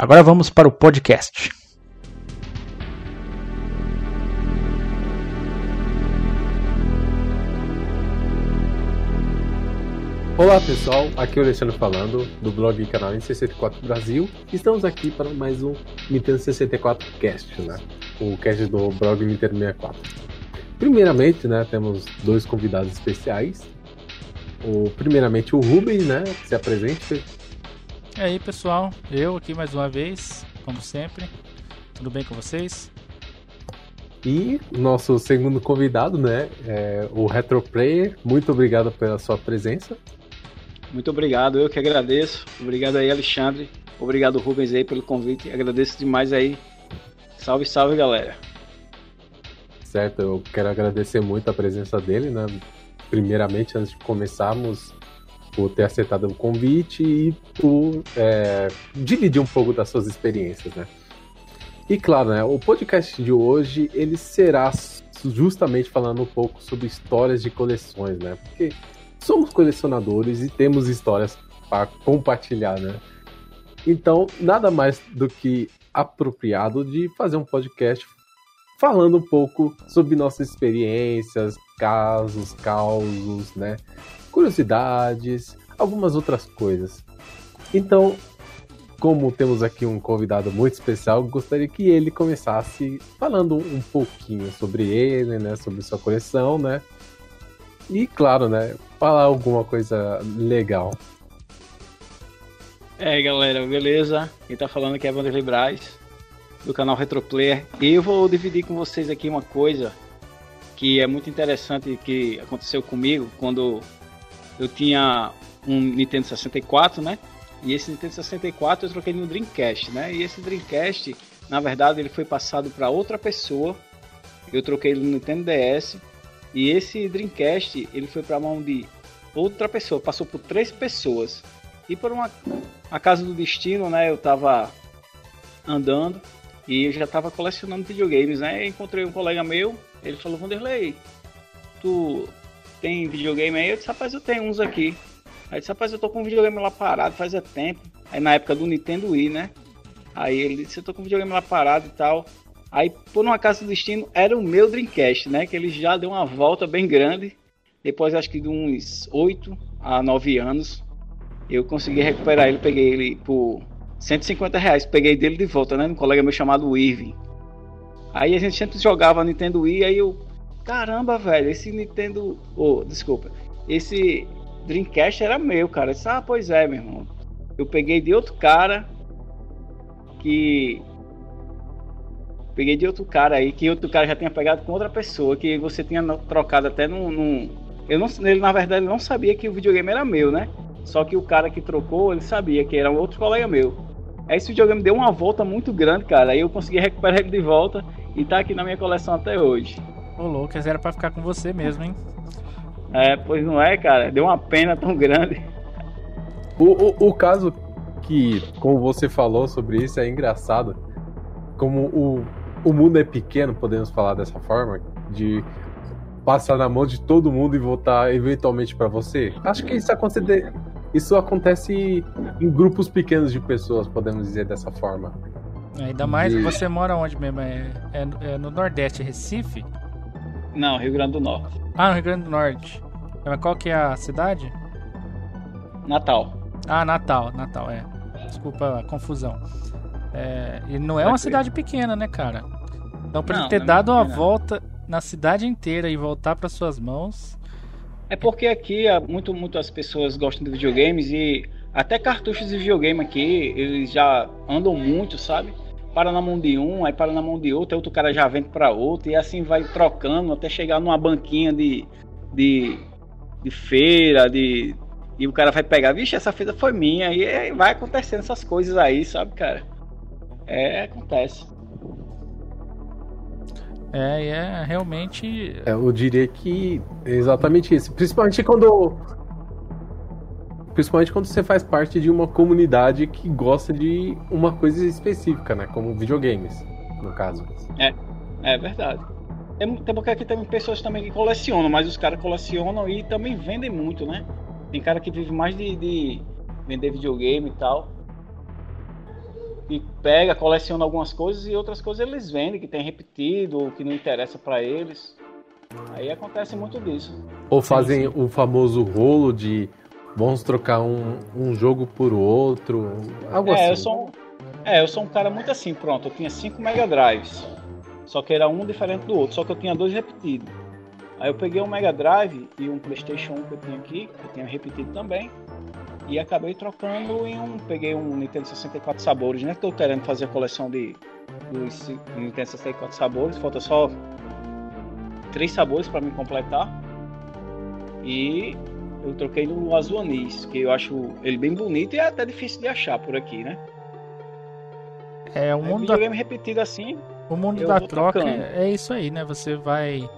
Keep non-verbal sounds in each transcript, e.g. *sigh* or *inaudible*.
Agora vamos para o podcast. Olá pessoal, aqui é o Alexandre falando do blog e canal N64 Brasil. Estamos aqui para mais um Nintendo 64 Cast, né? O cast do blog Nintendo 64. Primeiramente, né, temos dois convidados especiais. O primeiramente o Rubens, né, se apresente. E aí, pessoal, eu aqui mais uma vez, como sempre. Tudo bem com vocês? E nosso segundo convidado, né, é o Retro Player. Muito obrigado pela sua presença. Muito obrigado, eu que agradeço. Obrigado aí, Alexandre. Obrigado, Rubens, aí, pelo convite. Agradeço demais aí. Salve, salve, galera. Certo, eu quero agradecer muito a presença dele, né? Primeiramente, antes de começarmos, por ter aceitado o convite e por é, dividir um pouco das suas experiências, né? E claro, né, o podcast de hoje ele será justamente falando um pouco sobre histórias de coleções, né? Porque somos colecionadores e temos histórias para compartilhar, né? Então, nada mais do que apropriado de fazer um podcast falando um pouco sobre nossas experiências, casos, causos, né? Curiosidades, algumas outras coisas. Então, como temos aqui um convidado muito especial, gostaria que ele começasse falando um pouquinho sobre ele, né, sobre sua coleção, né? E claro, né, falar alguma coisa legal. É galera, beleza? Quem tá falando aqui é Vanderlei Braz, do canal Retroplayer. E eu vou dividir com vocês aqui uma coisa que é muito interessante que aconteceu comigo quando eu tinha um Nintendo 64, né? E esse Nintendo 64 eu troquei no Dreamcast, né? E esse Dreamcast, na verdade, ele foi passado para outra pessoa. Eu troquei ele no Nintendo DS. E esse Dreamcast, ele foi para mão de outra pessoa, passou por três pessoas. E por uma casa do destino, né, eu tava andando e eu já tava colecionando videogames, né? Encontrei um colega meu, ele falou: "Vanderlei, tu tem videogame aí? Eu disse, rapaz, eu tenho uns aqui. Aí disse, rapaz, eu tô com um videogame lá parado fazia tempo. Aí na época do Nintendo Wii, né? Aí ele disse, eu tô com um videogame lá parado e tal. Aí, por uma casa do destino, era o meu Dreamcast, né? Que ele já deu uma volta bem grande. Depois, acho que de uns 8 a 9 anos, eu consegui recuperar ele. Peguei ele por 150 reais. Peguei dele de volta, né? Um colega meu chamado Irving. Aí a gente sempre jogava Nintendo Wii. Aí eu caramba, velho, esse Nintendo. Oh, desculpa. Esse Dreamcast era meu, cara. Disse, ah, pois é, meu irmão. Eu peguei de outro cara que. Peguei de outro cara aí, que outro cara já tinha pegado com outra pessoa, que você tinha trocado até num. num... Eu não, ele, na verdade, não sabia que o videogame era meu, né? Só que o cara que trocou, ele sabia que era um outro colega meu. Aí esse videogame deu uma volta muito grande, cara. Aí eu consegui recuperar ele de volta e tá aqui na minha coleção até hoje. Ô, Lucas, era pra ficar com você mesmo, hein? É, pois não é, cara. Deu uma pena tão grande. O, o, o caso que, como você falou sobre isso, é engraçado. Como o, o mundo é pequeno, podemos falar dessa forma, de passar na mão de todo mundo e voltar eventualmente para você. Acho que isso acontece, isso acontece em grupos pequenos de pessoas, podemos dizer dessa forma. Ainda mais, de... você mora onde mesmo? É, é, é no Nordeste, Recife? Não, Rio Grande do Norte. Ah, no Rio Grande do Norte. Mas qual que é a cidade? Natal. Ah, Natal, Natal, é. Desculpa a confusão. É, e não é uma cidade pequena, né, cara? Então, pra não, ele ter é dado a volta na cidade inteira e voltar para suas mãos. É porque aqui muito, muitas pessoas gostam de videogames e até cartuchos de videogame aqui, eles já andam muito, sabe? Para na mão de um, aí para na mão de outro, aí outro cara já vende para outro, e assim vai trocando até chegar numa banquinha de, de, de feira, de, e o cara vai pegar, vixe, essa feira foi minha, e vai acontecendo essas coisas aí, sabe, cara? É, acontece. É, é realmente. É, eu diria que é exatamente isso. Principalmente quando. Principalmente quando você faz parte de uma comunidade que gosta de uma coisa específica, né? Como videogames, no caso. É, é verdade. Tem, tem porque aqui tem pessoas também que colecionam, mas os caras colecionam e também vendem muito, né? Tem cara que vive mais de, de vender videogame e tal e pega, coleciona algumas coisas e outras coisas eles vendem, que tem repetido, ou que não interessa para eles. Aí acontece muito disso. Ou fazem o famoso rolo de vamos trocar um, um jogo por outro, algo é, assim. Eu sou um, é, eu sou um cara muito assim, pronto, eu tinha 5 Mega Drives, só que era um diferente do outro, só que eu tinha dois repetidos. Aí eu peguei um Mega Drive e um Playstation 1 que eu tinha aqui, que eu tinha repetido também, e acabei trocando em um. Peguei um Nintendo 64 sabores, né? Tô querendo fazer a coleção de dos Nintendo 64 sabores, falta só três sabores para me completar. E eu troquei no azul anis, que eu acho ele bem bonito e é até difícil de achar por aqui, né? É o mundo da... repetido assim. O mundo da troca é, é isso aí, né? Você vai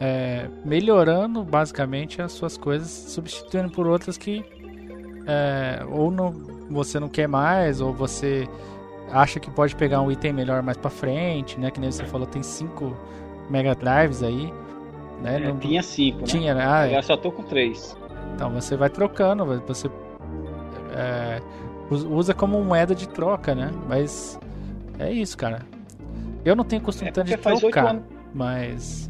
é, melhorando basicamente as suas coisas, substituindo por outras que é, ou não, você não quer mais, ou você acha que pode pegar um item melhor mais para frente, né? Que nem você falou, tem cinco Mega Drives aí. Né? É, não... Tinha cinco, né? Tinha, né? Ah, Eu só tô com três. Então você vai trocando, você é, usa como moeda de troca, né? Mas é isso, cara. Eu não tenho costume é tanto de trocar, mas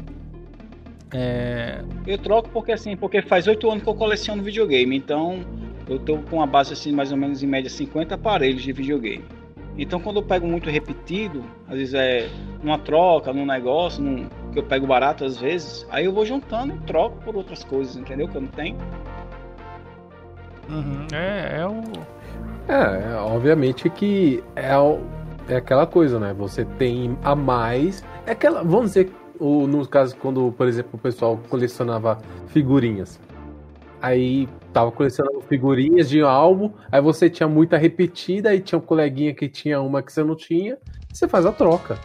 é... Eu troco porque assim, porque faz oito anos que eu coleciono videogame, então eu estou com uma base assim, mais ou menos em média 50 aparelhos de videogame. Então quando eu pego muito repetido, às vezes é numa troca, num negócio, num, que eu pego barato às vezes, aí eu vou juntando e troco por outras coisas, entendeu? Que eu não tenho. Uhum. É, é o. É, é, obviamente que é, o, é aquela coisa, né? Você tem a mais. É aquela. Vamos dizer, o, no caso, quando, por exemplo, o pessoal colecionava figurinhas. Aí tava colecionando figurinhas de álbum, aí você tinha muita repetida, e tinha um coleguinha que tinha uma que você não tinha, você faz a troca.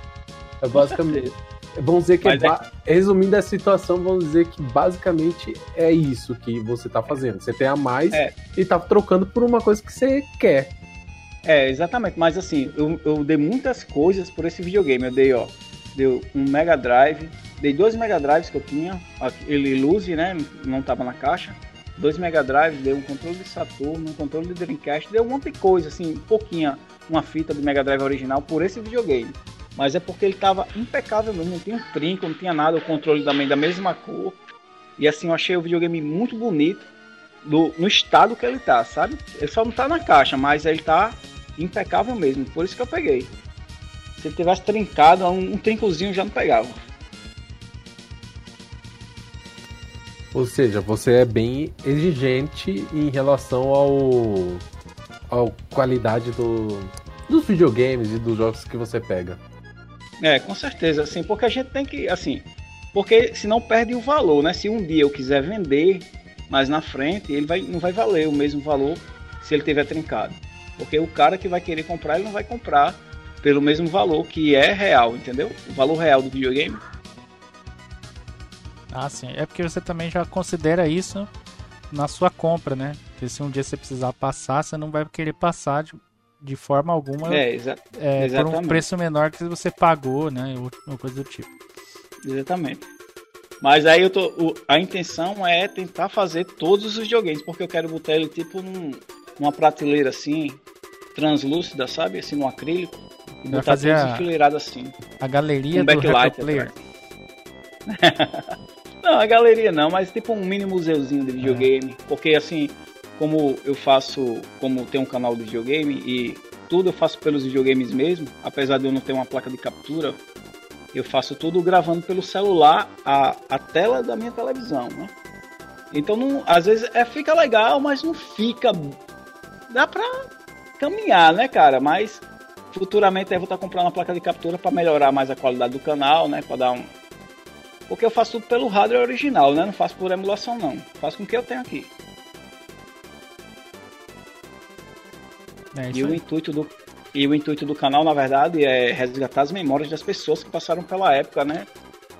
É basicamente. *laughs* vamos dizer que, é, é... resumindo a situação, vamos dizer que basicamente é isso que você tá fazendo. Você tem a mais é. e tá trocando por uma coisa que você quer. É, exatamente. Mas assim, eu, eu dei muitas coisas por esse videogame. Eu dei, ó, deu um Mega Drive, dei dois Mega Drives que eu tinha, ele Luzi, né? Não tava na caixa dois Mega Drive, deu um controle de Saturno, um controle de Dreamcast, deu um monte de coisa, assim, pouquinha, uma fita do Mega Drive original por esse videogame. Mas é porque ele tava impecável mesmo, não tinha trinco, não tinha nada, o controle também da mesma cor. E assim, eu achei o videogame muito bonito do, no estado que ele tá, sabe? Ele só não tá na caixa, mas ele tá impecável mesmo, por isso que eu peguei. Se ele tivesse trincado, um, um trincozinho já não pegava. Ou seja, você é bem exigente em relação ao, ao qualidade do, dos videogames e dos jogos que você pega. É, com certeza, assim, porque a gente tem que, assim, porque senão perde o valor, né? Se um dia eu quiser vender mais na frente, ele vai, não vai valer o mesmo valor se ele tiver trincado. Porque o cara que vai querer comprar, ele não vai comprar pelo mesmo valor que é real, entendeu? O valor real do videogame ah, sim. É porque você também já considera isso na sua compra, né? Porque se um dia você precisar passar, você não vai querer passar de, de forma alguma é, exa é, por um preço menor que você pagou, né? Ou coisa do tipo. Exatamente. Mas aí eu tô. O, a intenção é tentar fazer todos os videogames, porque eu quero botar ele tipo num, numa prateleira assim, translúcida, sabe? Assim, no acrílico. E botar fazer todos enfileirados assim. A galeria do backlight, Player. *laughs* Não, a galeria não, mas tipo um mini museuzinho de videogame. É. Porque assim, como eu faço, como tem um canal de videogame e tudo eu faço pelos videogames mesmo, apesar de eu não ter uma placa de captura, eu faço tudo gravando pelo celular a, a tela da minha televisão, né? Então, não, às vezes é, fica legal, mas não fica. Dá pra caminhar, né, cara? Mas futuramente eu vou estar comprando uma placa de captura para melhorar mais a qualidade do canal, né? Para dar um, porque eu faço tudo pelo hardware original, né? Não faço por emulação, não. Faço com o que eu tenho aqui. É e o intuito do E o intuito do canal, na verdade, é resgatar as memórias das pessoas que passaram pela época, né?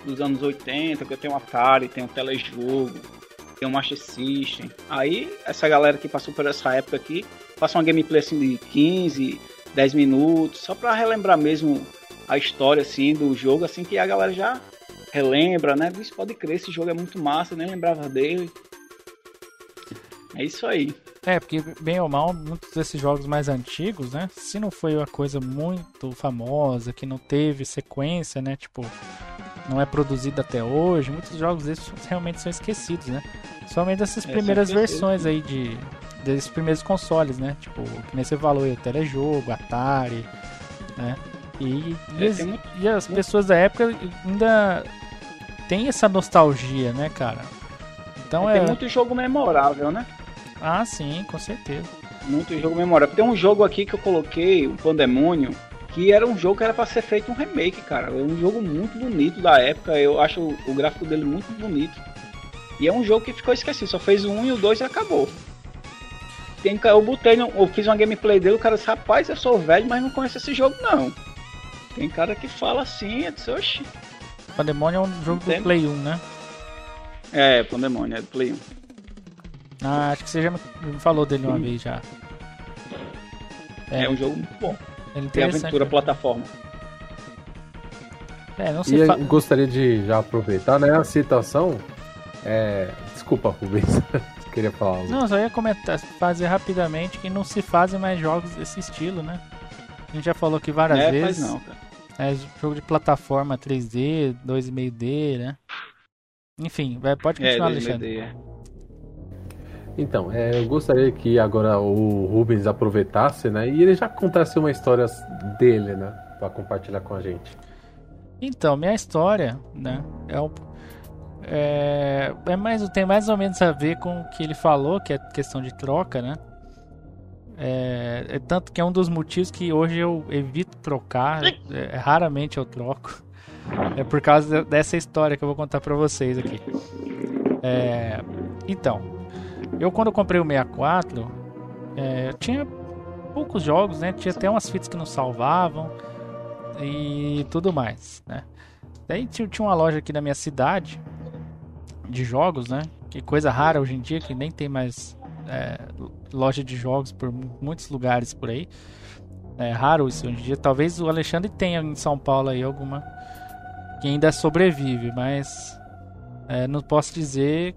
Dos anos 80, que eu tenho Atari, tenho um telejogo, tenho um Master System. Aí, essa galera que passou por essa época aqui, passa uma gameplay assim de 15, 10 minutos, só pra relembrar mesmo a história, assim, do jogo, assim, que a galera já relembra, né? Isso pode crer, esse jogo é muito massa, nem lembrava dele. É isso aí. É, porque bem ou mal, muitos desses jogos mais antigos, né? Se não foi uma coisa muito famosa, que não teve sequência, né? Tipo, não é produzido até hoje, muitos jogos desses realmente são esquecidos, né? Somente dessas é, primeiras versões aí de desses primeiros consoles, né? Tipo, que nem você falou, o telejogo, Atari, né? E, e, é, as, muito, e as pessoas da época ainda tem essa nostalgia, né, cara? Então é. Tem muito jogo memorável, né? Ah, sim, com certeza. Muito jogo memorável. Tem um jogo aqui que eu coloquei, o Pandemônio, que era um jogo que era para ser feito um remake, cara. É um jogo muito bonito da época. Eu acho o gráfico dele muito bonito. E é um jogo que ficou esquecido. Só fez o 1 e o 2 e acabou. Tem, eu botei, eu fiz uma gameplay dele, o cara disse, rapaz, eu sou velho, mas não conheço esse jogo não. Tem cara que fala assim, eu disse, oxi. Pandemônio é um jogo Entendo. do Play 1, né? É, Pandemônio, é do Play 1. Ah, acho que você já me falou dele uma vez já. É, é um jogo muito bom. É Tem aventura plataforma. É, não sei. E fa... gostaria de já aproveitar, né, a citação. É... Desculpa, Rubens. *laughs* Queria falar. Algo. Não, só ia comentar, fazer rapidamente que não se fazem mais jogos desse estilo, né? A gente já falou aqui várias é, vezes. Faz não, cara. É jogo de plataforma 3D, 2,5D, né? Enfim, vai, pode é, continuar, é, Alexandre. É. Então, é, eu gostaria que agora o Rubens aproveitasse, né? E ele já contasse uma história dele, né? Pra compartilhar com a gente. Então, minha história, né? É, é, é mais, tem mais ou menos a ver com o que ele falou, que é questão de troca, né? É, é, tanto que é um dos motivos que hoje eu evito trocar, é, raramente eu troco. É por causa dessa história que eu vou contar para vocês aqui. É, então, eu quando comprei o 64, é, tinha poucos jogos, né? Tinha até umas fitas que não salvavam e tudo mais, né? Daí tinha uma loja aqui na minha cidade de jogos, né? Que coisa rara hoje em dia, que nem tem mais é, loja de jogos por muitos lugares por aí. É raro isso hoje em dia. Talvez o Alexandre tenha em São Paulo aí alguma que ainda sobrevive, mas é, não posso dizer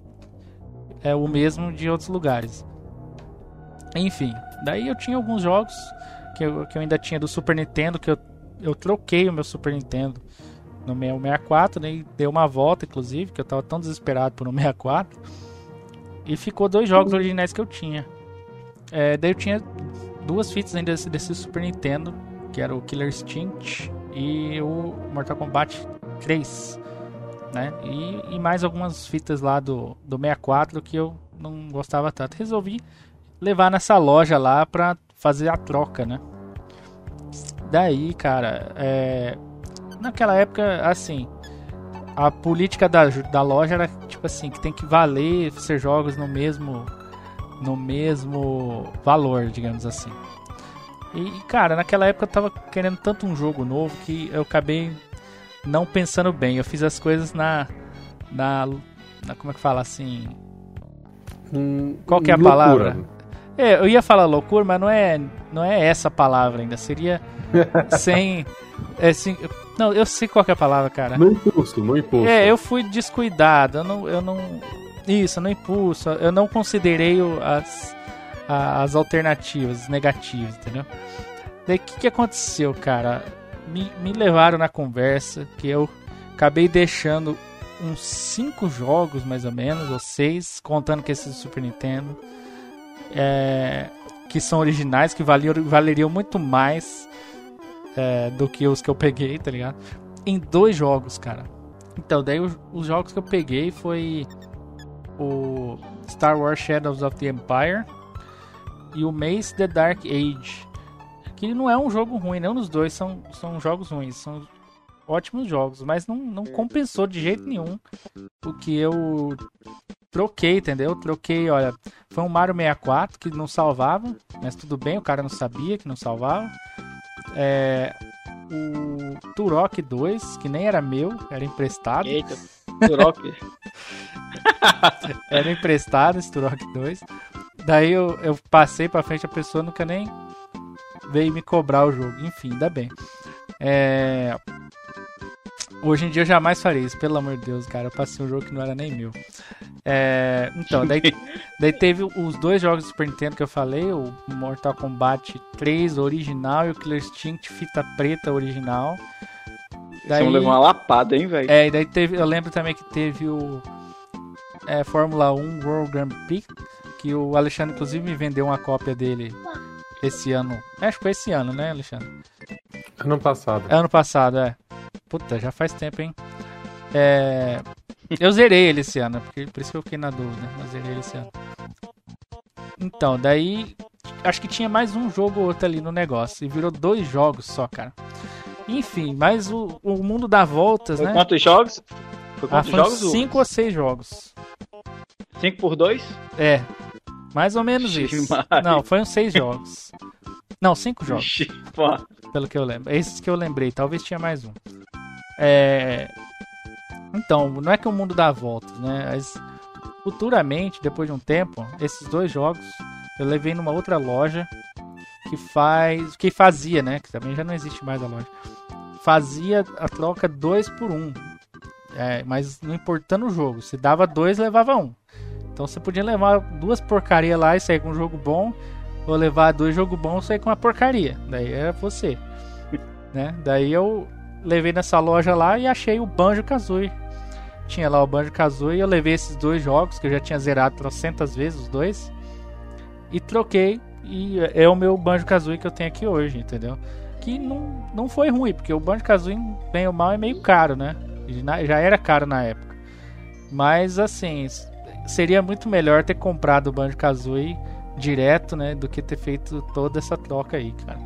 é o mesmo de outros lugares. Enfim, daí eu tinha alguns jogos que eu, que eu ainda tinha do Super Nintendo, que eu, eu troquei o meu Super Nintendo no meu 64, né, deu uma volta, inclusive, que eu tava tão desesperado por um *laughs* 64. E ficou dois jogos originais que eu tinha. É, daí eu tinha duas fitas ainda desse, desse, Super Nintendo, que era o Killer Instinct e o Mortal Kombat 3. Né? E, e mais algumas fitas lá do, do 64 que eu não gostava tanto. Resolvi levar nessa loja lá pra fazer a troca, né? Daí, cara, é... naquela época, assim, a política da, da loja era tipo assim, que tem que valer ser jogos no mesmo no mesmo valor, digamos assim. E, cara, naquela época eu tava querendo tanto um jogo novo que eu acabei não pensando bem. Eu fiz as coisas na na, na como é que fala assim? Hum, Qual que é a loucura. palavra? É, eu ia falar loucura, mas não é não é essa palavra ainda. Seria *laughs* sem é, assim, não, eu sei qual é a palavra, cara. No impulso, no impulso. É, eu fui descuidado. Eu não, eu não. Isso, no impulso. Eu não considerei as, as alternativas negativas, entendeu? Daí o que, que aconteceu, cara? Me, me levaram na conversa que eu acabei deixando uns cinco jogos, mais ou menos, ou seis, contando que esse do Super Nintendo. É, que são originais, que valeriam, valeriam muito mais é, do que os que eu peguei, tá ligado? Em dois jogos, cara. Então, daí os, os jogos que eu peguei foi o Star Wars Shadows of the Empire e o Maze The Dark Age. Que não é um jogo ruim, nenhum dos dois são, são jogos ruins, são ótimos jogos, mas não, não compensou de jeito nenhum o que eu troquei, entendeu? Troquei, olha, foi um Mario 64 que não salvava, mas tudo bem, o cara não sabia que não salvava. É, o Turok 2, que nem era meu, era emprestado. Eita, Turok. *laughs* era emprestado esse Turok 2. Daí eu, eu passei pra frente, a pessoa nunca nem veio me cobrar o jogo. Enfim, ainda bem. É... Hoje em dia eu jamais faria isso, pelo amor de Deus, cara. Eu passei um jogo que não era nem meu. É... Então, daí, *laughs* daí teve os dois jogos do Super Nintendo que eu falei: o Mortal Kombat 3 original e o Killer Instinct fita preta original. Daí, Você levou uma lapada, hein, velho? É, e daí teve. Eu lembro também que teve o. É, Fórmula 1 World Grand Prix, que o Alexandre, inclusive, me vendeu uma cópia dele esse ano. Acho que foi esse ano, né, Alexandre? Ano passado. É ano passado, é. Puta, já faz tempo, hein? É... Eu zerei ele esse ano, porque, por isso que eu fiquei na dúvida. Eu zerei ele esse ano. Então, daí. Acho que tinha mais um jogo ou outro ali no negócio. E virou dois jogos só, cara. Enfim, mas o, o mundo dá voltas, Foi né? Quantos jogos? Foi quantos ah, jogos? Cinco ou seis jogos. Cinco por dois? É. Mais ou menos isso. Não, foi uns seis jogos. Não, cinco jogos. pelo que eu lembro. Esses que eu lembrei, talvez tinha mais um. É... Então, não é que o mundo dá voltas, né? Mas futuramente, depois de um tempo, esses dois jogos eu levei numa outra loja que faz. que fazia, né? Que também já não existe mais a loja. Fazia a troca dois por um. É, mas não importando o jogo. Se dava dois, levava um. Então você podia levar duas porcarias lá e sair com um jogo bom vou levar dois jogos bons e sair com uma porcaria. Daí era você. né? Daí eu levei nessa loja lá e achei o Banjo Kazooie. Tinha lá o Banjo Kazooie eu levei esses dois jogos que eu já tinha zerado trocentas vezes os dois e troquei e é o meu Banjo Kazooie que eu tenho aqui hoje, entendeu? Que não, não foi ruim, porque o Banjo Kazooie, bem ou mal, é meio caro, né? Já era caro na época. Mas assim, seria muito melhor ter comprado o Banjo Kazooie direto, né, do que ter feito toda essa troca aí, cara.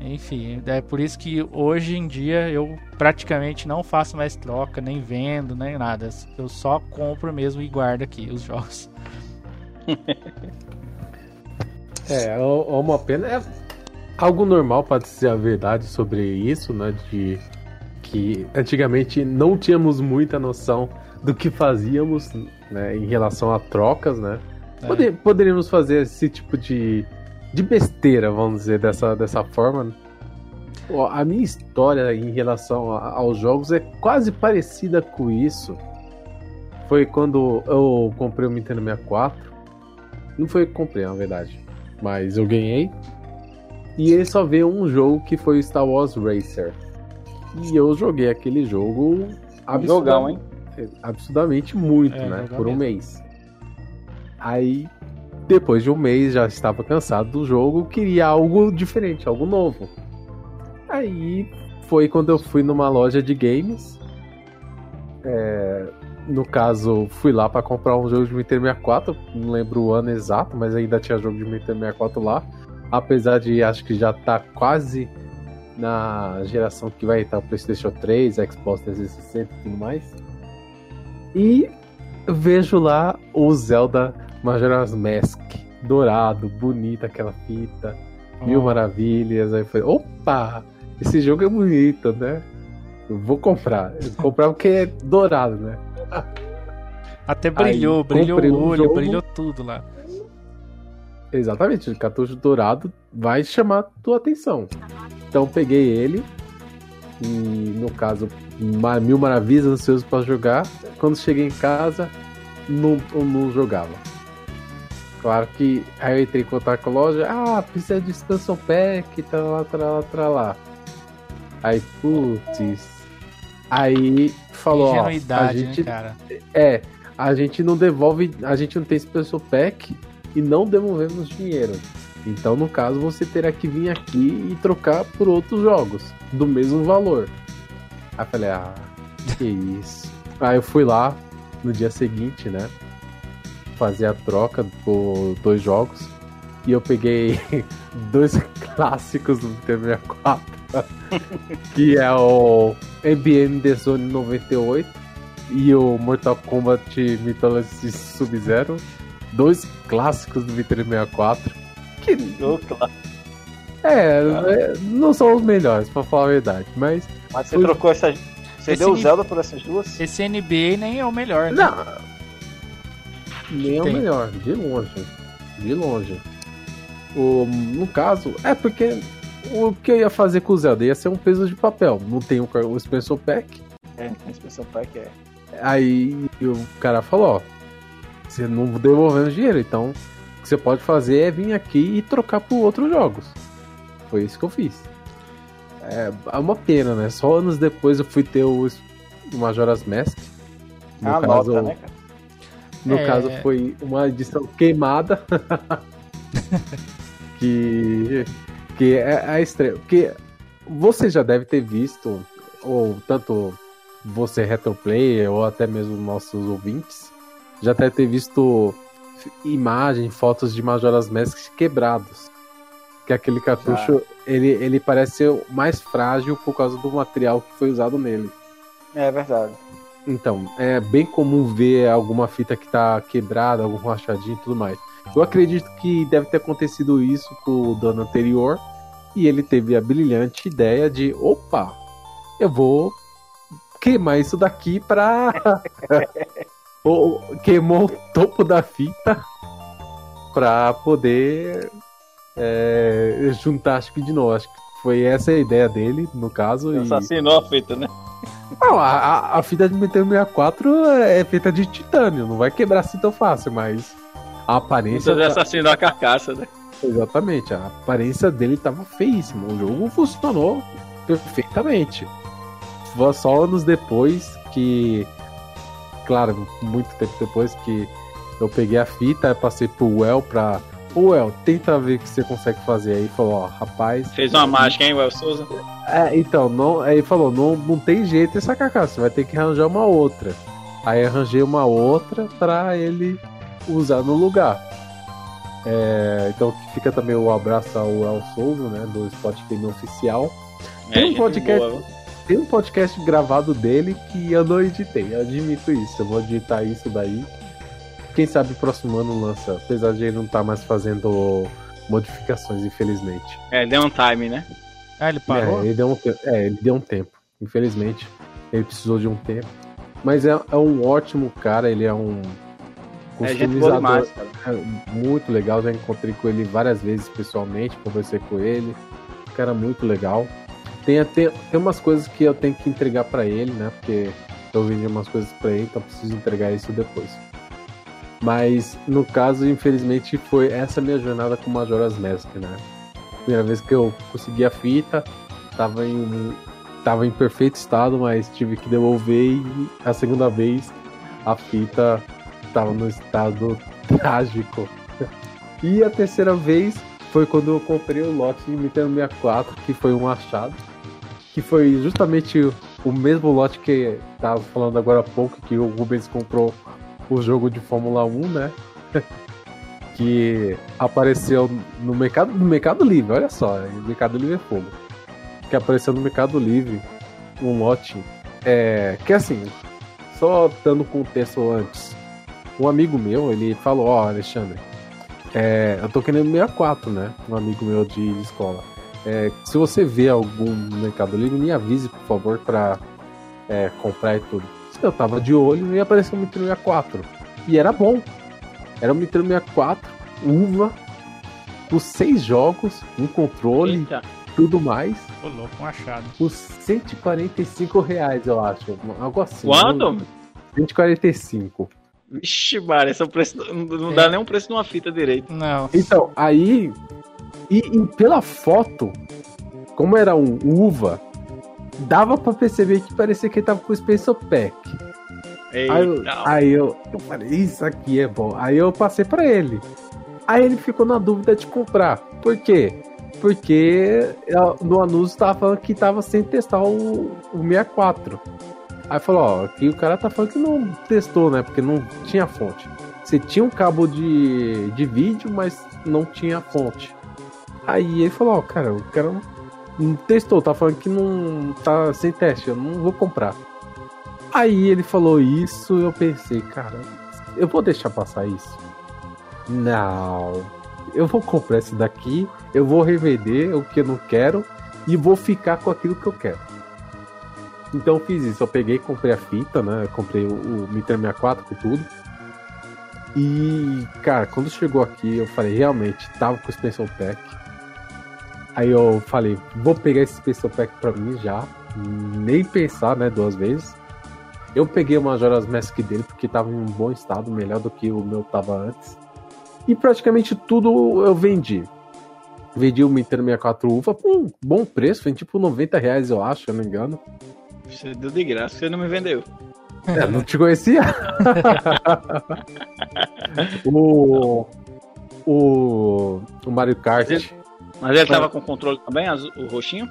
Enfim, é por isso que hoje em dia eu praticamente não faço mais troca, nem vendo, nem nada. Eu só compro mesmo e guardo aqui os jogos. *laughs* é, é uma pena. É algo normal para dizer a verdade sobre isso, né? De que antigamente não tínhamos muita noção do que fazíamos né, em relação a trocas, né? É. poderíamos fazer esse tipo de, de besteira, vamos dizer, dessa, dessa forma. A minha história em relação a, aos jogos é quase parecida com isso. Foi quando eu comprei o Nintendo 64. Não foi que comprei, na verdade. Mas eu ganhei. E ele só veio um jogo que foi Star Wars Racer. E eu joguei aquele jogo absurdamente, absurdamente muito, é, né? Por um mês. Aí, depois de um mês, já estava cansado do jogo, queria algo diferente, algo novo. Aí foi quando eu fui numa loja de games. É, no caso, fui lá para comprar um jogo de Nintendo 64, não lembro o ano exato, mas ainda tinha jogo de Nintendo 64 lá. Apesar de acho que já tá quase na geração que vai estar o PlayStation 3, Xbox 360 e tudo mais. E vejo lá o Zelda Majora's Mask, dourado, bonita aquela fita, oh. mil maravilhas. Aí foi, opa, esse jogo é bonito, né? Eu vou comprar. Eu vou comprar porque é dourado, né? Até brilhou, aí, brilhou o olho, jogo... brilhou tudo lá. Exatamente, o cartucho dourado vai chamar tua atenção. Então peguei ele e no caso mil maravilhas ansioso para jogar. Quando cheguei em casa, não, não jogava. Claro que aí eu entrei em contato com a loja, ah, precisa de expansão pack, tá lá, tá lá, tá lá. Aí, putz. Aí falou, ó, a né, gente, né, cara? É, a gente não devolve, a gente não tem expansão pack e não devolvemos dinheiro. Então, no caso, você terá que vir aqui e trocar por outros jogos do mesmo valor. Aí eu falei, ah, que isso. Aí eu fui lá no dia seguinte, né? fazer a troca por dois jogos. E eu peguei *laughs* dois *laughs* clássicos do Nintendo 64, *laughs* que é o MBM The Zone 98 e o Mortal Kombat Mythology Sub-Zero. Dois clássicos do Nintendo 64. Que... É, é, não são os melhores, pra falar a verdade, mas. Mas você trocou essas. Você esse deu o Zelda por essas duas? Esse NBA nem é o melhor, né? Não. Nem é o melhor, de longe. De longe. O, no caso, é porque o que eu ia fazer com o Zelda ia ser um peso de papel. Não tem o, o Special Pack. É, o Special Pack é. Aí o cara falou, ó, você não devolvendo dinheiro, então você pode fazer é vir aqui e trocar por outros jogos. Foi isso que eu fiz. É, é uma pena, né? Só anos depois eu fui ter o, Majora's Mask. No ah, caso, nota, né, cara? No é... caso foi uma edição queimada. *laughs* que que é a estreia. Porque você já deve ter visto, ou tanto você retroplayer, ou até mesmo nossos ouvintes, já deve ter visto imagens, fotos de Majora's Mask quebrados. Que aquele cartucho, ele, ele parece ser mais frágil por causa do material que foi usado nele. É verdade. Então, é bem comum ver alguma fita que tá quebrada, algum rachadinho e tudo mais. Eu acredito que deve ter acontecido isso com o dono anterior. E ele teve a brilhante ideia de: opa, eu vou queimar isso daqui pra. *laughs* *laughs* Queimou o topo da fita pra poder é, juntar, acho que de novo. Acho que foi essa a ideia dele, no caso. Assassinou e... a fita, né? Não, a, a, fita de Metal 64 é feita de titânio, não vai quebrar assim tão fácil, mas a aparência. Você tá... assassinou a carcaça, né? Exatamente, a aparência dele tava feíssima. O jogo funcionou perfeitamente. Só anos depois que. Claro, muito tempo depois que eu peguei a fita, passei pro Well pra. Ô Well, tenta ver o que você consegue fazer aí. Falou, ó, rapaz. Fez uma mágica, hein, Well Souza? É, então, não, aí falou, não, não tem jeito essa carcaça, você vai ter que arranjar uma outra. Aí arranjei uma outra pra ele usar no lugar. É, então fica também o abraço ao El Souza, né, do Spot Game Oficial. É, tem um podcast, boa, tem um podcast gravado dele que eu não editei, eu admito isso. Eu vou editar isso daí. Quem sabe o próximo ano lança, apesar de ele não estar tá mais fazendo modificações, infelizmente. É, deu um time, né? Ah, ele parou? É, ele deu um, é, ele deu um tempo, infelizmente. Ele precisou de um tempo. Mas é, é um ótimo cara, ele é um customizador. É, demais, é muito legal, já encontrei com ele várias vezes pessoalmente, conversei com ele. Cara, muito legal. Tem até tem umas coisas que eu tenho que entregar para ele, né? Porque eu vendi umas coisas para ele, então preciso entregar isso depois. Mas no caso, infelizmente, foi essa minha jornada com Majora's Mask, né? Primeira vez que eu consegui a fita, tava em tava em perfeito estado, mas tive que devolver e a segunda vez a fita estava no estado *laughs* trágico. E a terceira vez foi quando eu comprei o lote de Nintendo 64, que foi um achado. Que foi justamente o mesmo lote que tava falando agora há pouco, que o Rubens comprou o jogo de Fórmula 1, né? *laughs* que apareceu no mercado, no mercado Livre, olha só, Mercado Livre é fogo. Que apareceu no Mercado Livre um lote. É, que assim, só dando contexto antes um amigo meu, ele falou, ó, oh, Alexandre, é, eu tô querendo 64, né? Um amigo meu de escola. É, se você vê algum Mercado Livre, me avise, por favor, pra é, comprar e tudo. Eu tava de olho e apareceu um Nintendo 64. E era bom. Era um Nintendo 64, uva, por seis jogos, um controle, Eita. tudo mais. Ô, louco, um achado. Por 145 reais, eu acho. Algo assim. Quanto? 145. Vixe, Mara, esse é o preço. Não é. dá nem um preço numa fita direito. Não. Então, aí. E, e pela foto, como era um uva, dava pra perceber que parecia que ele tava com o Special Pack. Eita. Aí, eu, aí eu, eu falei, isso aqui é bom. Aí eu passei para ele. Aí ele ficou na dúvida de comprar. Por quê? Porque no anúncio tava falando que tava sem testar o, o 64. Aí falou, ó, aqui o cara tá falando que não testou, né? Porque não tinha fonte. Você tinha um cabo de, de vídeo, mas não tinha fonte. Aí ele falou, ó, cara, o cara não, testou, tá falando que não tá sem teste, eu não vou comprar. Aí ele falou isso, eu pensei, cara, eu vou deixar passar isso. Não, eu vou comprar esse daqui, eu vou revender o que eu não quero e vou ficar com aquilo que eu quero. Então eu fiz isso, eu peguei, comprei a fita, né? comprei o, o Nintendo 64 com tudo. E, cara, quando chegou aqui, eu falei, realmente, tava com o Special Pack. Aí eu falei, vou pegar esse Special Pack pra mim já. Nem pensar, né, duas vezes. Eu peguei o Majora's Mask dele porque tava em um bom estado, melhor do que o meu tava antes. E praticamente tudo eu vendi. Vendi o Nintendo 64 UFA por um bom preço, foi tipo 90 reais, eu acho, se eu não me engano. Você deu de graça, você não me vendeu. É, não te conhecia? *laughs* *laughs* o, o. O Mario Kart. Ele, mas ele tava com controle também, o roxinho?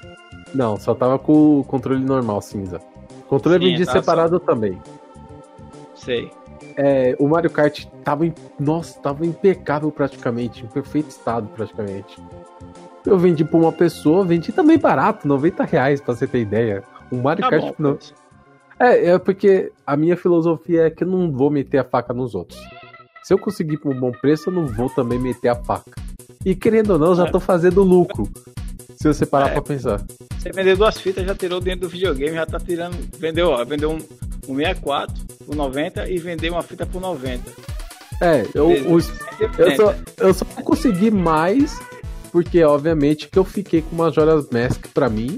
Não, só tava com o controle normal, cinza. O controle Sim, vendia separado só... também. Sei. É, o Mario Kart tava, em, nossa, tava impecável praticamente, em perfeito estado praticamente. Eu vendi pra uma pessoa, vendi também barato, 90 reais, pra você ter ideia. O Mario tá Kart. Bom, não... É, é porque a minha filosofia é que eu não vou meter a faca nos outros. Se eu conseguir por um bom preço, eu não vou também meter a faca. E querendo ou não, eu já é. tô fazendo lucro. Se você parar é, pra pensar. Você vendeu duas fitas, já tirou dentro do videogame, já tá tirando. Vendeu, ó, vendeu um, um 64 por 90 e vendeu uma fita por 90. É, eu, eu, eu, só, eu só consegui mais porque, obviamente, que eu fiquei com Majora's Mask pra mim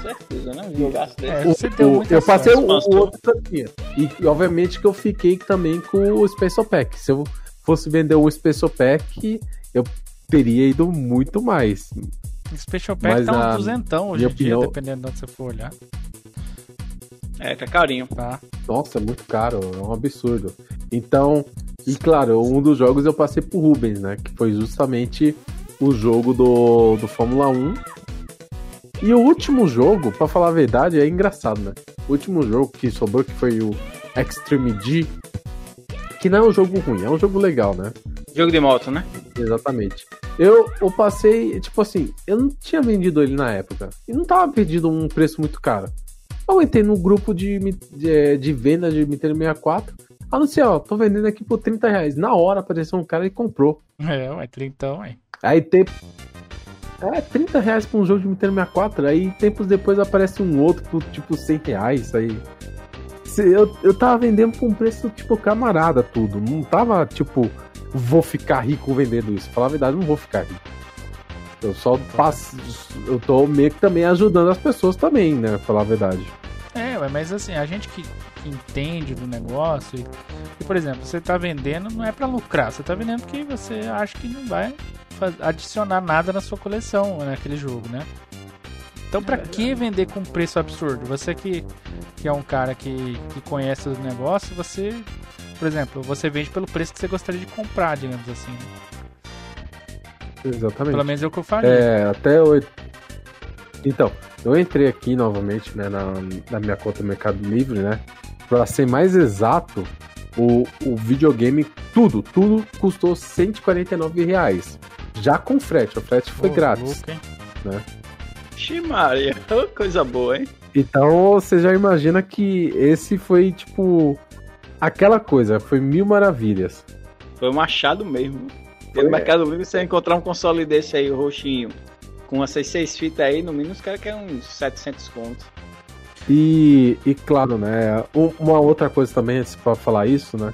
certeza, né? É, o, eu passei o, o outro aqui. E obviamente que eu fiquei também com o Special Pack. Se eu fosse vender o Special Pack, eu teria ido muito mais. Special Pack Mas tá um duzentão hoje em dia, opinião... dependendo de onde você for olhar. É, tá carinho. Tá. Nossa, é muito caro, é um absurdo. Então, e claro, um dos jogos eu passei pro Rubens, né? Que foi justamente o jogo do, do Fórmula 1 e o último jogo, para falar a verdade, é engraçado, né? O último jogo que sobrou, que foi o Extreme G, que não é um jogo ruim, é um jogo legal, né? Jogo de moto, né? Exatamente. Eu, eu passei, tipo assim, eu não tinha vendido ele na época. E não tava pedindo um preço muito caro. Eu entrei no grupo de, de, de venda de Nintendo 64. Anunciei, ó, tô vendendo aqui por 30 reais. Na hora apareceu um cara e comprou. É, ué, 30, ué. Aí tem, é, 30 reais pra um jogo de Nintendo 64. Aí tempos depois aparece um outro por tipo 100 reais. Aí. Eu, eu tava vendendo por um preço tipo camarada tudo. Não tava tipo, vou ficar rico vendendo isso. Falar a verdade, não vou ficar rico. Eu só passo. Eu tô meio que também ajudando as pessoas também, né? Falar a verdade. É, mas assim, a gente que, que entende do negócio. E, e, por exemplo, você tá vendendo não é para lucrar, você tá vendendo porque você acha que não vai adicionar nada na sua coleção naquele jogo, né? Então, para que vender com preço absurdo? Você que, que é um cara que, que conhece os negócios, você, por exemplo, você vende pelo preço que você gostaria de comprar, digamos assim. Né? Exatamente. Pelo menos é o que eu falei. É, até oito. Então, eu entrei aqui novamente né, na, na minha conta Mercado Livre, né? Para ser mais exato, o, o videogame, tudo, tudo custou 149 reais. Já com frete, o frete foi oh, grátis. Louco, né? Ximaria, *laughs* coisa boa, hein? Então você já imagina que esse foi tipo aquela coisa, foi mil maravilhas. Foi um achado mesmo. Foi, no Mercado Livre você encontrar um console desse aí, roxinho, com 6, 6 fitas aí, no mínimo os caras querem uns 700 contos. E, e claro, né, uma outra coisa também, para falar isso, né,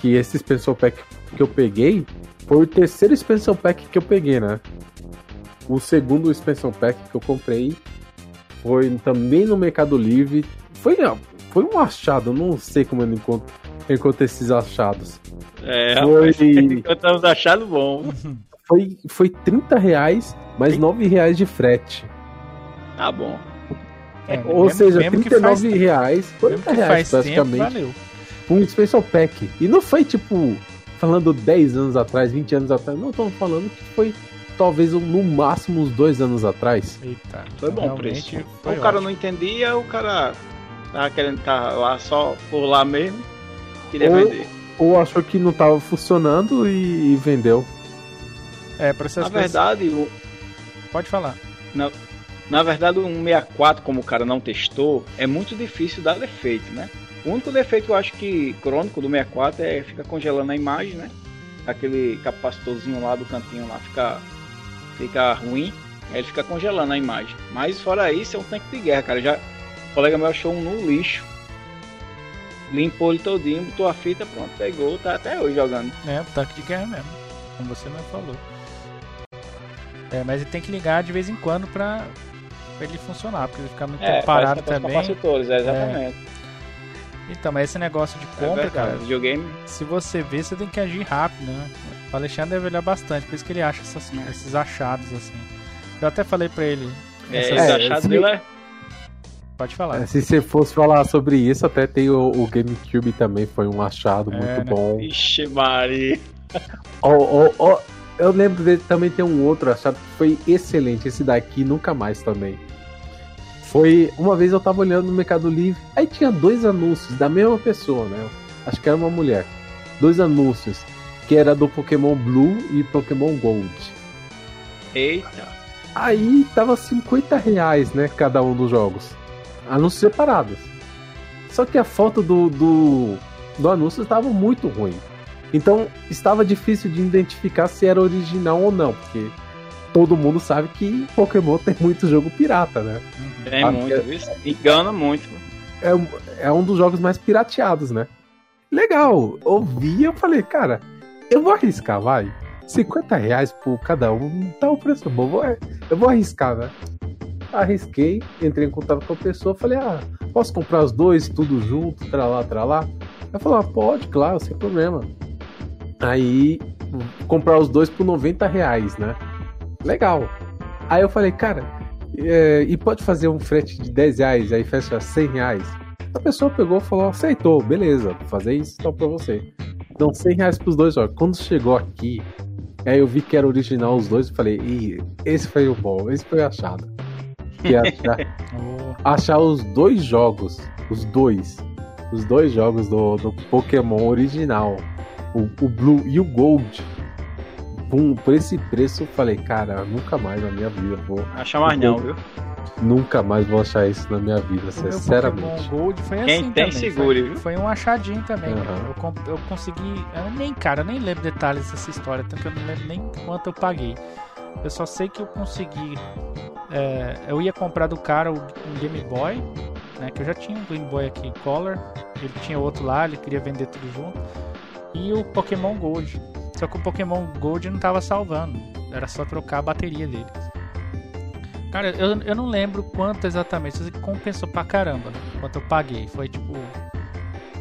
que esse Special Pack que eu peguei, foi o terceiro expansion pack que eu peguei, né? O segundo expansion pack que eu comprei foi também no Mercado Livre. Foi, foi um achado, não sei como eu encontro, eu encontro esses achados. É, foi... *laughs* encontramos achado bom. *laughs* Foi, foi 30 reais, mais 9 reais de frete. Tá bom. É, Ou mesmo, seja, mesmo 39 reais, 40 reais praticamente. Tempo, um special pack. E não foi tipo falando 10 anos atrás, 20 anos atrás. Não, estamos falando que foi talvez no máximo uns dois anos atrás. Eita, foi bom preço. Foi o cara não entendia, o cara tava querendo estar lá só por lá mesmo, queria ou, vender. Ou achou que não estava funcionando e, e, vendeu. É, para Na verdade, o... pode falar. Na, na verdade, um 64, como o cara não testou, é muito difícil dar defeito, né? O único defeito que eu acho que crônico do 64 é ficar congelando a imagem, né? aquele capacitorzinho lá do cantinho lá fica, fica ruim, aí ele fica congelando a imagem. Mas fora isso, é um tanque de guerra, cara. Já, o colega meu achou um no lixo. Limpou ele todinho, botou a fita, pronto, pegou, tá até hoje jogando. É, tanque de guerra mesmo, como você mesmo falou. É, mas ele tem que ligar de vez em quando pra, pra ele funcionar, porque ele fica muito é, parado também. Capacitores, é, exatamente. É. Então, mas esse negócio de é compra, é cara. Videogame. Se você vê, você tem que agir rápido, né? O Alexandre deve olhar bastante, por isso que ele acha essas, esses achados assim. Eu até falei pra ele. É, essas... esse achado dele é. Pode falar. É, se você fosse falar sobre isso, até tem o, o GameCube também, foi um achado é, muito né? bom. Ixi, Mari. oh, oh, oh, eu lembro dele também tem um outro achado que foi excelente. Esse daqui nunca mais também. Foi. Uma vez eu tava olhando no Mercado Livre, aí tinha dois anúncios da mesma pessoa, né? Acho que era uma mulher. Dois anúncios. Que era do Pokémon Blue e Pokémon Gold. Eita! Aí tava 50 reais, né? Cada um dos jogos. Anúncios separados. Só que a foto do, do, do anúncio estava muito ruim. Então estava difícil de identificar se era original ou não, porque todo mundo sabe que Pokémon tem muito jogo pirata, né? Tem a, muito, é, engana muito. É, é um dos jogos mais pirateados, né? Legal, ouvi eu falei, cara, eu vou arriscar, vai. 50 reais por cada um, tá o preço bom, eu vou arriscar, né? Arrisquei, entrei em contato com a pessoa, falei, ah, posso comprar os dois, tudo junto, tra lá, tra lá? Ela falou, ah, pode, claro, sem problema. Aí, comprar os dois por 90 reais, né? legal. Aí eu falei, cara, é, e pode fazer um frete de 10 reais, aí fecha 100 reais? A pessoa pegou e falou, aceitou, beleza, vou fazer isso então pra você. Então 100 reais pros dois jogos. Quando chegou aqui, aí eu vi que era original os dois, e falei, Ih, esse foi o bom, esse foi achado. Que achar, *laughs* achar os dois jogos, os dois, os dois jogos do, do Pokémon original, o, o Blue e o Gold, por, por esse preço, eu falei, cara, nunca mais na minha vida vou. Achar mais não, viu? Nunca mais vou achar isso na minha vida, o sinceramente. Gold foi Quem assim tem também. seguro, foi, viu? Foi um achadinho também. Uhum. Eu, eu, consegui. Eu nem, cara, eu nem lembro detalhes dessa história, tanto que eu não lembro nem quanto eu paguei. Eu só sei que eu consegui. É, eu ia comprar do cara um Game Boy, né? Que eu já tinha um Game Boy aqui Color. Ele tinha outro lá, ele queria vender tudo junto. E o Pokémon Gold. Só que o Pokémon Gold não tava salvando. Era só trocar a bateria dele. Cara, eu, eu não lembro quanto exatamente. Isso compensou pra caramba. Quanto eu paguei. Foi tipo.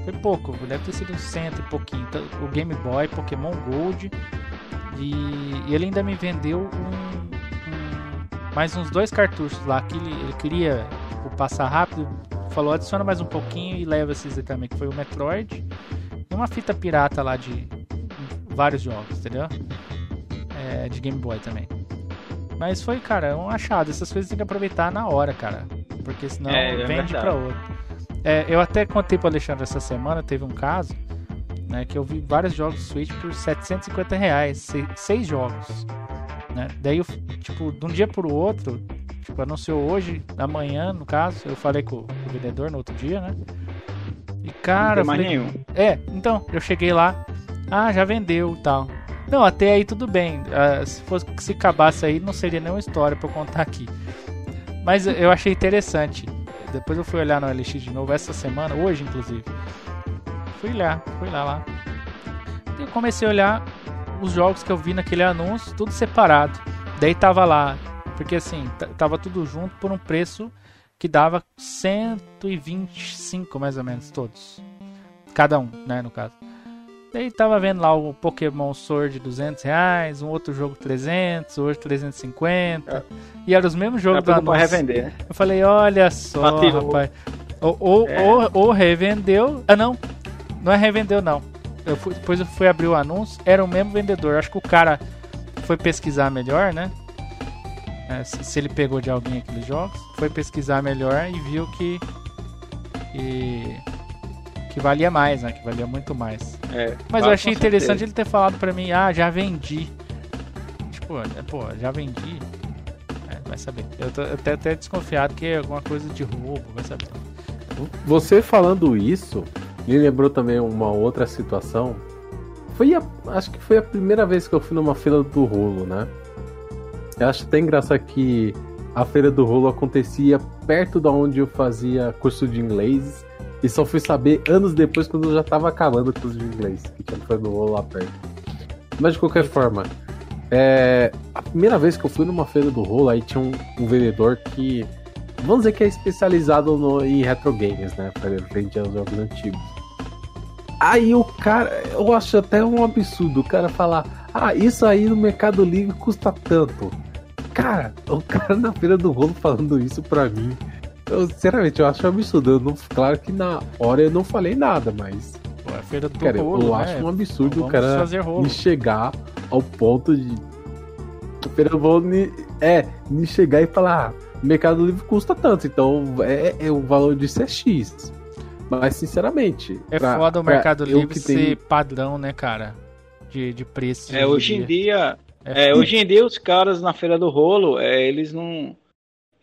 Foi pouco. Deve ter sido um cento e pouquinho. Então, o Game Boy, Pokémon Gold. E, e ele ainda me vendeu um, um, mais uns dois cartuchos lá. Que ele, ele queria tipo, passar rápido. Falou, adiciona mais um pouquinho e leva esses aí também. Que foi o Metroid. E uma fita pirata lá de vários jogos, entendeu? É, de Game Boy também. Mas foi, cara, um achado. Essas coisas tem que aproveitar na hora, cara. Porque senão é, é vende é pra outro. É, eu até contei pro Alexandre essa semana, teve um caso, né, que eu vi vários jogos Switch por 750 reais, seis, seis jogos. Né? Daí, eu, tipo, de um dia pro outro, tipo, anunciou hoje, amanhã, no caso, eu falei com, o vendedor no outro dia, né? E cara, não mais falei, nenhum. É, então, eu cheguei lá, ah, já vendeu tal. Não, até aí tudo bem. Uh, se fosse se acabasse aí, não seria nenhuma história para contar aqui. Mas eu achei interessante. Depois eu fui olhar no LX de novo essa semana, hoje inclusive. Fui lá, fui lá lá. Eu comecei a olhar os jogos que eu vi naquele anúncio, tudo separado. Daí tava lá, porque assim, tava tudo junto por um preço que dava 125 mais ou menos todos. Cada um, né, no caso. Daí tava vendo lá o Pokémon Sword 200 reais, um outro jogo 300, outro 350. É. E eram os mesmos jogos do anúncio. revender, né? Eu falei, olha só, rapaz. Ou, ou, é. ou, ou, revendeu. Ah, não. Não é revendeu, não. Eu fui, depois eu fui abrir o anúncio, era o mesmo vendedor. Acho que o cara foi pesquisar melhor, né? É, se, se, ele pegou de alguém aqueles jogos. Foi pesquisar melhor e viu que. que que valia mais, né? Que valia muito mais. É, Mas eu achei interessante ele ter falado pra mim, ah, já vendi. Tipo, é, pô, já vendi. É, vai saber. Eu tô até, até desconfiado que é alguma coisa de roubo, vai saber. Você falando isso, me lembrou também uma outra situação. foi a, acho que foi a primeira vez que eu fui numa feira do rolo, né? Eu acho até engraçado que a feira do rolo acontecia perto da onde eu fazia curso de inglês e só fui saber anos depois quando eu já tava acabando o curso de inglês, que feira do rolo lá perto. Mas de qualquer forma, é, a primeira vez que eu fui numa feira do rolo, aí tinha um, um vendedor que, vamos dizer que é especializado no, em retro games, né? Frente aos jogos antigos. Aí o cara, eu acho até um absurdo o cara falar, ah, isso aí no Mercado Livre custa tanto. Cara, o *laughs* cara na feira do rolo falando isso pra mim. Eu, sinceramente, eu acho um absurdo. Eu não, claro que na hora eu não falei nada, mas. Pô, a feira do cara, rolo, eu né? acho um absurdo Vamos o cara me chegar ao ponto de. Do rolo me, é, me chegar e falar, ah, o Mercado Livre custa tanto, então é, é o valor disso é X. Mas sinceramente. É pra- foda o Mercado eu Livre que ser tenho- padrão, né, cara? De, de preço. É, hoje em dia, É é, hoje em dia os caras na feira do rolo, é, eles não.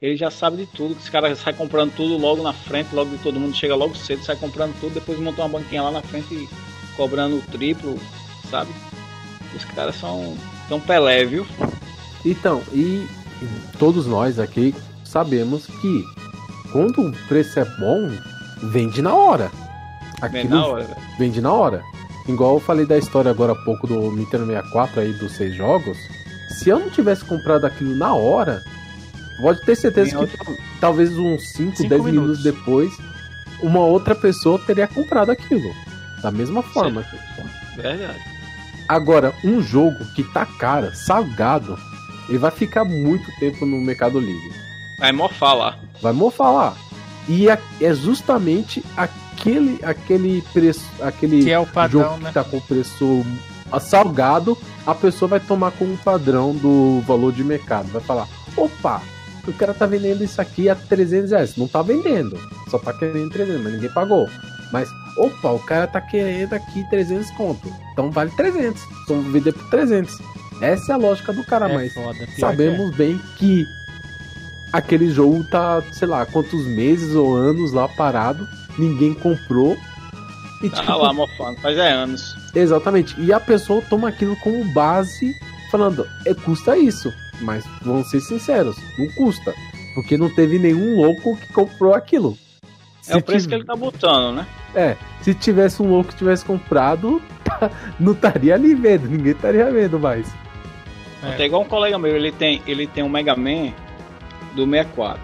Eles já sabem de tudo, que os caras saem comprando tudo logo na frente, logo de todo mundo chega logo cedo, sai comprando tudo, depois montam uma banquinha lá na frente e cobrando o triplo, sabe? Os caras são tão Pelé, viu? Então, e todos nós aqui sabemos que quando o preço é bom, vende na hora. Aquilo na hora, vende na hora. Igual eu falei da história agora há pouco do Nintendo 64 aí dos seis jogos. Se eu não tivesse comprado aquilo na hora, pode ter certeza que tal- talvez uns 5, Cinco 10 minutos. minutos depois, uma outra pessoa teria comprado aquilo. Da mesma forma. Verdade. Agora, um jogo que tá caro, salgado, ele vai ficar muito tempo no Mercado Livre. Vai morfar lá. Vai mofar lá. E é justamente aquele aquele preço, aquele Que é o padrão, jogo né? que tá com preço salgado, a pessoa vai tomar como padrão do valor de mercado. Vai falar: opa, o cara tá vendendo isso aqui a 300 reais. Não tá vendendo, só tá querendo 300, mas ninguém pagou. Mas, opa, o cara tá querendo aqui 300 conto. Então vale 300. Então vou vender por 300. Essa é a lógica do cara, É mas foda, sabemos bem que aquele jogo tá, sei lá, quantos meses ou anos lá parado, ninguém comprou. E, tipo, Tá lá morfando, faz é anos. Exatamente. E a pessoa toma aquilo como base, falando, é, custa isso. Mas vamos ser sinceros, não custa. Porque não teve nenhum louco que comprou aquilo. É o preço tiv- que ele tá botando, né? É, se tivesse um louco que tivesse comprado, tá- *laughs* não estaria ali vendo, ninguém estaria vendo mais. É. Até igual um colega meu, ele tem, ele tem um Mega Man do 64.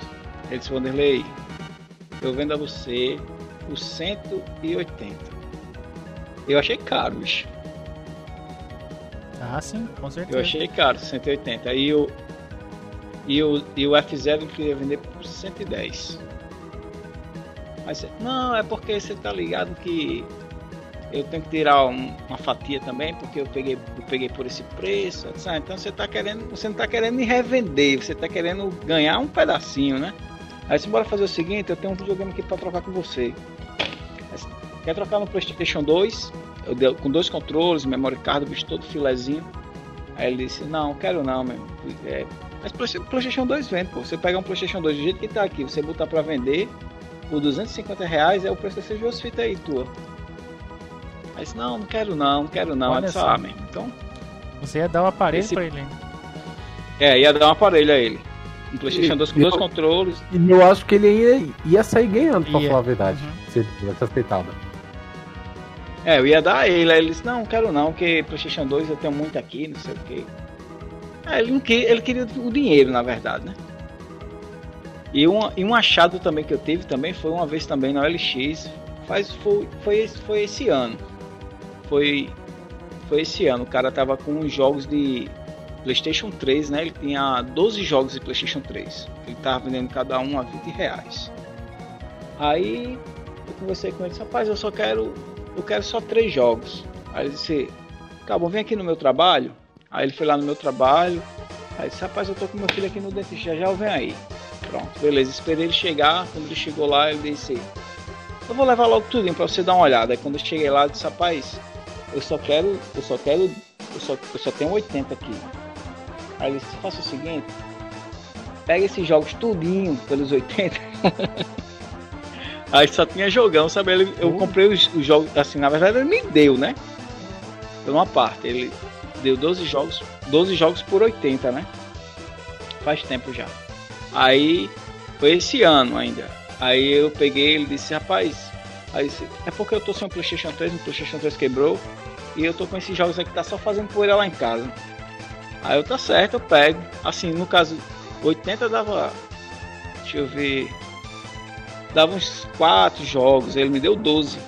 Ele disse, Vanderlei, eu vendo a você por 180. Eu achei caro, bicho. Ah, sim, com certeza. Eu achei caro, 180. Aí o. E o, e o F0 ele queria vender por 110. Mas não, é porque você tá ligado que eu tenho que tirar um- uma fatia também, porque eu peguei, eu peguei por esse preço. "Ah, então você tá querendo. Você não tá querendo me revender, você tá querendo ganhar um pedacinho, né? Aí você bora fazer o seguinte, eu tenho um videogame aqui pra trocar com você Quer trocar no Playstation 2? Eu dei- com dois controles, memory card, o bicho todo filezinho. Aí ele disse, não, quero não, meu. É, mas Play- Playstation 2 vende, pô. Você pega um Playstation 2 do jeito que tá aqui, você botar pra vender por 250 reais, é o preço dessas duas fitas aí, tua. Aí disse, não, não quero não, não quero não. Olha Aí disse, só. ah, meu, então... Você ia dar o aparelho Esse- pra ele. É, ia dar um aparelho a ele. Um Playstation E- 2 com e dois eu- controles. E eu acho que ele ia, ia sair ganhando, pra Ia. falar a verdade. Uhum. Se ele tivesse aceitado. É, eu ia dar a ele. Aí ele disse, não, quero não, porque Playstation 2 eu tenho muito aqui, não sei o que. ele, não queria, ele queria o dinheiro, na verdade, né? E um, e um achado também que eu tive também foi uma vez também na OLX. Faz, foi, foi, esse- foi esse ano. Foi, foi esse ano. O cara tava com jogos de Playstation 3, né? Ele tinha 12 jogos de Playstation 3. Ele tava vendendo cada um a 20 reais. Aí eu conversei com ele, rapaz, eu só quero. Eu quero só três jogos. Aí ele disse, Cabo, vem aqui no meu trabalho. Aí ele foi lá no meu trabalho. Aí disse, rapaz, eu tô com meu filho aqui no dentista, já venho aí. Pronto, beleza, esperei ele chegar. Quando ele chegou lá, ele disse, eu vou levar logo tudinho pra você dar uma olhada. Aí quando eu cheguei lá, eu disse, rapaz, eu só quero, eu só quero, eu só, eu só tenho 80 aqui. Aí ele disse, faça o seguinte, pega esses jogos tudinho pelos 80. *laughs* Aí só tinha jogão, sabe? Ele, eu comprei os, os jogos, assim, na verdade ele me deu, né? Por uma parte, ele deu 12 jogos, 12 jogos por 80, né? Faz tempo já. Aí foi esse ano ainda. Aí eu peguei ele disse, rapaz, aí disse, é porque eu tô sem o Playstation 3, o Playstation 3 quebrou. E eu tô com esses jogos aqui, tá só fazendo poeira lá em casa. Aí eu tá certo, eu pego. Assim, no caso, 80 dava. Deixa eu ver. Dava uns 4 jogos, ele me deu 12.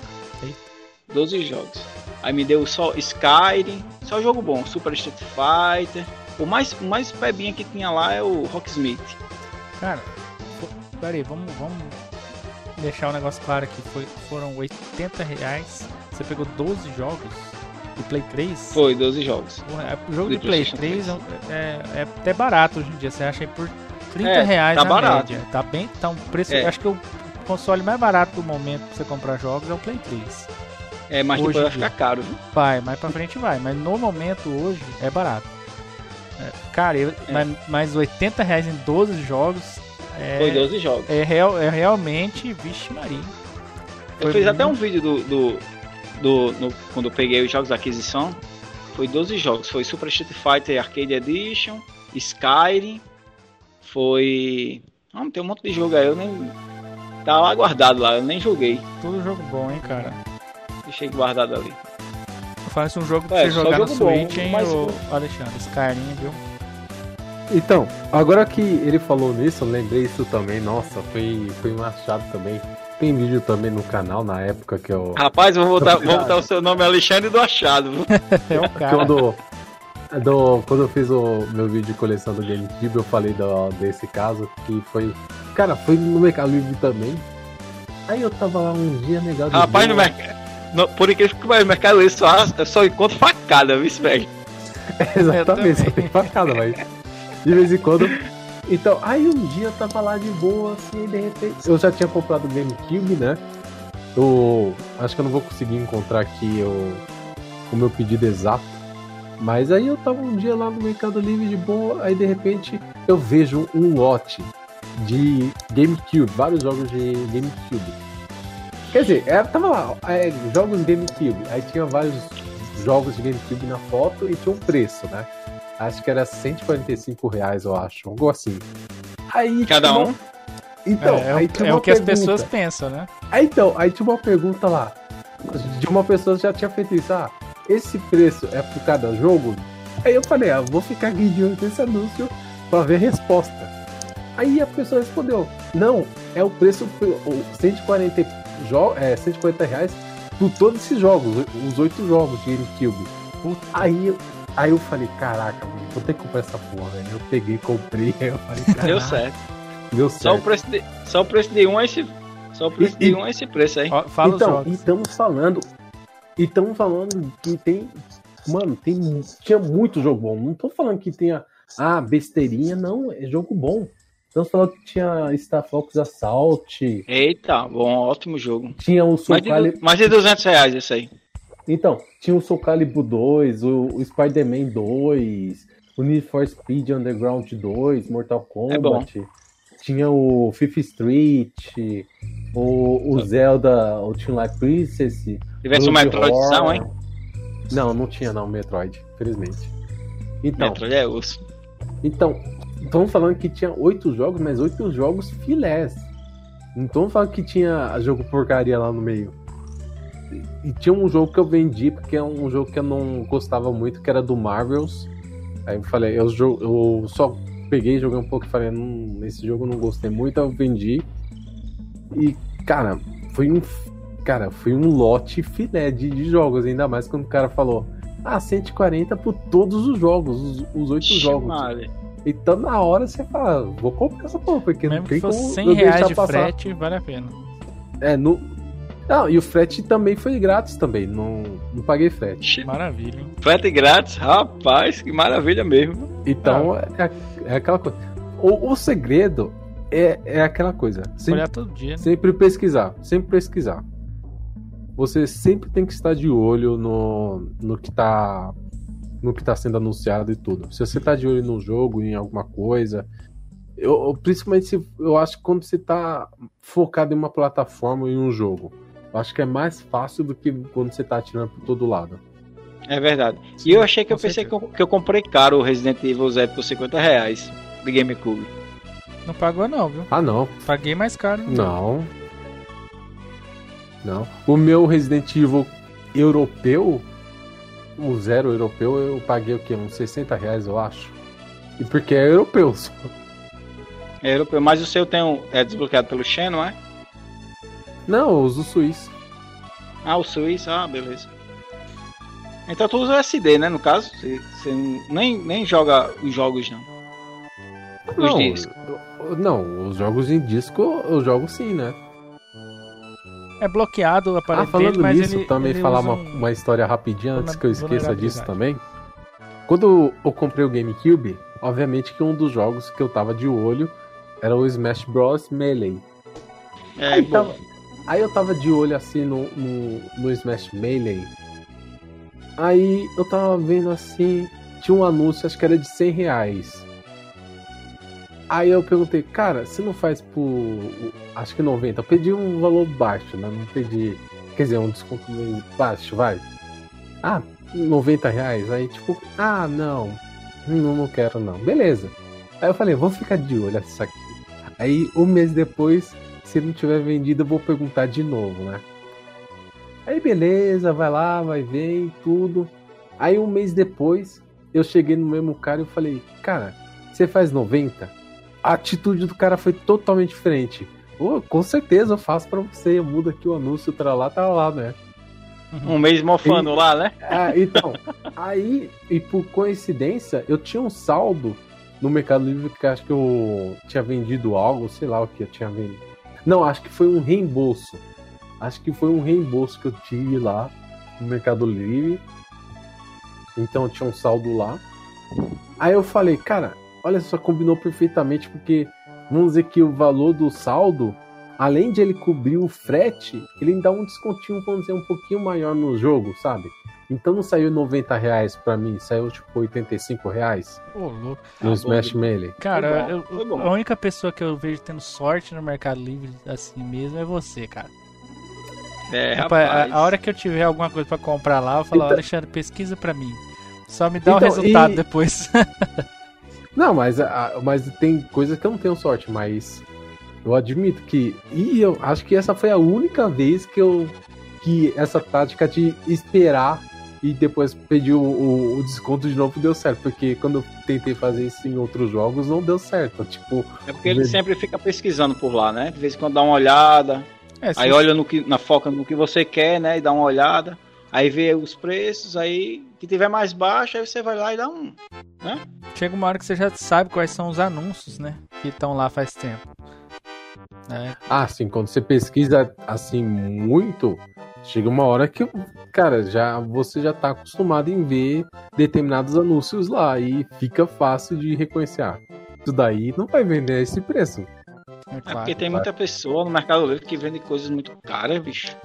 12 jogos. Aí me deu só Skyrim, só jogo bom, Super Street Fighter. O mais, o mais pebinha que tinha lá é o Rocksmith. Cara, peraí, vamos, vamos deixar o um negócio claro aqui. Foi, foram 80 reais. Você pegou 12 jogos do Play 3? Foi, 12 jogos. É, o jogo do, Play 3 é, é, é, até barato hoje em dia. Você acha aí por 30 é, reais tá na barato. média. Tá bem, tá um preço. É. Acho que o console mais barato do momento pra você comprar jogos é o Play 3. É, mas hoje depois vai ficar caro, viu? Vai, mais pra frente vai. Mas no momento hoje é barato. É, cara, eu, é. mais, mais 80 reais em 12 jogos. É, Foi 12 jogos. É, real, é realmente, vixe Maria. Eu fiz muito... até um vídeo do, do, do no, quando eu peguei os jogos da aquisição. Foi 12 jogos. Foi Super Street Fighter Arcade Edition, Skyrim, foi. Não, tem um monte de jogo aí, eu nem. Tá lá guardado lá, eu nem joguei. Tudo jogo bom, hein, cara. Deixei guardado ali. Faz um jogo pra é, você jogar no Switch, bom, hein, mas... o Alexandre? Skyrim, viu? Então, agora que ele falou nisso, eu lembrei isso também. Nossa, foi, foi um achado também. Tem vídeo também no canal na época que eu. Rapaz, vou botar, vou botar o seu nome Alexandre do Achado. *laughs* é *laughs* o cara. Quando, do, quando eu fiz o meu vídeo de coleção do GameCube, eu falei do, desse caso que foi. Cara, foi no Mercado Livre também. Aí eu tava lá um dia negado. Rapaz, no mercado. Por incrível que o Mercado Livre só, só encontro facada, viu, velho? *laughs* exatamente, só tem facada, mas. De vez em quando então, aí um dia eu tava lá de boa, assim, de repente. Eu já tinha comprado o GameCube, né? Eu acho que eu não vou conseguir encontrar aqui o, o meu pedido exato. Mas aí eu tava um dia lá no Mercado Livre de boa, aí de repente eu vejo um lote de GameCube, vários jogos de GameCube. Quer dizer, era, é, tava lá, é, jogos GameCube, aí tinha vários jogos de GameCube na foto e tinha um preço, né? Acho que era 145 reais, eu acho. Algo assim. Aí, Cada um? Então, é, aí é o que pergunta. as pessoas pensam, né? Aí, então, aí tinha uma pergunta lá. De uma pessoa que já tinha feito isso. Ah, esse preço é por cada jogo? Aí eu falei, ah, vou ficar olho nesse anúncio pra ver a resposta. Aí a pessoa respondeu, não, é o preço, 140, jo é, 140 reais por todos esses jogos, os oito jogos de GameCube. Aí Aí eu falei, caraca, mano, vou ter que comprar essa porra, velho. Eu peguei, comprei, aí *laughs* eu falei, caraca. Deu certo. Deu certo. Só o preço de, só o preço de um é esse. Só o preço e, de um é esse preço aí. Fala então, e estamos falando. E estamos falando que tem. Mano, tem, tinha muito jogo bom. Não tô falando que tenha. Ah, besteirinha, não, é jogo bom. Estamos falando que tinha Star Fox Assault. Eita, bom, ótimo jogo. Tinha o Soul mais, de, mais de 200 reais esse aí. Então, tinha o Soul Calibur 2, o, o Spider-Man 2, o Need for Speed Underground 2, Mortal Kombat. É tinha o Fifth Street, o, o Zelda, o Twilight Princess. Tivesse o Metroidzão, hein? Não, não tinha não, Metroid, felizmente. Então, Metroid é osso. Então, estamos falando que tinha oito jogos, mas oito jogos filés. Não estamos falando que tinha jogo porcaria lá no meio. E tinha um jogo que eu vendi, porque é um jogo que eu não gostava muito, que era do Marvels. Aí eu falei, eu, eu só peguei, joguei um pouco e falei, hum, esse jogo eu não gostei muito, eu vendi. E, cara, foi um. Cara, foi um lote filé de, de jogos, ainda mais quando o cara falou. Ah, 140 por todos os jogos, os oito jogos. Então na hora você fala, vou comprar essa porra, porque Mesmo não tem que como 100 reais de passar. frete, vale a pena. É, no, não, e o frete também foi grátis também, não, não paguei frete. Maravilha. Hein? Frete grátis, rapaz, que maravilha mesmo. Então ah. é, é, aquela coisa. O, o segredo é, é aquela coisa. Sempre, Olhar todo dia. Né? Sempre pesquisar, sempre pesquisar. Você sempre tem que estar de olho no, no que está no que está sendo anunciado e tudo. Se você está de olho no jogo, em alguma coisa, eu, principalmente se, eu acho que quando você está focado em uma plataforma ou em um jogo, eu acho que é mais fácil do que quando você tá atirando por todo lado. É verdade. Sim, e eu achei que eu pensei que eu, que eu, comprei caro o Resident Evil Zero por 50 reais do GameCube. Não pagou não, viu? Ah não. Paguei mais caro. Não. Não. O meu Resident Evil europeu, o zero europeu, eu paguei o quê? Uns 60 reais, eu acho. E porque é europeu só. É europeu, mas o seu tem um, é desbloqueado pelo Shen, não é? Não, eu uso o suíço. Ah, o suíço? Ah, beleza. Então tu usa o SD, né? No caso, você, você nem, nem joga os jogos, não. Os não, discos. Não, os jogos em disco eu jogo sim, né? É bloqueado aparentemente, ah, falando mas nisso, ele, também ele falar uma, um... uma história rapidinha antes que eu esqueça disso também. Quando eu comprei o GameCube, obviamente que um dos jogos que eu tava de olho era o Smash Bros. Melee. É, aí, tava, aí eu tava de olho assim no, no, no Smash Melee. Aí eu tava vendo assim, tinha um anúncio, acho que era de 100 reais. Aí eu perguntei, cara, você não faz por. Acho que 90. Eu pedi um valor baixo, né? Não pedi. Quer dizer, um desconto meio baixo, vai. Ah, 90 reais. Aí tipo, ah, não. Não, não quero não. Beleza. Aí eu falei, vou ficar de olho nisso aqui. Aí um mês depois, se não tiver vendido, eu vou perguntar de novo, né? Aí beleza, vai lá, vai ver tudo. Aí um mês depois, eu cheguei no mesmo cara e falei, cara, você faz 90? A atitude do cara foi totalmente diferente. Oh, com certeza eu faço para você, eu mudo aqui o anúncio, tá lá, tá lá, né? *laughs* Um mês mofando e, lá, né? É, então, aí, e por coincidência, eu tinha um saldo no Mercado Livre que acho que eu tinha vendido algo, sei lá o que eu tinha vendido. Não, acho que foi um reembolso. Acho que foi um reembolso que eu tive lá no Mercado Livre. Então tinha um saldo lá. Aí eu falei, cara, olha só, combinou perfeitamente, porque vamos dizer que o valor do saldo, além de ele cobrir o frete, ele dá um descontinho, vamos dizer, um pouquinho maior no jogo, sabe? Então não saiu 90 reais pra mim, saiu tipo 85 reais. Ô, louco. No ah, Smash Melee. Cara, eu, a única pessoa que eu vejo tendo sorte no Mercado Livre assim mesmo é você, cara. É, rapaz. A, a, hora que eu tiver alguma coisa para comprar lá, eu falo, então... Alexandre, pesquisa para mim. Só me dá então, o resultado e... depois. *laughs* não, mas, mas tem coisas que eu não tenho sorte, mas eu admito que. E eu acho que essa foi a única vez que eu. que essa tática de esperar e depois pedir o, o, o, desconto de novo deu certo. Porque quando eu tentei fazer isso em outros jogos, não deu certo. Tipo. É porque ele sempre fica pesquisando por lá, né? De vez em quando dá uma olhada. É, aí olha no que, na foca no que você quer, né? E dá uma olhada. Aí vê os preços, aí que tiver mais baixo, aí você vai lá e dá um. Né? Chega uma hora que você já sabe quais são os anúncios, né? Que estão lá faz tempo. É. Ah, sim, quando você pesquisa assim muito, chega uma hora que, cara, já você já tá acostumado em ver determinados anúncios lá e fica fácil de reconhecer. Ah, isso daí não vai vender esse preço. É, claro, é porque tem muita pessoa no Mercado Livre que vende coisas muito caras, bicho.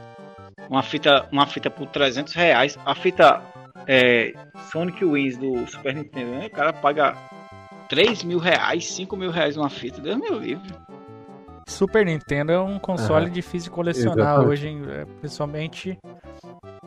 Uma fita, uma fita por 300 reais. A fita é, Sonic Wins do Super Nintendo, né? O cara paga 3 mil reais, 5 mil reais uma fita. Deus meu livre. Super Nintendo é um console uhum. difícil de colecionar Exatamente. hoje, é, principalmente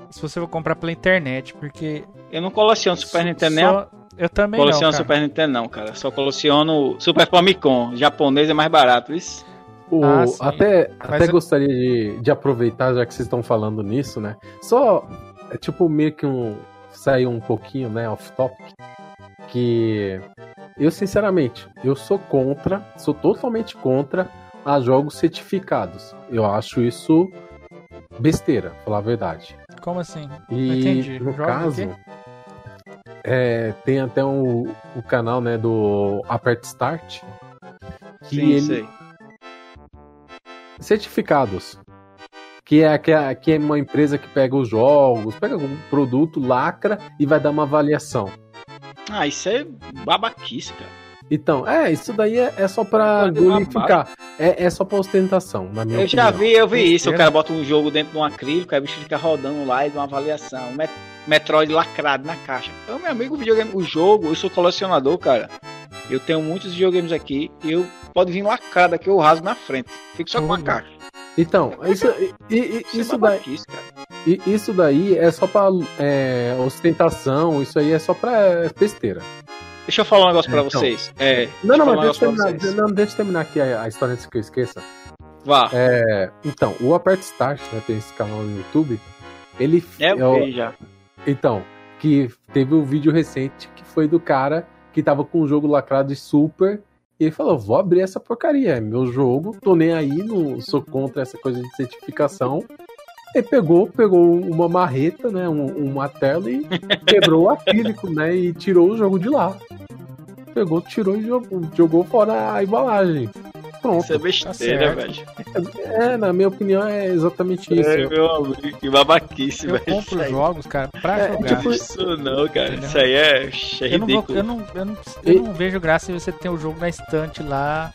se você for comprar pela internet, porque. Eu não coleciono Super Nintendo nem a eu também coleciono não, Super Nintendo não, cara. Só coleciono Super Famicom. Japonês é mais barato, isso. O, ah, até até gostaria de, de aproveitar, já que vocês estão falando nisso, né? Só, é tipo, meio que um. Sair um pouquinho, né, off-topic. Que eu, sinceramente, eu sou contra, sou totalmente contra a jogos certificados. Eu acho isso besteira, falar a verdade. Como assim? E, entendi. No Joga caso, é, tem até um, o canal né, do Apert Start. Que Sim, ele... Certificados. Que é, que, é, que é uma empresa que pega os jogos, pega algum produto, lacra e vai dar uma avaliação. Ah, isso é babaquice, cara. Então, é, isso daí é, é só pra glorificar. É, é só pra ostentação, na minha Eu opinião. já vi, eu vi isso. O cara bota um jogo dentro de um acrílico, aí o bicho fica rodando lá e dá uma avaliação. Metroid lacrado na caixa. Então, meu amigo, o videogame, o jogo, eu sou colecionador, cara. Eu tenho muitos videogames aqui e eu pode vir lacrado aqui, eu rasgo na frente. Fico só com uma caixa. Então, isso, e, e, isso, daí. Isso daí é só pra é, ostentação, isso aí é só pra besteira. Deixa eu falar um negócio é, pra então. vocês. É, não, não, mas deixa, um terminar, não, deixa eu terminar aqui a, a, história antes que eu esqueça. Vá. É, então, o Apert Start, né, tem esse canal no YouTube, ele... É, eu vi já. Então, que teve um vídeo recente que foi do cara que tava com o jogo lacrado de Super e ele falou: vou abrir essa porcaria, é meu jogo, tô nem aí, não sou contra essa coisa de certificação. Ele pegou, pegou uma marreta, né, um, uma tela e *laughs* quebrou o acrílico, né, e tirou o jogo de lá. Pegou, tirou e jogou, jogou fora a embalagem. Pronto. Isso é besteira, tá velho. É, na minha opinião, é exatamente isso. É, meu amigo, que babaquice, eu velho. Eu compro jogos, cara, pra é, jogar. Tipo, isso não, cara. Isso aí é, é eu não, vou, eu, não, eu, não, eu não vejo graça em você ter o um jogo na estante lá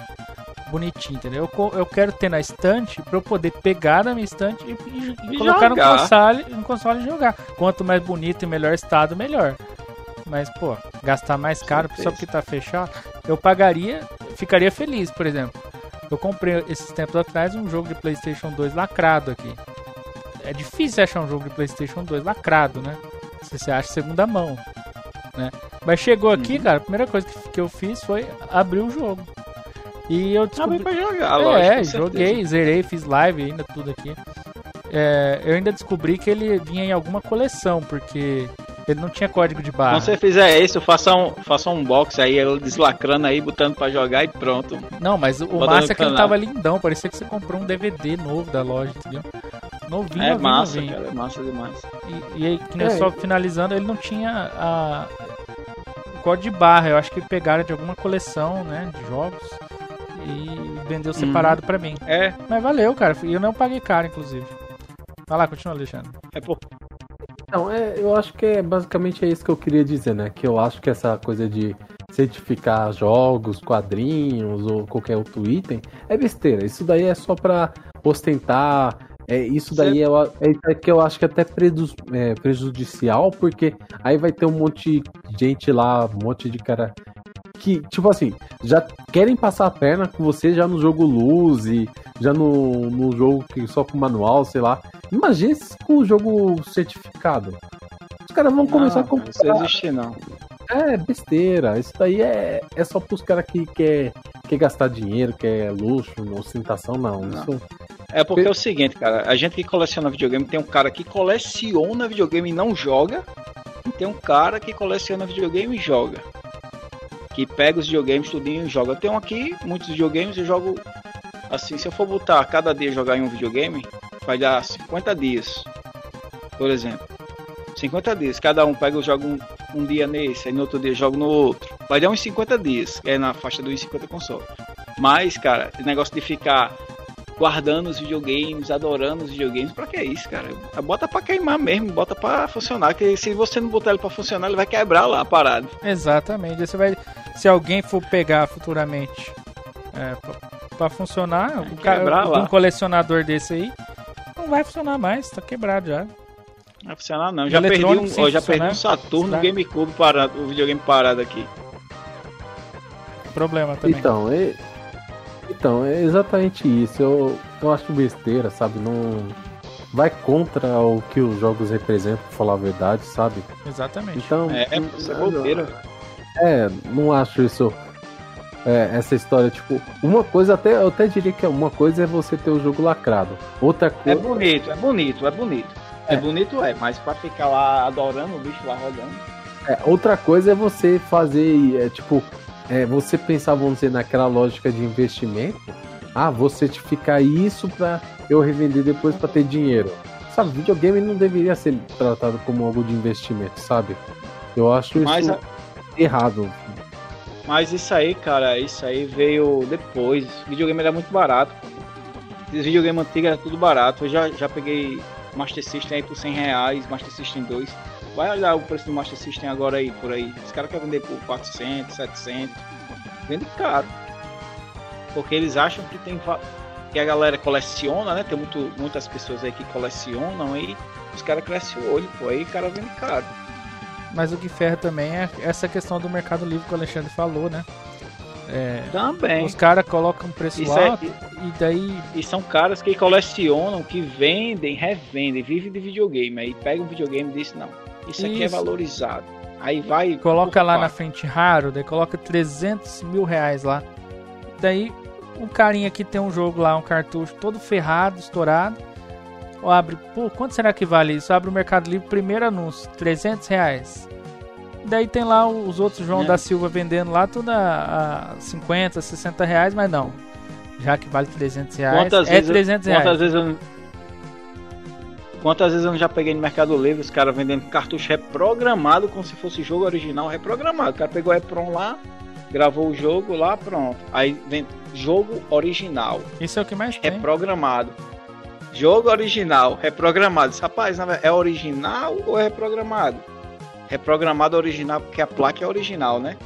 bonitinho, entendeu? Eu, eu quero ter na estante pra eu poder pegar na minha estante e, e, e colocar no console, no console e jogar. Quanto mais bonito e melhor estado, melhor. Mas, pô, gastar mais caro só porque tá fechado, eu pagaria, ficaria feliz, por exemplo. Eu comprei esses tempos atrás um jogo de PlayStation 2 lacrado aqui. É difícil achar um jogo de PlayStation 2 lacrado, né? Se você acha segunda mão, né? Mas chegou aqui, uhum. cara, a primeira coisa que eu fiz foi abrir o jogo. E eu descobri... Abri pra jogar, é, lógico. É, joguei, zerei, fiz live ainda, tudo aqui. É, eu ainda descobri que ele vinha em alguma coleção, porque ele não tinha código de barra. Quando você fizer isso, faça um, faça um box aí, ele deslacrando aí, botando pra jogar e pronto. Não, mas o massa é que ele tava lindão, parecia que você comprou um DVD novo da loja, entendeu? Novinho, é novinho, massa, novinho. cara, é massa demais. E, e aí, que nem é. só finalizando, ele não tinha a código de barra, eu acho que pegaram de alguma coleção, né, de jogos e vendeu uhum. separado hum. para mim. É. Mas valeu, cara, e eu não paguei caro, inclusive. Vai lá, continua, Alexandre. É por, então, é, eu acho que é basicamente é isso que eu queria dizer, né? Que eu acho que essa coisa de certificar jogos, quadrinhos ou qualquer outro item é besteira. Isso daí é só para ostentar. É, isso daí é, é, que eu acho que é até preju, é, prejudicial, porque aí vai ter um monte de gente lá, um monte de cara que, tipo assim, já querem passar a perna com você já no jogo luz e já no, no jogo que só com manual, sei lá. Imagina com o jogo certificado. Os caras vão começar não, a comprar. Isso existe, não. É, besteira. Isso daí é, é só pros caras que quer, quer gastar dinheiro, quer luxo, ostentação, não. não. Isso... É porque é o seguinte, cara, a gente que coleciona videogame tem um cara que coleciona videogame e não joga, e tem um cara que coleciona videogame e joga que pega os videogames tudinho e joga. Eu tenho aqui muitos videogames, eu jogo assim, se eu for botar cada dia jogar em um videogame, vai dar 50 dias. Por exemplo. 50 dias, cada um pega e joga um, um dia nesse, aí no outro dia joga no outro. Vai dar uns 50 dias, é na faixa dos 50 consoles. Mas, cara, esse negócio de ficar guardando os videogames, adorando os videogames. Pra que isso, cara? Bota pra queimar mesmo, bota pra funcionar. Que se você não botar ele pra funcionar, ele vai quebrar lá a parada. Exatamente. Você vai, se alguém for pegar futuramente é, pra, pra funcionar, o cara, um colecionador desse aí, não vai funcionar mais, tá quebrado já. Não vai funcionar não. Já perdi um, já perdi um Saturno no GameCube parado, o videogame parado aqui. Problema também. Então, e então, é exatamente isso. Eu, eu acho besteira, sabe? Não. Vai contra o que os jogos representam, pra falar a verdade, sabe? Exatamente. Então. É, é, é, é, não acho isso. É, essa história, tipo, uma coisa até, eu até diria que uma coisa é você ter o jogo lacrado. Outra coisa. É bonito, é bonito, é bonito. É, é bonito, é, mas pra ficar lá adorando o bicho lá rodando. É, outra coisa é você fazer, é, tipo, é, você pensar, vamos dizer, naquela lógica de investimento, ah, vou certificar isso para eu revender depois para ter dinheiro. Sabe, videogame não deveria ser tratado como algo de investimento, sabe? Eu acho Mas isso a... errado. Mas isso aí, cara, isso aí veio depois. O videogame era muito barato. Os videogame antigos era tudo barato. Eu já, já peguei Master System aí por 100 reais, Master System 2. Vai olhar o preço do Master System agora aí, por aí. Os caras querem vender por 400, 700. Vende caro. Porque eles acham que tem que a galera coleciona, né? Tem muito, muitas pessoas aí que colecionam aí. Os caras crescem o olho, pô. Aí o cara vende caro. Mas o que ferra também é essa questão do mercado livre que o Alexandre falou, né? É, Também. Os caras colocam preço Isso é- alto e daí. E são caras que colecionam, que vendem, revendem, vivem de videogame. Aí pega um videogame e diz, não, isso aqui é valorizado. Aí vai. Coloca lá na frente raro, daí coloca 300 mil reais lá. Daí o carinha que tem um jogo lá, um cartucho todo ferrado, estourado. Ou abre, pô, quanto será que vale isso? Abre o Mercado Livre, primeiro anúncio, 300 reais. Daí tem lá os outros João É. da Silva vendendo lá tudo a, a 50, 60 reais, mas não. Já que vale 300 reais, Quantas é vezes, 300 eu, reais. quantas vezes eu Quantas vezes eu não já peguei no Mercado Livre os caras vendendo cartucho reprogramado como se fosse jogo original reprogramado. O cara pegou o EPROM lá, gravou o jogo lá, pronto. Aí vem jogo original, Isso é o que mais tem. reprogramado. Jogo original, reprogramado. Disse, Rapaz, na verdade, é original ou é reprogramado? Reprogramado original porque a placa é original, né?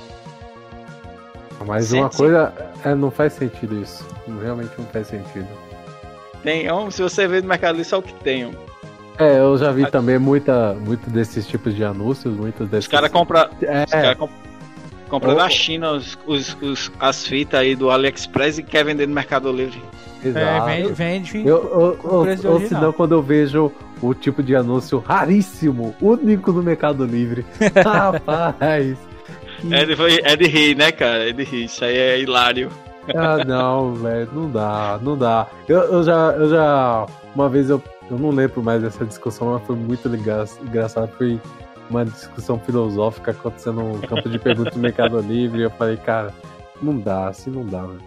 Mas Sim, uma coisa, é, não faz sentido isso. Realmente não faz sentido. Tem, um, se você vê no Mercado Livre, só o que tem. um. É, eu já vi também muita, muito desses tipos de anúncios, muitos desses. Os caras compram É, Os caras comp compram Ô, da ô. China os, os- os- as fitas aí do AliExpress e quer vender no Mercado Livre. É, exato. vende, vende Eu, ou, senão, quando eu vejo o tipo de anúncio raríssimo, único no Mercado Livre. *laughs* Rapaz! que- É de, é de rir, né, cara? É de rir. Isso aí é hilário. Ah, não, velho, não dá, não dá. Eu, eu já, eu já, uma vez eu, eu não lembro mais dessa discussão, mas foi muito engra- engraçado. Foi uma discussão filosófica acontecendo no campo de perguntas do Mercado Livre. E eu falei, cara, não dá, assim não dá, velho.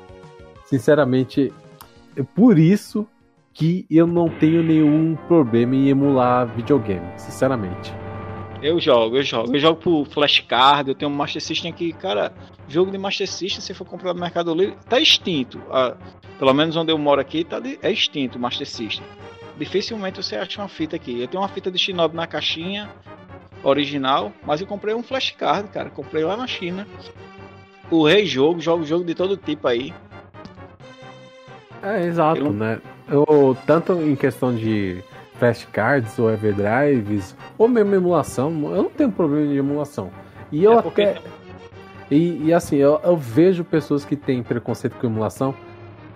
Sinceramente, é por isso que eu não tenho nenhum problema em emular videogame, sinceramente. Eu jogo, eu jogo. Eu jogo por flashcard, eu tenho um Master System aqui, cara. Jogo de Master System, se for comprar no Mercado Livre, tá extinto. Ah, pelo menos onde eu moro aqui, tá de- é extinto o Master System. Dificilmente você acha uma fita aqui. Eu tenho uma fita de Shinobi na caixinha original, mas eu comprei um flashcard, cara. Comprei lá na China. O rei jogo, jogo jogo de todo tipo aí. É, exato, Eu né? Eu, tanto em questão de flashcards ou everdrives, ou mesmo emulação, eu não tenho problema de emulação. E eu É porque- até. E, e assim, eu, eu vejo pessoas que têm preconceito com emulação,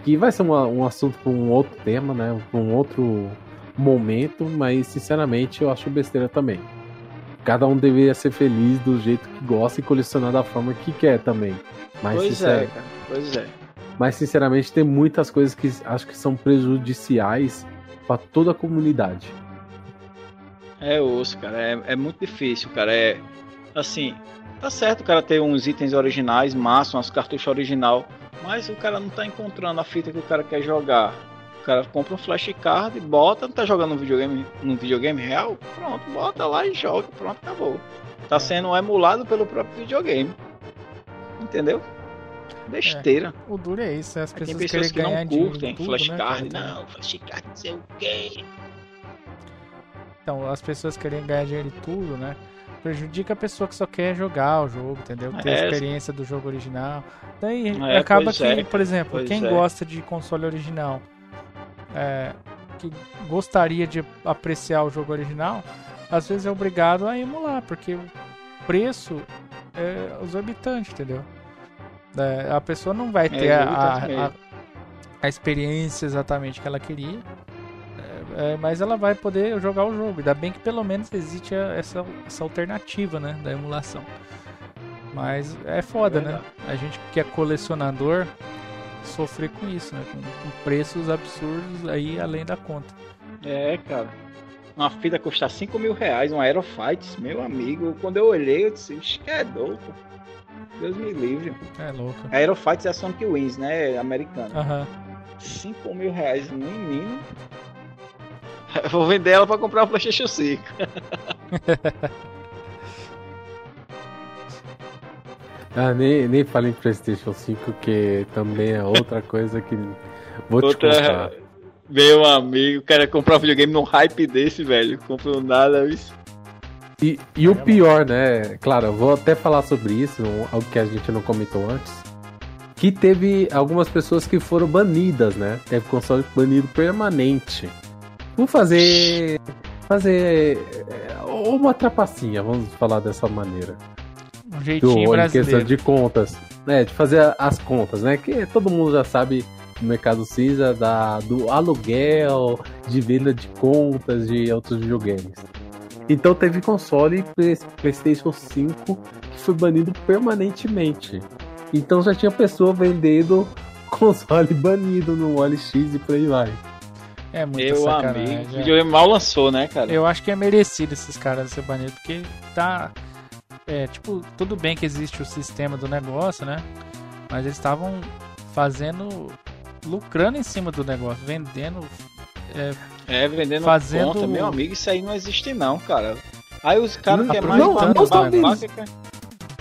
que vai ser uma- um assunto para um outro tema, né? Para um outro momento, mas sinceramente eu acho besteira também. Cada um deveria ser feliz do jeito que gosta e colecionar da forma que quer também. Mas, Pois sincera- é, cara. Pois é. mas sinceramente tem muitas coisas que acho que são prejudiciais para toda a comunidade. É osso, cara. É, é muito difícil, cara. É assim, tá certo o cara ter uns itens originais, massa, umas cartuchos original, mas o cara não tá encontrando a fita que o cara quer jogar. O cara compra um flashcard, bota, não tá jogando um videogame, num videogame real? Pronto, bota lá e joga, pronto, acabou. Tá sendo emulado pelo próprio videogame. Entendeu? Besteira. O duro é isso, as Aí tem pessoas pessoas que não curtem em tudo, flashcard, né, não, flashcard não sei o quê. Então, as pessoas querem ganhar dinheiro em tudo, né? Prejudica a pessoa que só quer jogar o jogo, entendeu? Ter a É. experiência do jogo original. Daí É, acaba que, é, por exemplo, pois quem é. gosta de console original, é, que gostaria de apreciar o jogo original, às vezes é obrigado a emular, porque o preço é exorbitante, entendeu? É, a pessoa não vai ter a, a, a, a experiência exatamente que ela queria. É, mas ela vai poder jogar o jogo. Ainda bem que pelo menos existe a- essa, essa alternativa, né? Da emulação. Mas é foda, É né? A gente que é colecionador sofrer com isso, né? Com, com preços absurdos aí além da conta. É, cara. Uma fita custa 5 mil reais, um Aerofights, meu amigo. Quando eu olhei, eu disse, "Ixi, que é louco. Deus me livre. É louco. Aerofights é a Sonic Wings, né? Americana. Aham. 5 mil reais, menino. Vou vender ela pra comprar o PlayStation 5. *laughs* Ah, nem, nem falei em PlayStation 5, que também é outra coisa que vou te Outra- contar. Meu amigo, cara, comprar um videogame num hype desse, velho. Comprou nada, isso. E, e o pior, né? Claro, eu vou até falar sobre isso, algo que a gente não comentou antes. Que teve algumas pessoas que foram banidas, né? Teve console banido permanente. Por fazer. Fazer. é, Uma trapacinha, vamos falar dessa maneira. Um jeitinho do, brasileiro. questão de contas. É, de fazer as contas, né? Que todo mundo já sabe no mercado cinza da, do aluguel, de venda de contas de outros videogames. Então teve console PlayStation 5 que foi banido permanentemente. Então já tinha pessoa vendendo *laughs* console banido no OLX e por aí vai. É muito Meu sacanagem. amigo, o videogame mal lançou, né, cara? Eu acho que é merecido esses caras ser banidos, porque tá. É, tipo, tudo bem que existe o sistema do negócio, né? Mas eles estavam fazendo. lucrando em cima do negócio, vendendo. É, é vendendo fazendo... conta, meu amigo, isso aí não existe não, cara. Aí os caras querem mais não, não, só vender,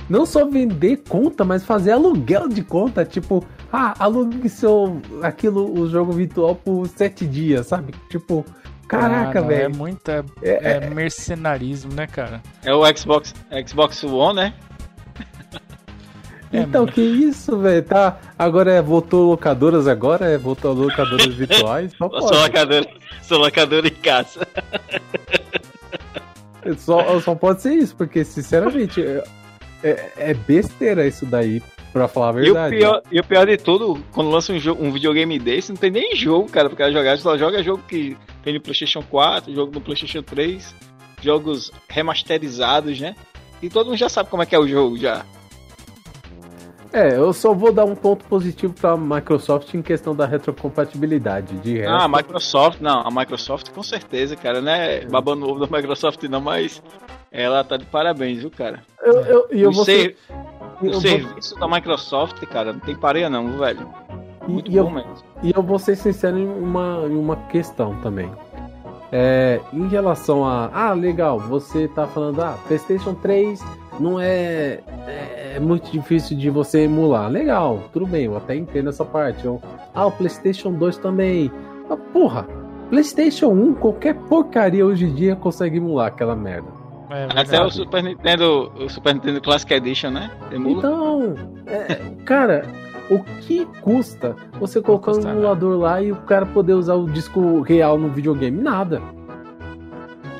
não só vender conta, mas fazer aluguel de conta, tipo, ah, alugue seu aquilo, o jogo virtual por sete dias, sabe? Tipo, caraca, ah, velho. É muita é, é, é, mercenarismo, né, cara? É o Xbox, Xbox One, né? *laughs* É, então, que isso, velho? Tá, agora é, voltou locadoras agora, é, voltou locadoras *laughs* virtuais. Só pode. Sou locador, sou locador em casa. Só, só pode ser isso, porque, sinceramente, é, é, besteira isso daí. Pra falar a verdade. E o pior, e o pior de tudo, quando lança um, jogo, um videogame desse, não tem nem jogo, cara, pro cara jogar. Só joga jogo que tem no PlayStation 4, jogo no PlayStation 3, jogos remasterizados, né? E todo mundo já sabe como é que é o jogo já. É, eu só vou dar um ponto positivo pra Microsoft em questão da retrocompatibilidade. De resto... Ah, a Microsoft, não, a Microsoft com certeza, cara, né? Babando ovo da Microsoft não, mas ela tá de parabéns, viu, cara? Eu, eu, eu vou ser... O serviço vou... da Microsoft, cara, não tem pareia não, velho. Muito e, bom eu, mesmo. E eu vou ser sincero em uma, em uma questão também. É, em relação a. Ah, legal, você tá falando, ah, PlayStation 3 não é, é, é, muito difícil de você emular. Legal, tudo bem, eu até entendo essa parte. Eu, ah, o PlayStation 2 também. Ah, porra, PlayStation 1, qualquer porcaria hoje em dia consegue emular aquela merda. É, Até o Super Nintendo, o Super Nintendo Classic Edition, né? Emula. Então, é, cara, o que custa você colocar um emulador lá e o cara poder usar o disco real no videogame? Nada.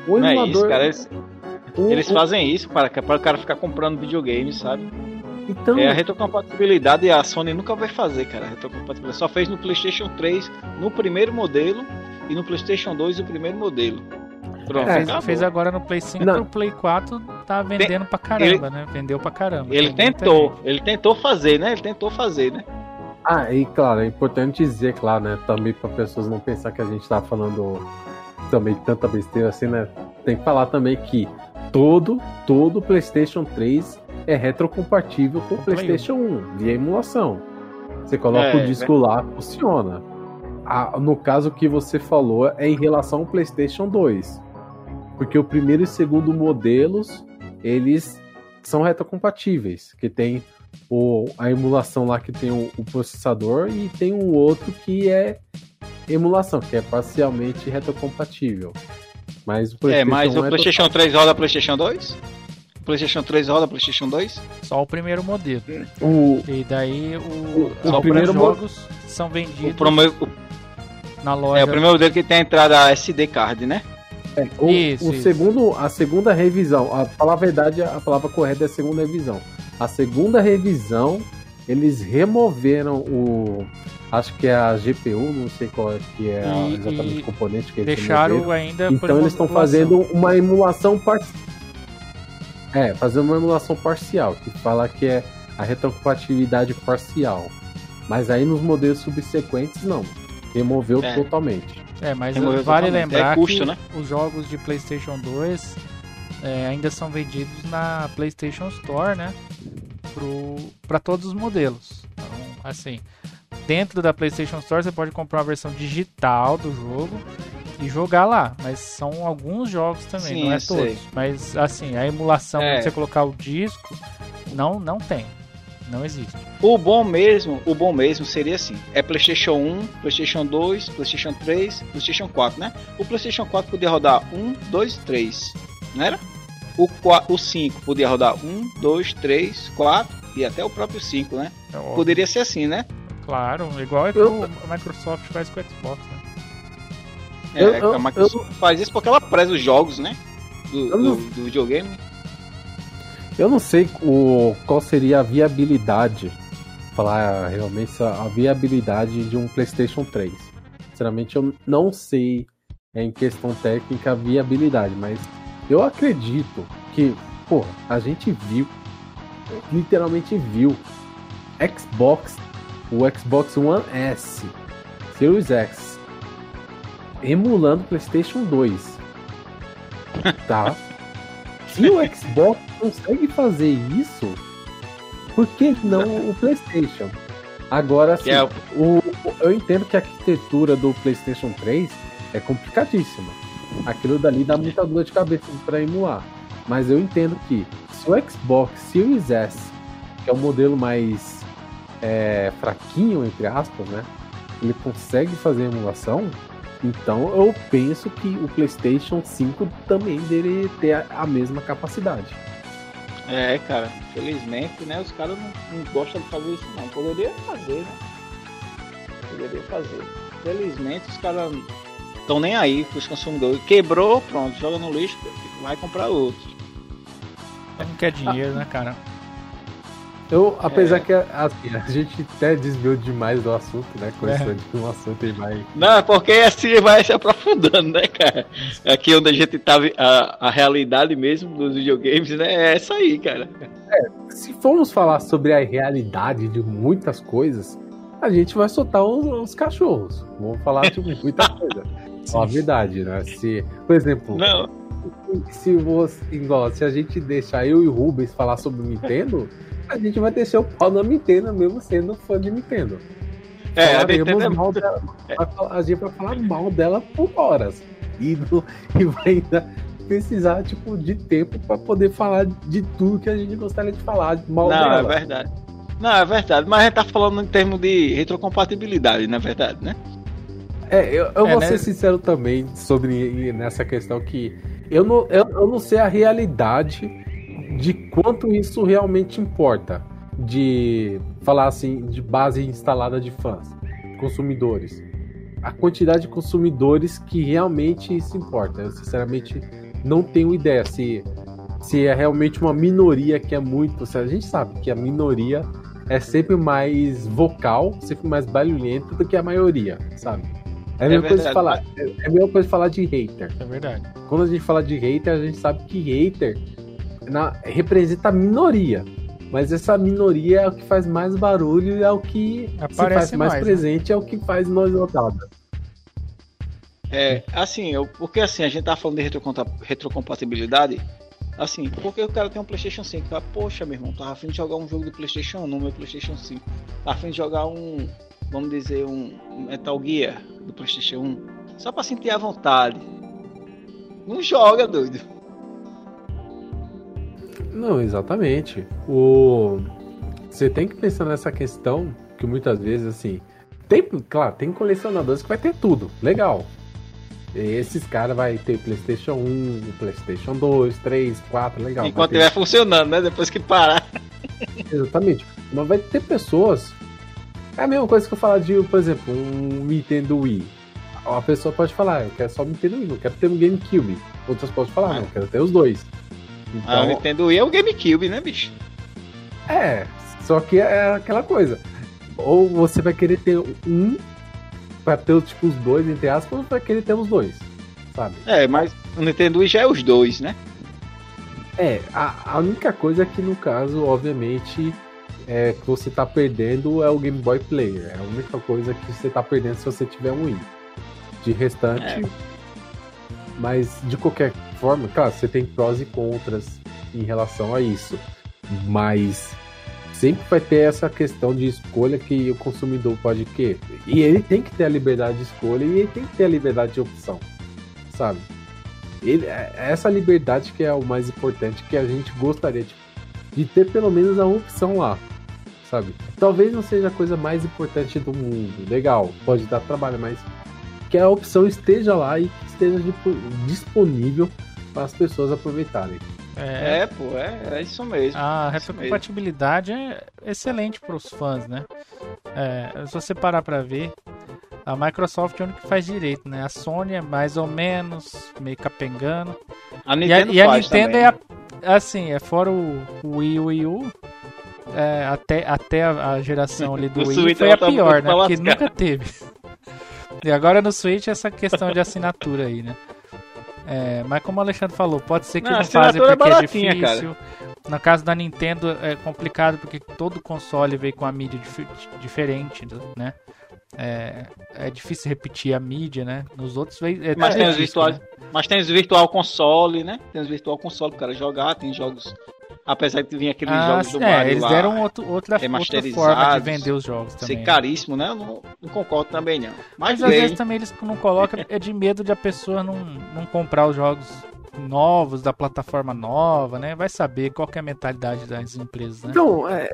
O emulador. Não é isso, cara. Eles, o, eles fazem isso para, para o cara ficar comprando videogame, sabe? Então... É a retrocompatibilidade e a Sony nunca vai fazer, cara. A retrocompatibilidade só fez no PlayStation 3 no primeiro modelo e no PlayStation 2 o primeiro modelo. Pronto, é, fez, fez, agora no Play 5 não. o Play 4 tá vendendo pra caramba, ele, né? Vendeu pra caramba. Ele tentou, ele tentou fazer, né? Ele tentou fazer, né? Ah, e claro, é importante dizer, claro, né? Também para pessoas não pensar que a gente tá falando também tanta besteira assim, né? Tem que falar também que todo, todo PlayStation 3 é retrocompatível com o PlayStation 1 via emulação. Você coloca é, o disco né? lá, funciona. Ah, no caso que você falou é em relação ao PlayStation 2. Porque o primeiro e segundo modelos, eles são retrocompatíveis, que tem o, a emulação lá que tem o, o processador e tem um outro que é emulação, que é parcialmente retrocompatível. Mas o PlayStation É, mas o é PlayStation total... 3 roda PlayStation 2? O PlayStation 3 roda PlayStation 2? Só o primeiro modelo. O... E daí o, o, o primeiro jogos são vendidos o, na loja. É o primeiro modelo que tem a entrada SD card, né? É, o, isso, o isso. segundo, a segunda revisão, a falar a verdade, a palavra correta é a segunda revisão. A segunda revisão, eles removeram o, acho que é a GPU, não sei qual é que é e, exatamente o componente que eles deixaram removeram. ainda. Então eles estão fazendo uma emulação parcial. É, fazendo uma emulação parcial, que fala que é a retrocompatibilidade parcial. Mas aí nos modelos subsequentes não, removeu é. totalmente. É, mas vale lembrar é custo, que né? os jogos de PlayStation 2 é, ainda são vendidos na PlayStation Store, né? Para todos os modelos. Então, assim, dentro da PlayStation Store você pode comprar uma versão digital do jogo e jogar lá. Mas são alguns jogos também, Sim, não é todos. Sei. Mas assim, a emulação, é. você colocar o disco, não, não tem. Não existe. O bom mesmo, o bom mesmo seria assim: é PlayStation 1, PlayStation 2, PlayStation 3, PlayStation 4, né? O PlayStation 4 podia rodar 1, 2, 3, não era? O, 4, o 5 podia rodar 1, 2, 3, 4 e até o próprio 5, né? É Poderia ser assim, né? Claro, igual é que eu... a Microsoft faz com o Xbox, né? É, eu, a Microsoft eu... faz isso porque ela preza os jogos, né? Do, do, do videogame. Eu não sei o, qual seria a viabilidade, falar realmente a viabilidade de um PlayStation 3. Sinceramente, eu não sei em questão técnica a viabilidade, mas eu acredito que, pô, a gente viu, literalmente viu, Xbox, o Xbox One S, Series X, emulando PlayStation 2. *laughs* Tá? Se o Xbox consegue fazer isso, por que não o PlayStation? Agora, assim, é... o, eu entendo que a arquitetura do PlayStation 3 é complicadíssima. Aquilo dali dá muita dor de cabeça para emular. Mas eu entendo que se o Xbox Series S, que é o modelo mais é, fraquinho, entre aspas, né? Ele consegue fazer emulação, então eu penso que o PlayStation 5 também deveria ter a, a mesma capacidade. É, cara, felizmente, né? Os caras não, não, gostam de fazer isso não. Poderia fazer, né? Poderia fazer. Felizmente os caras estão nem aí pros consumidores. Quebrou, pronto, joga no lixo, vai comprar outro. Não quer dinheiro, ah. né, cara? Eu, apesar é. que assim, a gente até desviou demais do assunto, né? Começando é. um assunto e vai. Não, é porque assim vai se aprofundando, né, cara? Aqui onde a gente tá a, a realidade mesmo dos videogames, né? É essa aí, cara. É, se formos falar sobre a realidade de muitas coisas, a gente vai soltar os, os cachorros. Vamos falar de muita coisa. *laughs* Só a verdade, né? Se, por exemplo, Não. se você, igual, se a gente deixar eu e o Rubens falar sobre o Nintendo, a gente vai descer o pau na Nintendo, mesmo sendo fã de Nintendo. É, a, Nintendo é... mal dela, a gente vai falar mal dela por horas. E, no, e vai ainda precisar tipo, de tempo para poder falar de tudo que a gente gostaria de falar mal Não, é dela. Não, é verdade. Não, é verdade. Mas a gente tá falando em termos de retrocompatibilidade, na é verdade, né? É, eu, eu é, vou né? ser sincero também sobre nessa questão que eu não, eu, eu não sei a realidade de quanto isso realmente importa. De falar assim, de base instalada de fãs, consumidores. A quantidade de consumidores que realmente isso importa. Eu sinceramente não tenho ideia se, se é realmente uma minoria que é muito. A gente sabe que a minoria é sempre mais vocal, sempre mais barulhenta do que a maioria, sabe? É a mesma é coisa de falar. É a mesma coisa de falar de hater. É verdade. Quando a gente fala de hater, a gente sabe que hater na, representa a minoria. Mas essa minoria é o que faz mais barulho e é o que Aparece faz mais, mais né? presente, né? é o que faz nós notada. É, assim, eu, porque assim, a gente tá falando de retrocompatibilidade. Assim, porque o cara tem um PlayStation 5. Tá, Poxa, meu irmão, tava afim de jogar um jogo do PlayStation 1 no meu PlayStation 5. Tá afim de jogar um, vamos dizer, um Metal Gear do PlayStation 1. Só pra sentir a vontade. Não joga, doido. Não, exatamente. O você tem que pensar nessa questão que muitas vezes assim, tem, claro, tem colecionadores que vai ter tudo, legal. E esses caras vai ter PlayStation 1, PlayStation 2, 3, 4, legal. Enquanto estiver funcionando, né? Depois que parar. Exatamente. Mas vai ter pessoas. É a mesma coisa que eu falar de, por exemplo, um Nintendo Wii. Uma pessoa pode falar, eu quero só o Nintendo Wii, não quero ter um GameCube. Outras podem falar, não, eu quero ter os dois. Então, o Nintendo Wii é o GameCube, né, bicho? É, só que é aquela coisa. Ou você vai querer ter um pra ter tipo, os dois, entre aspas, ou vai querer ter os dois, sabe? É, mas o Nintendo Wii já é os dois, né? É, a, a única coisa é que no caso, obviamente, é, que você tá perdendo é o Game Boy Player. É a única coisa que você tá perdendo se você tiver um Wii. De restante. É. Mas de qualquer forma, claro, você tem prós e contras em relação a isso. Mas sempre vai ter essa questão de escolha que o consumidor pode querer. E ele tem que ter a liberdade de escolha e ele tem que ter a liberdade de opção, sabe? Ele, é, é essa liberdade que é o mais importante que a gente gostaria de, de ter pelo menos a opção lá, sabe? Talvez não seja a coisa mais importante do mundo, legal, pode dar trabalho, mas que a opção esteja lá e esteja disponível para as pessoas aproveitarem. É, é pô, é, é, isso mesmo. A retrocompatibilidade é excelente para os fãs, né? É, se você parar para ver, a Microsoft é a única que faz direito, né? A Sony é mais ou menos, meio capengando. A Nintendo e a, e a Nintendo também, é a, assim, é fora o, o Wii, o Wii U, é, até, até a, a geração ali do *laughs* Wii foi a pior, né? Porque nunca teve. *laughs* E agora no Switch essa questão de assinatura aí, né? É, mas como o Alexandre falou, pode ser que não, não fazem porque é, é difícil. Cara. No caso da Nintendo é complicado porque todo console veio com a mídia dif diferente, né? É, é difícil repetir a mídia, né? Nos outros veio. É mas, tem os virtual, né? mas tem os virtual console, né? Tem os virtual console pro cara jogar, tem jogos Apesar de vir aqueles ah, jogos do é, Mario eles lá, deram outro, outra, outra forma de vender os jogos também. Ser caríssimo, né? Eu não, não concordo também, não. Mas, Mas às vezes também eles não colocam, é de medo de a pessoa não, não comprar os jogos novos da plataforma nova, né? Vai saber qual é a mentalidade das empresas, né? Então, é,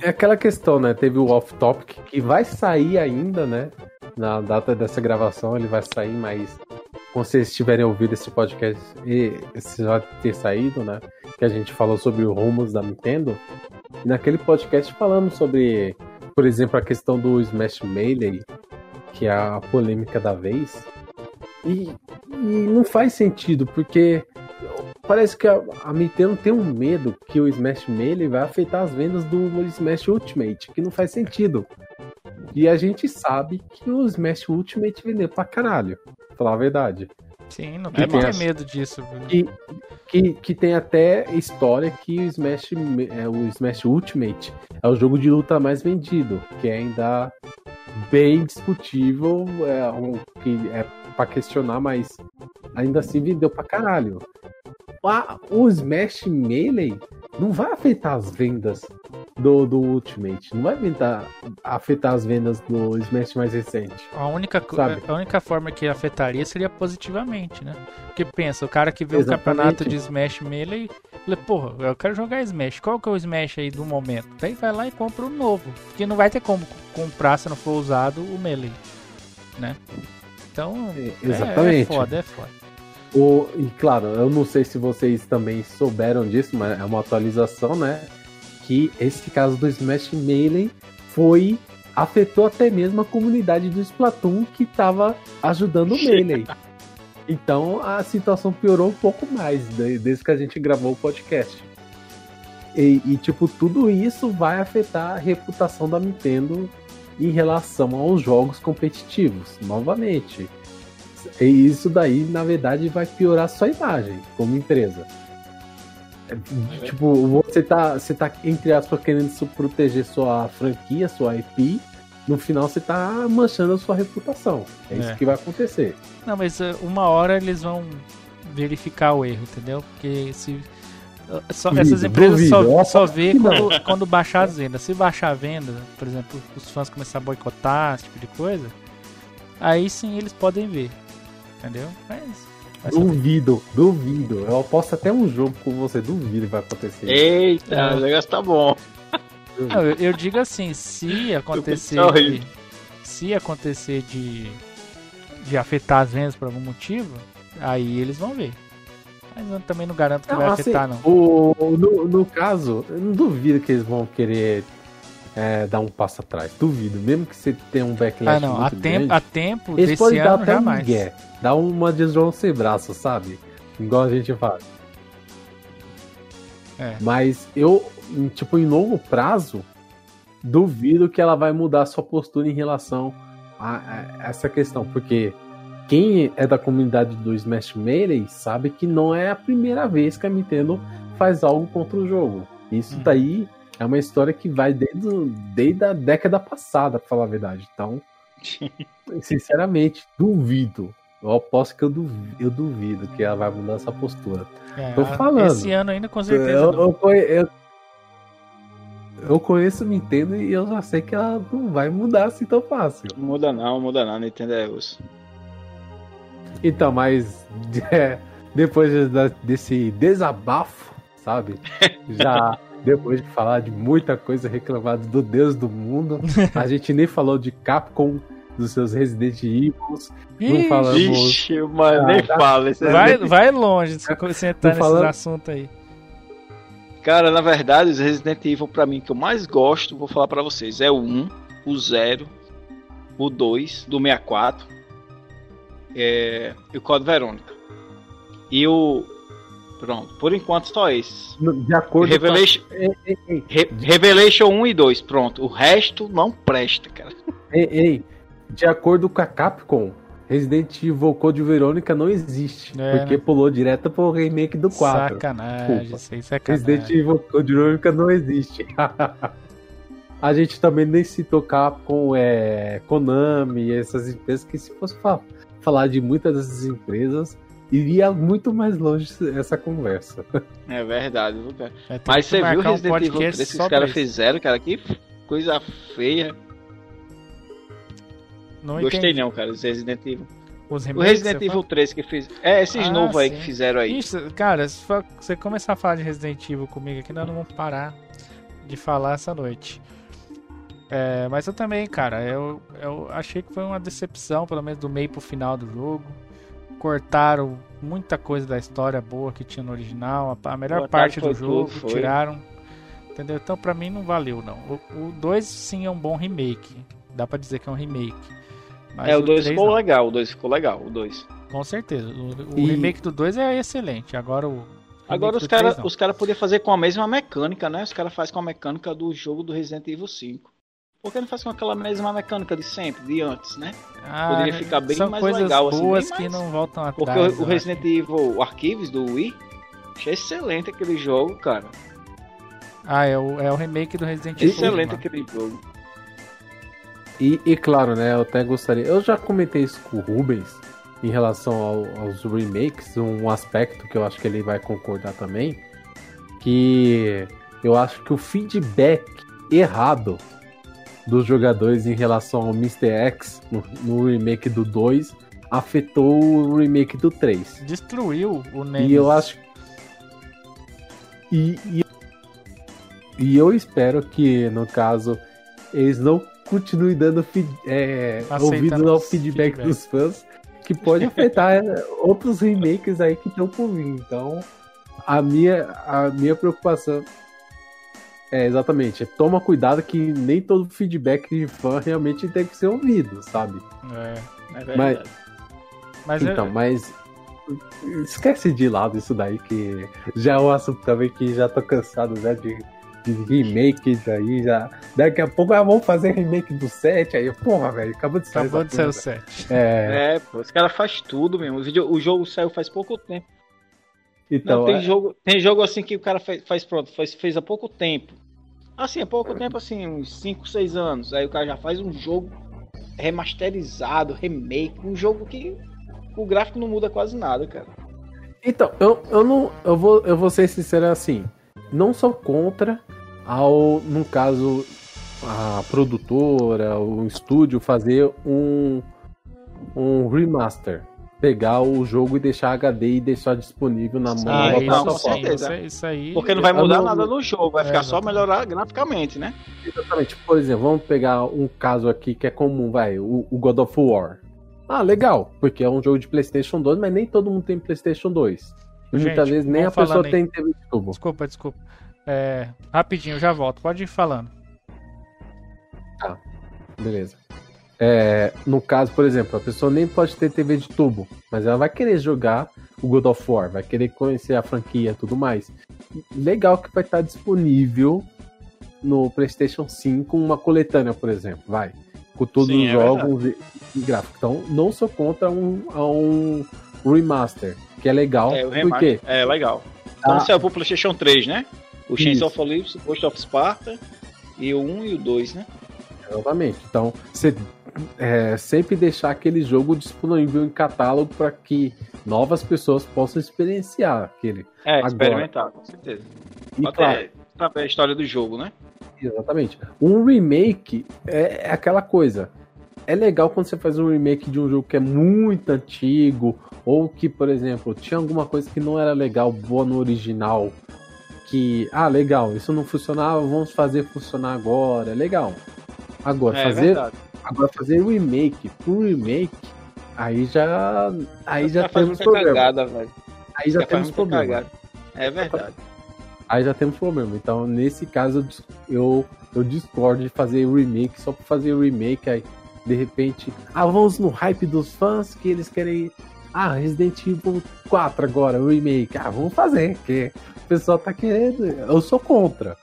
é aquela questão, né? Teve o off-topic que vai sair ainda, né? Na data dessa gravação ele vai sair, mas quando vocês tiverem ouvido esse podcast, esse já ter saído, né? Que a gente falou sobre o rumos da Nintendo. E naquele podcast falamos sobre, por exemplo, a questão do Smash Melee, que é a polêmica da vez. E, e não faz sentido, porque parece que a, a, Nintendo tem um medo que o Smash Melee vai afetar as vendas do Smash Ultimate, que não faz sentido. E a gente sabe que o Smash Ultimate vendeu pra caralho, falar a verdade. Sim, não tem que ter medo disso. Que, que, que tem até história que o Smash, é, o Smash Ultimate é o jogo de luta mais vendido, que é ainda bem discutível, é um, que é pra questionar, mas ainda assim vendeu pra caralho. O Smash Melee não vai afetar as vendas do, do Ultimate, não vai afetar, afetar as vendas do Smash mais recente. A única, a única forma que afetaria seria positivamente, né? Porque pensa, o cara que vê Exatamente. o campeonato de Smash Melee, ele, porra, eu quero jogar Smash, qual que é o Smash aí do momento? Daí vai lá e compra o novo, porque não vai ter como comprar se não for usado o Melee, né? Então, Exatamente. É, é foda, é foda. O, e claro, eu não sei se vocês também souberam disso, mas é uma atualização, né? Que esse caso do Smash Melee foi afetou até mesmo a comunidade do Splatoon que estava ajudando o Melee. *laughs* Então a situação piorou um pouco mais desde que a gente gravou o podcast. E, e, tipo, tudo isso vai afetar a reputação da Nintendo em relação aos jogos competitivos, novamente. E isso daí, na verdade, vai piorar sua imagem como empresa. É, tipo, você tá, você tá, entre aspas, querendo proteger sua franquia, sua IP. No final, você tá manchando a sua reputação. É, é. isso que vai acontecer. Não, mas uh, uma hora eles vão verificar o erro, entendeu? Porque se só, duvido, essas empresas duvido. só, só vê quando, quando baixar as vendas. Se baixar a venda, por exemplo, os fãs começar a boicotar, esse tipo de coisa, aí sim eles podem ver. Entendeu? Mas. Duvido, duvido. Eu aposto até um jogo com você, duvido que vai acontecer. Eita, é. o negócio tá bom. Não, eu, eu, digo assim, se *laughs* acontecer. De, se acontecer de, de afetar as vendas por algum motivo, aí eles vão ver. Mas eu também não garanto que não, vai assim, afetar, não. O, no, no caso, eu não duvido que eles vão querer é, dar um passo atrás. Duvido. Mesmo que você tenha um backlash. Ah, não. a, tempo, a tempo eles ano, dar até jamais. Um dar uma de João sem braço, sabe? Igual a gente faz. É. Mas eu, tipo, em longo prazo, duvido que ela vai mudar sua postura em relação a, a essa questão. Porque quem é da comunidade do Smash Melee sabe que não é a primeira vez que a Nintendo faz algo contra o jogo. Isso hum. daí é uma história que vai desde, desde a década passada, pra falar a verdade. Então, *laughs* sinceramente, duvido. Eu aposto que eu duvido, eu duvido que ela vai mudar essa postura. É, Tô falando. Esse ano ainda com certeza. Eu, eu, eu, eu conheço Nintendo e eu já sei que ela não vai mudar assim tão fácil. Muda não, muda não, Nintendo é osso. Então, mas *laughs* é, depois desse desabafo, sabe? *laughs* Já depois de falar de muita coisa reclamada do Deus do mundo, *laughs* a gente nem falou de Capcom, dos seus Resident Evil. Não falamos. Ixi, mano, nem da... fala. É vai, vai longe de você entrar nesses falando... assuntos aí. Cara, na verdade, os Resident Evil, pra mim, que eu mais gosto, vou falar para vocês, é o 1, o 0, o 2, do 64, é, e o Código Verônica. E o, Pronto, por enquanto só esses. De acordo Revelation, com a... Re Revelation 1 e 2, pronto. O resto não presta, cara. Ei, ei, de acordo com a Capcom, Resident Evil Code Verônica não existe. É, porque né? pulou direto pro remake do 4. Sacanagem, isso aí, sacanagem. Resident Evil Code Verônica não existe. *laughs* a gente também nem citou Capcom, é, Konami, essas empresas que se fosse falar de muitas dessas empresas, iria muito mais longe essa conversa. É verdade, cara? É, Mas você viu o Resident Evil 3 que os caras fizeram, cara? Que coisa feia. Não Gostei entendi. não, cara, os Resident Evil. Os o Resident Evil 3 que fez. É, esses ah, novos aí que fizeram aí. Isso, cara, se você começar a falar de Resident Evil comigo aqui, nós não vamos parar de falar essa noite. É, mas eu também, cara, eu, eu achei que foi uma decepção, pelo menos do meio pro final do jogo. Cortaram muita coisa da história boa que tinha no original, a, a melhor parte do jogo, tudo, tiraram. Entendeu? Então pra mim não valeu, não. O 2 sim é um bom remake. Dá pra dizer que é um remake. Mas é, o 2 ficou não. legal, o 2 ficou legal, o 2. Com certeza. O, o e... remake do 2 é excelente. Agora o. Agora os caras os cara podiam fazer com a mesma mecânica, né? Os caras fazem com a mecânica do jogo do Resident Evil 5. Por que não faz com aquela mesma mecânica de sempre, de antes, né? Ah, Poderia ficar bem são mais coisas legal assim. boas que mais... não voltam atrás. Porque o, o Resident Evil Archives do Wii, achei excelente aquele jogo, cara. Ah, é o, é o remake do Resident Evil. Excelente aquele jogo. E, e, claro, né, eu até gostaria. Eu já comentei isso com o Rubens em relação ao, aos remakes, um aspecto que eu acho que ele vai concordar também. Que eu acho que o feedback errado dos jogadores em relação ao Mr. X no, no remake do 2 afetou o remake do 3. Destruiu o Nemesis. E eu acho. E, e, e eu espero que, no caso, eles não continuem dando é, ouvido ao feedback, feedback, dos fãs, que pode afetar outros remakes aí que estão por vir. Então, a minha, a minha preocupação é, exatamente. Toma cuidado que nem todo feedback de fã realmente tem que ser ouvido, sabe? É, é verdade. Mas, mas então, mas esquece de lado isso daí que já é um assunto também que já tô cansado né, de, de remakes aí já daqui a pouco ah, vamos fazer remake do 7 aí porra velho acabou de sair acabou de sair o 7 é, é pô, os caras faz tudo mesmo o, o jogo saiu faz pouco tempo então, Não, tem, é... jogo, tem jogo assim que o cara faz, faz pronto, faz, fez há pouco tempo. Assim, há pouco tempo, assim, uns 5, 6 anos. Aí o cara já faz um jogo remasterizado, remake, um jogo que o gráfico não muda quase nada, cara. Então, eu, eu não. Eu vou, eu vou ser sincero assim. Não sou contra ao, no caso, a produtora, o estúdio fazer um, um remaster pegar o jogo e deixar HD e deixar disponível na mão ah, isso, com certeza. Isso, aí. Porque não vai mudar não... nada no jogo, vai é, ficar só melhorar graficamente, né? Exatamente. Por exemplo, vamos pegar um caso aqui que é comum, vai, o, o God of War. Ah, legal, porque é um jogo de PlayStation 2, mas nem todo mundo tem PlayStation 2. E Gente, muitas vezes nem a pessoa nem... tem TV de tubo. Desculpa, desculpa. É, rapidinho, já volto. Pode ir falando. Tá, beleza. É, no caso, por exemplo, a pessoa nem pode ter TV de tubo, mas ela vai querer jogar o God of War, vai querer conhecer a franquia e tudo mais. Legal que vai estar disponível no PlayStation 5 uma coletânea, por exemplo, vai. Com todos Sim, os é jogos e, e gráficos. Então, não sou contra um, um remaster, que é legal. É, o remaster porque... é legal. Então ah, saiu pro PlayStation 3, né? O Chains of Olympus, Ghost of Sparta e o 1 e o 2, né? Exatamente. Então, você é, sempre deixar aquele jogo disponível em catálogo para que novas pessoas possam experienciar aquele. É, Agora, experimentar, com certeza. E Até saber a história do jogo, né? Exatamente. Um remake é, é aquela coisa. É legal quando você faz um remake de um jogo que é muito antigo, ou que, por exemplo, tinha alguma coisa que não era legal, boa no original, que, ah, legal, isso não funcionava, vamos fazer funcionar agora, é legal. Agora, é, fazer, é agora fazer remake pro remake, aí já, aí já, já temos problema. Cagada, aí já, já temos problema. Cagada. É verdade. Aí já temos problema. Então, nesse caso, eu, eu discordo de fazer remake só pra fazer remake. Aí, de repente, ah, vamos no hype dos fãs que eles querem Ah, Resident Evil 4 agora, o remake. Ah, vamos fazer, porque o pessoal tá querendo. Eu sou contra.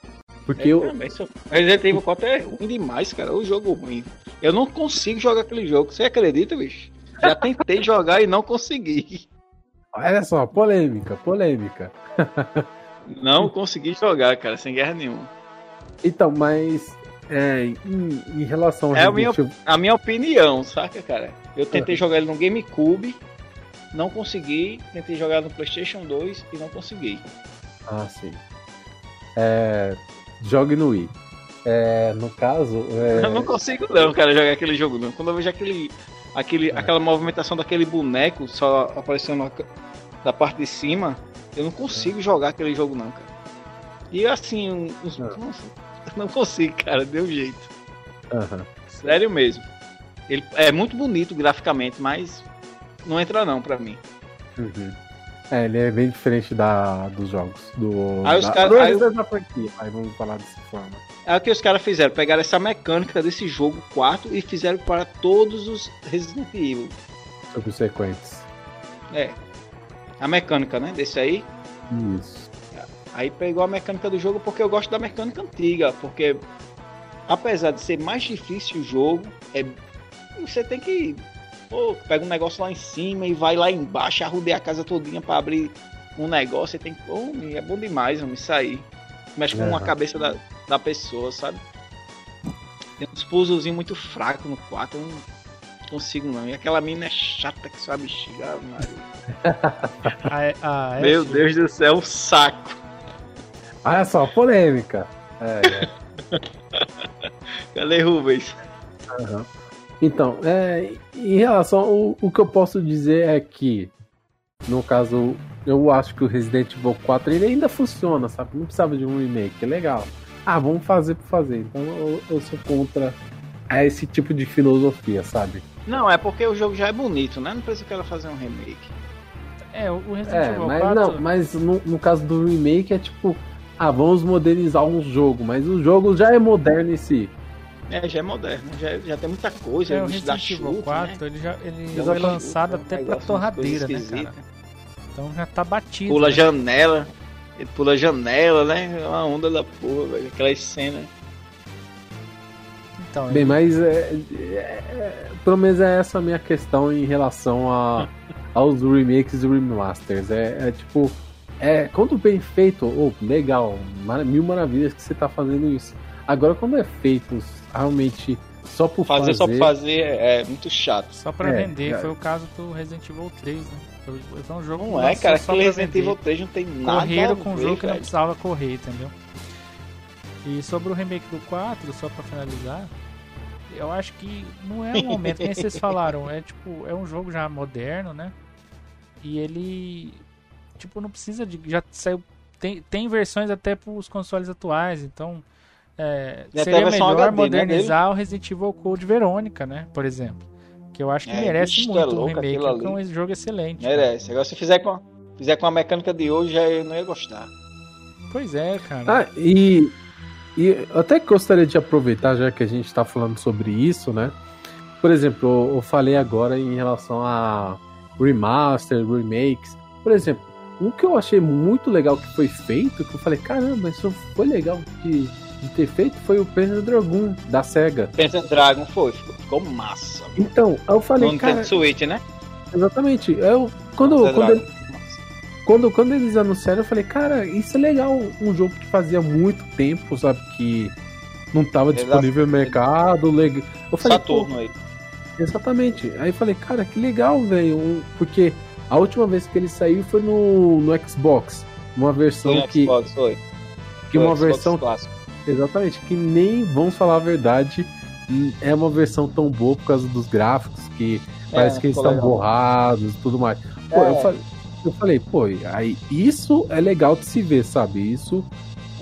Porque eu. eu... Sou... Resident Evil 4 é ruim demais, cara. O jogo ruim. Eu não consigo jogar aquele jogo. Você acredita, bicho? Já tentei *laughs* jogar e não consegui. Olha só, polêmica, polêmica. *laughs* não consegui jogar, cara, sem guerra nenhuma. Então, mas é, em, em, relação ao é a minha, a minha opinião, saca, cara? Eu tentei uhum. jogar ele no GameCube, não consegui. Tentei jogar no PlayStation 2 e não consegui. Ah, sim. É, jogue no Wii. É, no caso. É... Eu não consigo, não, cara, jogar aquele jogo, não. Quando eu vejo aquele, aquele, é. aquela movimentação daquele boneco só aparecendo da parte de cima, eu não consigo é. jogar aquele jogo, não, cara. E assim, os, é. nossa, não consigo, cara, deu jeito. Uhum. Sério mesmo. Ele é muito bonito graficamente, mas não entra não pra mim. Uhum. É, ele é bem diferente da, dos jogos. Do, aí os da, cara, aí, da franquia, aí vamos falar dessa forma. É o que os caras fizeram, pegaram essa mecânica desse jogo 4 e fizeram para todos os Resident Evil. Subsequentes. É. A mecânica, né? Desse aí. Isso. Aí pegou a mecânica do jogo porque eu gosto da mecânica antiga, porque apesar de ser mais difícil o jogo, é você tem que pô, pega um negócio lá em cima e vai lá embaixo, arrudei a casa todinha para abrir um negócio, e tem que, pô, é bom demais, me sair. Mexe com é. a cabeça da, da pessoa, sabe? Tem uns puzzlezinhos muito fracos no quarto, eu não consigo não. E aquela mina é chata que sabe xingar, *laughs* ah, é Meu Deus do céu, um saco. Olha só, polêmica. É, é. *laughs* Cadê Rubens? Uhum. Então, é, em relação ao o que eu posso dizer é que, no caso, eu acho que o Resident Evil 4 ele ainda funciona, sabe? Não precisava de um remake, é legal. Ah, vamos fazer por fazer. Então eu, eu sou contra esse tipo de filosofia, sabe? Não, é porque o jogo já é bonito, né? Não precisa que ela fazer um remake. É, o Resident é, Evil mas 4... Não, mas no, no caso do remake é tipo ah, vamos modernizar um jogo, mas o jogo já é moderno em si. É, já é moderno, já, já tem muita coisa. É, o Resident Evil 4, né? ele, já, ele foi lançado até pra torradeira, né, cara? Então já tá batido. Pula né? janela, ele pula janela, né? É uma onda da porra, velho. Aquelas cenas. Então, Bem, mas é, é, é, pelo menos é essa a minha questão em relação a, *laughs* aos remakes e remasters. É, é tipo, é, quando bem feito, oh, legal, mil maravilhas que você tá fazendo isso. Agora, quando é feito realmente só por fazer. Fazer só por fazer é muito chato. Só pra é, vender, foi o caso do Resident Evil 3, né? Foi um jogo Não é, cara, que Resident Evil 3 não tem nada. Correram com um jogo que não precisava correr, entendeu? E sobre o remake do 4, só pra finalizar, eu acho que não é um *laughs* momento, nem vocês falaram, é tipo, é um jogo já moderno, né? E ele tipo, não precisa de. Já saiu. Tem, tem versões até para os consoles atuais, então. É, seria melhor HD, né, modernizar né, o Resident Evil Code Verônica, né? Por exemplo. Que eu acho que é, merece muito é louco, um remake, porque é um jogo excelente. Merece. Agora se fizer com, fizer com a mecânica de hoje, já eu não ia gostar. Pois é, cara. Ah, e, e até gostaria de aproveitar, já que a gente está falando sobre isso, né? Por exemplo, eu, eu falei agora em relação a remaster, remakes. Por exemplo, um que eu achei muito legal que foi feito, que eu falei, caramba, isso foi legal de, de ter feito, foi o Panzer Dragon da SEGA. Panzer Dragon foi, ficou, ficou massa. Então, eu falei, no cara... Switch, né? Exatamente. Eu, quando, quando, ele, quando, quando eles anunciaram, eu falei, cara, isso é legal. Um jogo que fazia muito tempo, sabe, que não estava disponível no mercado. Legal. Eu falei, Saturno aí. Exatamente. Aí eu falei, cara, que legal, velho. Porque a última vez que ele saiu foi no, no Xbox. Uma versão que. Xbox, foi. Que foi uma versão. Clássico. Exatamente, que nem, vamos falar a verdade, é uma versão tão boa por causa dos gráficos que é, parece que eles estão borrados e tudo mais. Pô, é. eu, falei, eu falei, pô, aí isso é legal de se ver, sabe? Isso.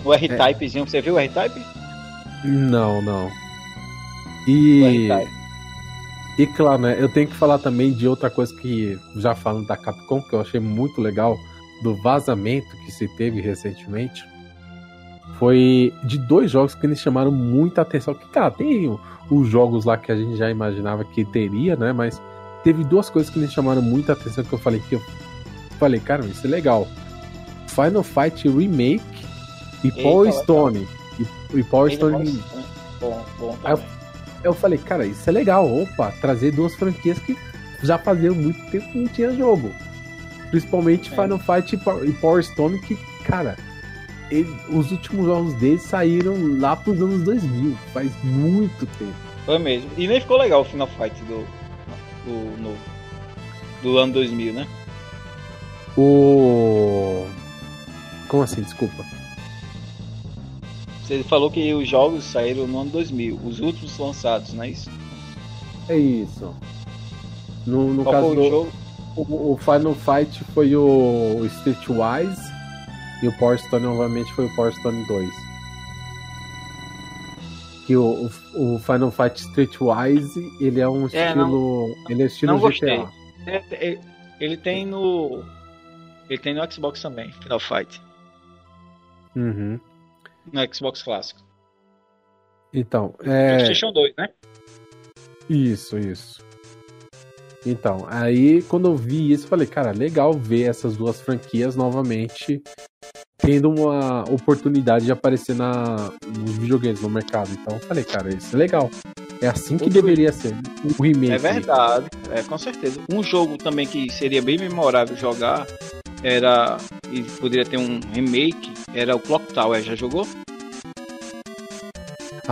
O R-Typezinho, é... você viu o R-Type? Não, não. E. E claro, né, eu tenho que falar também de outra coisa que, já falando da Capcom, que eu achei muito legal, do vazamento que se teve recentemente, foi de dois jogos que eles chamaram muita atenção. Que, cara, tem os jogos lá que a gente já imaginava que teria, né, mas teve duas coisas que me chamaram muita atenção que eu falei que eu falei, cara, isso é legal. Final Fight Remake e Eita, Power Stone. E, e Power Stone. Bom, bom Aí eu, eu falei, cara, isso é legal. Opa, trazer duas franquias que já fazia muito tempo que não tinha jogo. Principalmente é. Final Fight e Power Stone, que, cara, ele, os últimos jogos deles saíram lá pros anos 2000, faz muito tempo. Foi mesmo. E nem ficou legal o Final Fight do, do novo. Do ano 2000, né? O. Como assim? Desculpa. Você falou que os jogos saíram no ano 2000, os últimos lançados, não é isso? É isso. No, no caso do, jogo? O, o, Final Fight foi o, o Streetwise e o Power Stone novamente foi o Power Stone 2. Que o, o, o Final Fight Streetwise ele é um é, estilo. Não, ele é estilo não GTA. É, é, ele tem no. Ele tem no Xbox também, Final Fight. Uhum no Xbox clássico. Então, é. PlayStation 2, né? Isso, isso. Então, aí quando eu vi isso, falei, cara, legal ver essas duas franquias novamente tendo uma oportunidade de aparecer na, nos videogames, no mercado. Então eu falei, cara, isso é legal. É assim que o deveria ser. O remake. É verdade, é, com certeza. Um jogo também que seria bem memorável jogar era. E poderia ter um remake, era o Clock Tower. Já jogou?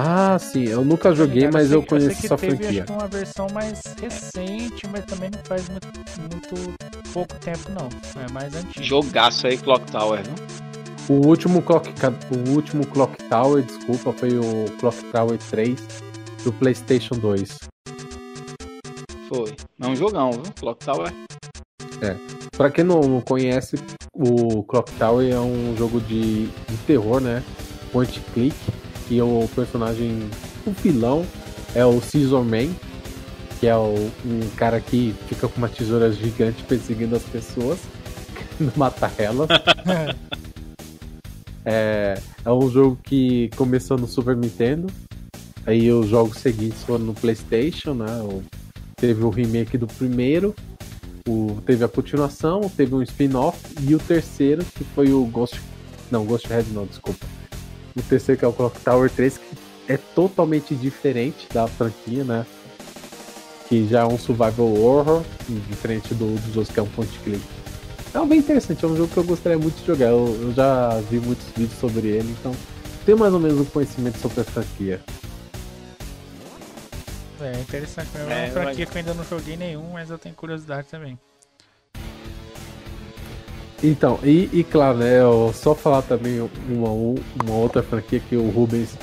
Ah, sim, eu nunca joguei, é, mas eu, eu conheço essa teve, franquia. Acho uma versão mais recente, mas também não faz muito, muito pouco tempo, não. É mais antigo. Jogaço aí, Clock Tower, né? O último Clock, o último Clock Tower, desculpa, foi o Clock Tower 3 do PlayStation 2. Foi. É um jogão, viu? Clock Tower. É. Pra quem não conhece, o Clock Tower é um jogo de, de terror, né? Point click. E o personagem, o vilão, é o Scissor Man, que é o, um cara que fica com uma tesoura gigante perseguindo as pessoas, *laughs* não mata elas. *laughs* é, é um jogo que começou no Super Nintendo, aí os jogos seguintes foram no PlayStation, né? Teve o remake do primeiro, o, teve a continuação, teve um spin-off e o terceiro, que foi o Ghost. Não, Ghost Red não, desculpa. O terceiro que é o Clock Tower 3, que é totalmente diferente da franquia, né? Que já é um survival horror, diferente do, dos outros que é um point click. É bem interessante, é um jogo que eu gostaria muito de jogar. Eu, eu já vi muitos vídeos sobre ele, então tenho mais ou menos um conhecimento sobre a franquia. É interessante, é uma é, franquia que eu ainda não joguei nenhum, mas eu tenho curiosidade também. Então, e, e claro, né, eu só falar também uma, uma outra franquia que o Rubens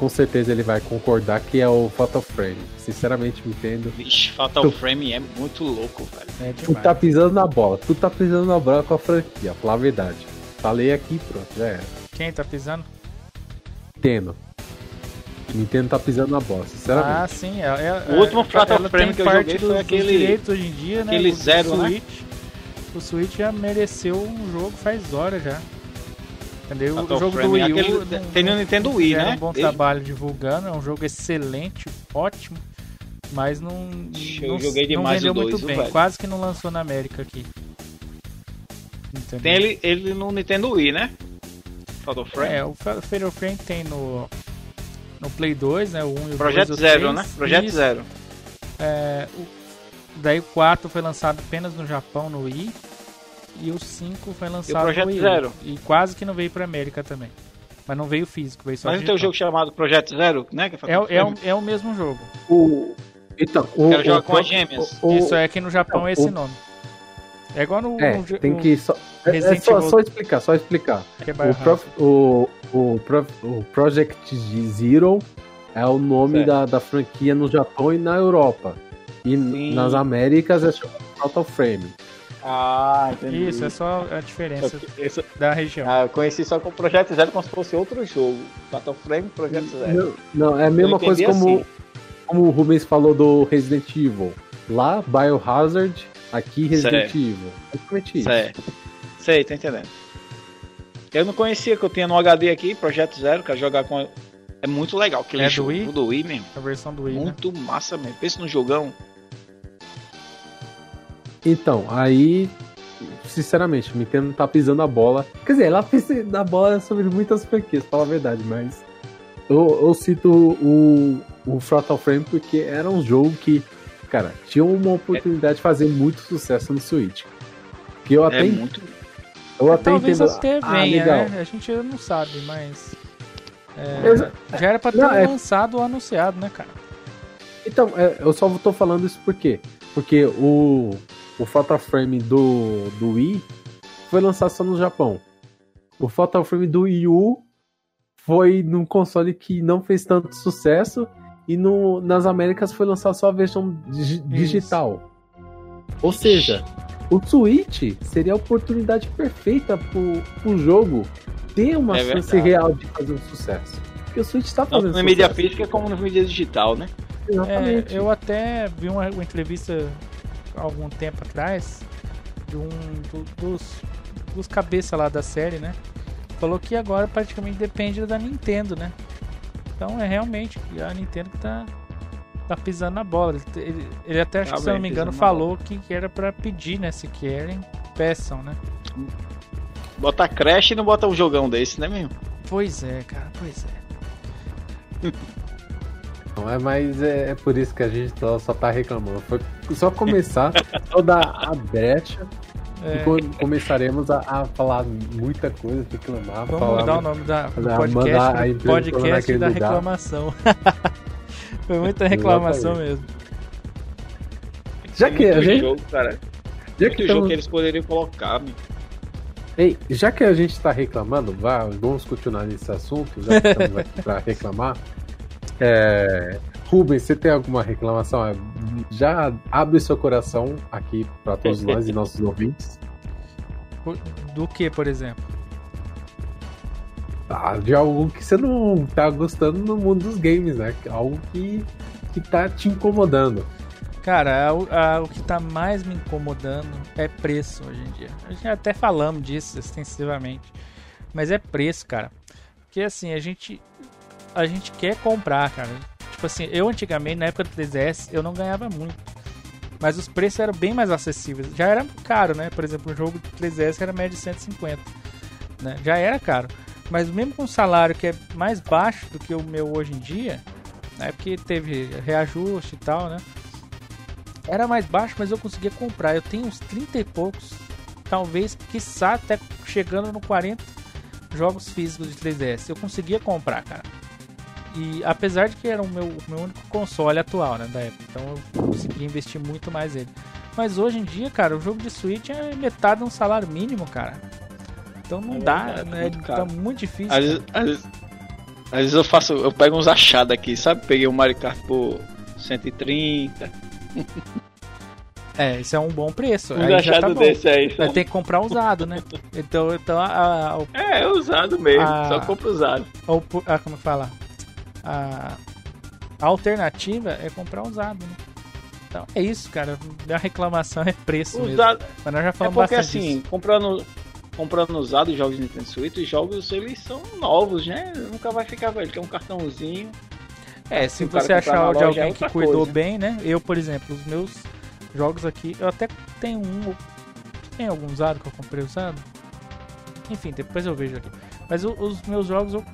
com certeza ele vai concordar que é o Fatal Frame. Sinceramente, me entendo. Vixe, Fatal tu, Frame é muito louco, velho. É tu tá pisando na bola. Tu tá pisando na bola com a franquia, falar a verdade. Falei aqui, pronto, já era. Quem tá pisando? Nintendo. Nintendo tá pisando na bola, sinceramente. Ah, sim. É, é, o último Fatal Frame que eu joguei foi aquele. hoje em dia, né? Aquele zero, né? O Switch já mereceu um jogo faz horas já. Entendeu? Fatal o jogo Frame, do Wii U. Aquele, tem no Nintendo Wii, né? um bom trabalho divulgando, é um jogo excelente, ótimo. Mas não, eu não, joguei demais não vendeu dois, muito bem. Velho. Quase que não lançou na América aqui. Entendeu? Tem ele, ele no Nintendo Wii, né? Fatal Frame? É, o Fatal Frame tem no no Play 2, né? O 1 e o Projeto 2, Zero, né? Projeto. Zero. É, o, daí o 4 foi lançado apenas no Japão, no Wii. E o 5 foi lançado Projeto no Wii. Zero. E quase que não veio pra América também. Mas não veio físico, veio só Mas não tem um jogo chamado Projeto Zero, né? É, é, é, o, é o mesmo jogo. O... Então, o, Quero jogar com as gêmeas. O, Isso é aqui no Japão é esse o... nome. É igual no. É, no, tem que. Só, é, é só, só, explicar, só explicar. É o, Pro, o, o, o Project Zero é o nome da, da franquia no Japão e na Europa. E Sim. nas Américas é chamado Total Frame. Ah, entendi. Isso, é só a diferença Isso... da região. Ah, eu conheci só com o Projeto Zero como se fosse outro jogo. Battle Frame Projeto Zero. Não, não é a mesma coisa como, assim. como o Rubens falou do Resident Evil. Lá, Biohazard, aqui Resident Evil. Exatamente isso. Certo. Sei, tá entendendo. Eu não conhecia que eu tinha no HD aqui, Projeto Zero, quero jogar com é muito legal. Aquele é jogo do Wii? do Wii mesmo. A versão do Wii. Muito né? massa mesmo. Pensa no jogão. Então, aí sinceramente, Nintendo tá pisando a bola. Quer dizer, ela pisa na bola sobre muitas franquias, fala a verdade, mas eu, eu cito o, o Frame porque era um jogo que, cara, tinha uma oportunidade de fazer muito sucesso no Switch. Que eu até. É muito... Eu até Talvez entendo. até venha, ah, né? A gente não sabe, mas. É, já era pra ter não, é... lançado ou anunciado, né, cara? Então, é, eu só tô falando isso por quê? Porque o, o Fatal Frame do, do Wii foi lançado só no Japão. O Fatal Frame do Wii U foi num console que não fez tanto sucesso e no, nas Américas foi lançado só a versão dig digital. Ou seja, o Switch seria a oportunidade perfeita pro, pro jogo ter uma é chance real de fazer um sucesso. Porque o Switch está fazendo Tanto na mídia física como na mídia digital, né? É, eu até vi uma, uma entrevista algum tempo atrás de um do, dos, dos cabeça lá da série, né? Falou que agora praticamente depende da Nintendo, né? Então é realmente a Nintendo que tá, tá pisando na bola. Ele, ele até, acho que, se eu não me engano, falou que, que era para pedir, né? Se querem, peçam, né? Bota Crash e não bota um jogão desse, né, mesmo? Pois é, cara, pois é. *laughs* É, mas é, é, por isso que a gente só, só tá reclamando. Foi só começar, só dar a brecha. É. E começaremos a, a, falar muita coisa, reclamar. Vamos falar, mudar o nome da, do podcast, podcast da lugar. reclamação. *laughs* Foi muita reclamação mesmo. Já que a gente. Jogo, cara. Já muito que jogo que eles poderiam colocar. Ei, já que a gente está reclamando, vá, vamos continuar nesse assunto, já que estamos aqui para reclamar. *laughs* É, Rubens, você tem alguma reclamação? É, já abre seu coração aqui para todos nós e nossos ouvintes. Do que, por exemplo? Ah, de algo que você não tá gostando no mundo dos games, né? Algo que, que tá te incomodando. Cara, a, a, o que tá mais me incomodando é preço hoje em dia. A gente até falamos disso extensivamente. Mas é preço, cara. Porque assim, a gente a gente quer comprar, cara. Tipo assim, eu antigamente, na época do 3DS, eu não ganhava muito. Mas os preços eram bem mais acessíveis. Já era caro, né? Por exemplo, um jogo de 3DS era média de 150. Né? Já era caro. Mas mesmo com um salário que é mais baixo do que o meu hoje em dia, né? Porque teve reajuste e tal, né? Era mais baixo, mas eu conseguia comprar. Eu tenho uns 30 e poucos, talvez, quiçá até chegando no 40 jogos físicos de 3DS. Eu conseguia comprar, cara. E apesar de que era o meu, meu único console atual, né, da época, então eu consegui investir muito mais nele. Mas hoje em dia, cara, o jogo de Switch é metade de um salário mínimo, cara. Então não é dá, verdade, né? Muito tá muito difícil. Às vezes, às, vezes, às vezes, eu faço, eu pego uns achados aqui, sabe? Peguei o Mario Kart por 130. É, isso é um bom preço. Um já tá desse aí. Vai ter que comprar usado, né? *laughs* Então, então a, a, a, É, usado mesmo, só compra usado. Ou, ah, como fala? A, a alternativa é comprar usado, né? Então é isso, cara. A reclamação é preço usado. mesmo. Mas nós já falamos é porque assim, disso. comprando comprando usado jogos de Nintendo Switch, os jogos eles são novos, né? Nunca vai ficar velho, que é um cartãozinho. É, se você achar de alguém é que cuidou coisa. bem, né? Eu, por exemplo, os meus jogos aqui, eu até tenho um. Tem algum usado que eu comprei usado? Enfim, depois eu vejo aqui. Mas os meus jogos, eu,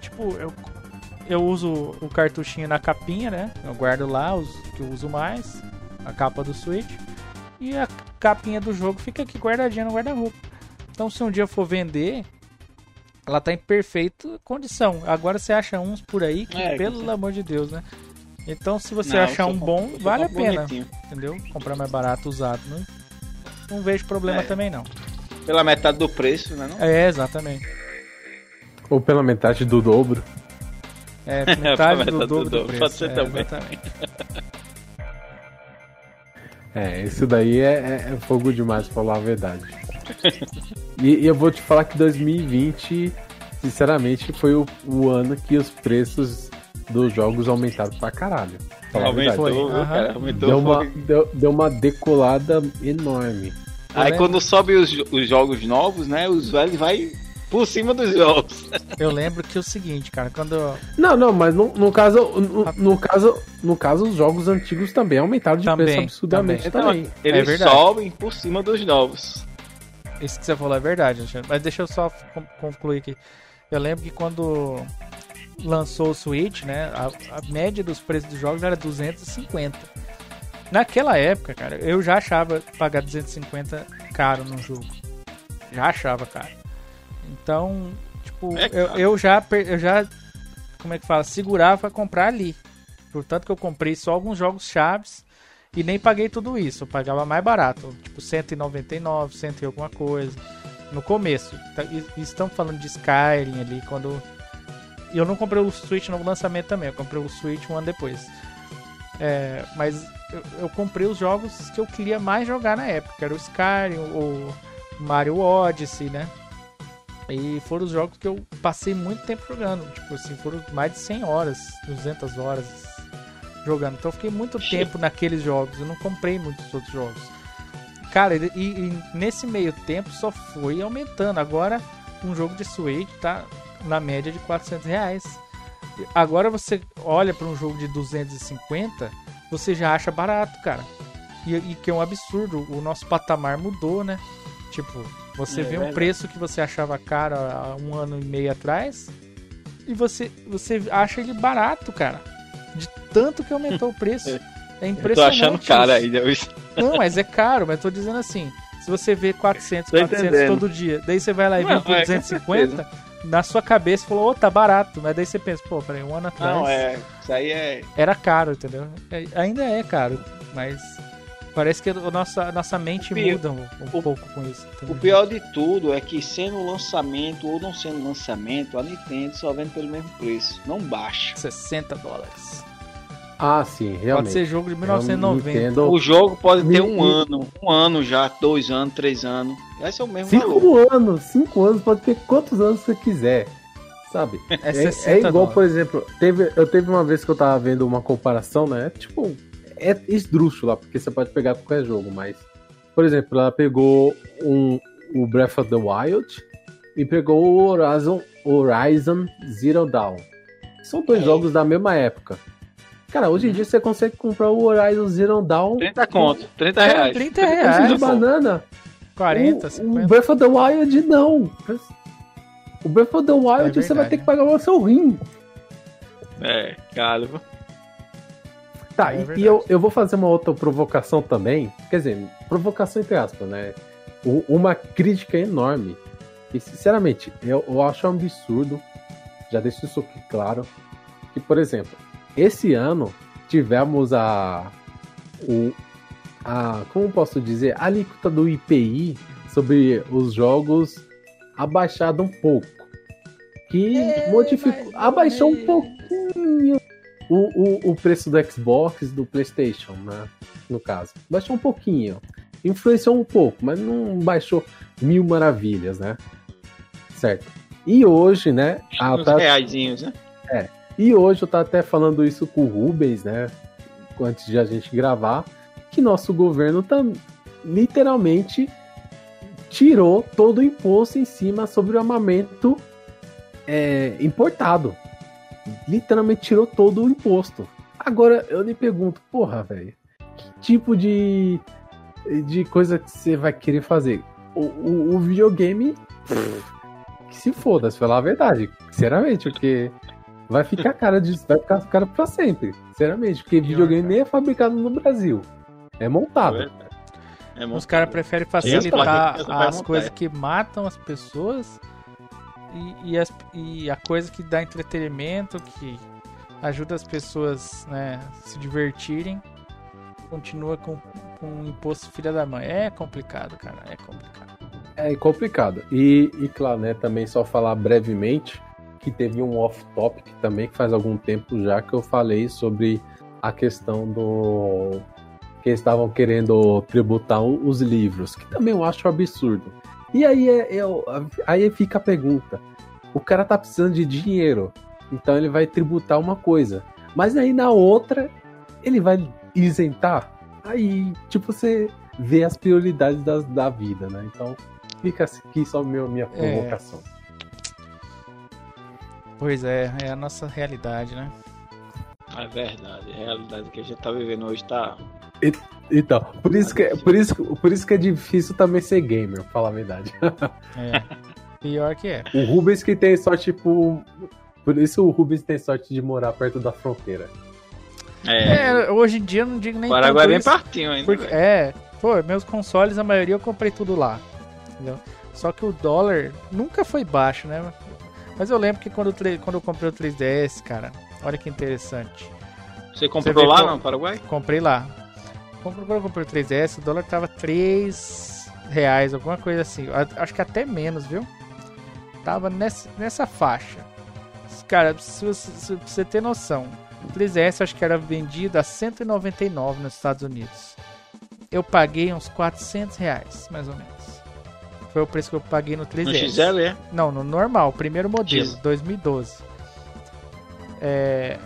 tipo, eu eu uso o cartuchinho na capinha, né? Eu guardo lá os que eu uso mais, a capa do Switch. E a capinha do jogo fica aqui guardadinha no guarda-roupa. Então se um dia eu for vender, ela tá em perfeita condição. Agora você acha uns por aí que, é, pelo que amor de Deus, né? Então se você não, achar um bom, vale a pena. Bonitinho. Entendeu? Comprar mais barato usado, né? Não vejo problema é. também não. Pela metade do preço, né? Não? É, exatamente. Ou pela metade do dobro. É, *laughs* metade do, dobro do preço. Pode ser é, também. Exatamente. *laughs* É, isso daí é, é, é, fogo demais pra falar a verdade. e, e, eu vou te falar que 2020, sinceramente, foi o, o, ano que os preços dos jogos aumentaram pra caralho. Aumentou, cara, aumentou. Deu uma, deu, deu uma decolada enorme. Aí quando sobe os, os jogos novos, né? Os velhos vai por cima dos jogos. Eu lembro que é o seguinte, cara, quando. Não, não, mas no, no caso, no, no, caso, no caso, os jogos antigos também aumentaram de também, preço absurdamente também. também. Eles é sobem por cima dos novos. Isso que você falou é verdade, mas deixa eu só concluir aqui. Eu lembro que quando lançou o Switch, né, a, a média dos preços dos jogos era 250. Naquela época, cara, eu já achava pagar 250 caro no jogo. Já achava caro. Então, tipo, é eu, eu, já, eu já, como é que fala, segurava pra comprar ali. Portanto que eu comprei só alguns jogos chaves e nem paguei tudo isso. Eu pagava mais barato, tipo 199, 100 e alguma coisa. No começo. Tá, estamos falando de Skyrim ali, quando... Eu não comprei o Switch no lançamento também, eu comprei o Switch um ano depois. É, mas eu, eu, comprei os jogos que eu queria mais jogar na época, que era o Skyrim, o Mario Odyssey, né? E foram os jogos que eu passei muito tempo jogando. Tipo assim, foram mais de 100 horas, 200 horas jogando. Então eu fiquei muito tempo naqueles jogos. Eu não comprei muitos outros jogos. Cara, e, e, nesse meio tempo só foi aumentando. Agora um jogo de Switch tá na média de 400 reais. Agora você olha para um jogo de 250, você já acha barato, cara. E, e que é um absurdo. O nosso patamar mudou, né? Tipo, você é, vê um preço que você achava caro há um ano e meio atrás e você, você acha ele barato, cara. De tanto que aumentou o preço. *laughs* É impressionante. Eu tô achando caro aí, Não, mas é caro, mas tô dizendo assim. Se você vê 400, 400 todo dia, daí você vai lá e vê por 250, é, na sua cabeça falou, ô, oh, tá barato. Mas daí você pensa, pô, peraí, um ano atrás. Não, é. Isso aí é. Era caro, entendeu? É, ainda é caro, mas Parece que a nossa, a nossa mente pior, muda um, um o, pouco com isso. O pior de tudo é que sendo lançamento ou não sendo lançamento, a Nintendo só vende pelo mesmo preço. Não baixa. 60 dólares. Ah, sim, realmente. Pode ser jogo de 1990. Nintendo... O jogo pode ter um ano, um ano já, dois anos, três anos. Esse é o mesmo cinco valor. anos, cinco anos, pode ter quantos anos você quiser. Sabe? É, é, é igual, dólares. por exemplo, teve, eu teve uma vez que eu tava vendo uma comparação, né? Tipo, é esdrúxula, porque você pode pegar qualquer jogo, mas. Por exemplo, ela pegou um, o Breath of the Wild e pegou o Horizon, Horizon Zero Dawn. São dois é. jogos da mesma época. Cara, hoje em dia você consegue comprar o Horizon Zero Dawn. 30 conto, 30 reais. 30 reais. de banana. 40, o, 50. O Breath of the Wild não. O Breath of the Wild é você vai ter que pagar o seu rim. É, caro. Tá, é e, eu, eu vou fazer uma outra provocação também. Quer dizer, provocação entre aspas, né? O, uma crítica enorme. E, sinceramente, eu, eu acho um absurdo. Já deixo isso aqui claro. Que, por exemplo, esse ano tivemos a. O, a como posso dizer? A alíquota do IPI sobre os jogos abaixado um pouco. Que é, modificou. Abaixou um pouquinho o, o, o preço do Xbox do PlayStation, né? No caso. Baixou um pouquinho. Influenciou um pouco, mas não baixou mil maravilhas, né? Certo. E hoje, né? Uns tá... reaisinhos, né? É. E hoje eu tava até falando isso com o Rubens, né? Antes de a gente gravar, que nosso governo tá literalmente tirou todo o imposto em cima sobre o armamento é, importado literalmente tirou todo o imposto. Agora eu me pergunto, porra, velho, que tipo de, de coisa que você vai querer fazer? O, o, o videogame, que se foda, se falar a verdade, sinceramente, porque vai ficar cara disso, vai ficar cara pra sempre, sinceramente, porque videogame nem é fabricado no Brasil, é montado. É é Os caras preferem facilitar as coisas que matam as pessoas e, e, as, e a coisa que dá entretenimento, que ajuda as pessoas né, se divertirem, continua com, com um imposto filha da mãe. É complicado, cara, é complicado. É complicado. E, e claro, né, também só falar brevemente que teve um off-topic também que faz algum tempo já que eu falei sobre a questão do que estavam querendo tributar os livros, que também eu acho absurdo. E aí, é, eu, aí fica a pergunta: o cara tá precisando de dinheiro, então ele vai tributar uma coisa, mas aí na outra ele vai isentar. Aí, tipo, você vê as prioridades da, da vida, né? Então, fica aqui só meu, minha é. provocação. Pois é, é a nossa realidade, né? É verdade, a realidade que a gente tá vivendo hoje tá. Então, por isso, que, por, isso, por isso que é difícil também ser gamer, falar a verdade. *laughs* É. Pior que é. O Rubens que tem só, tipo. Por isso o Rubens tem sorte de morar perto da fronteira. É, é hoje em dia eu não digo nem Paraguai é bem pertinho ainda. Porque, é, pô, meus consoles, a maioria eu comprei tudo lá. Entendeu? Só que o dólar nunca foi baixo, né? Mas eu lembro que quando, quando eu comprei o 3DS, cara, olha que interessante. Você comprou Você lá no Paraguai? Comprei lá. Quando eu comprei o 3DS, o dólar tava 3 reais, alguma coisa assim. Acho que até menos, viu? Tava nessa, nessa faixa. Cara, se você, se você ter noção, o 3DS acho que era vendido a 199 nos Estados Unidos. Eu paguei uns 400 reais, mais ou menos. Foi o preço que eu paguei no 3DS. No XL, é? Não, no normal, primeiro modelo, X... 2012. É,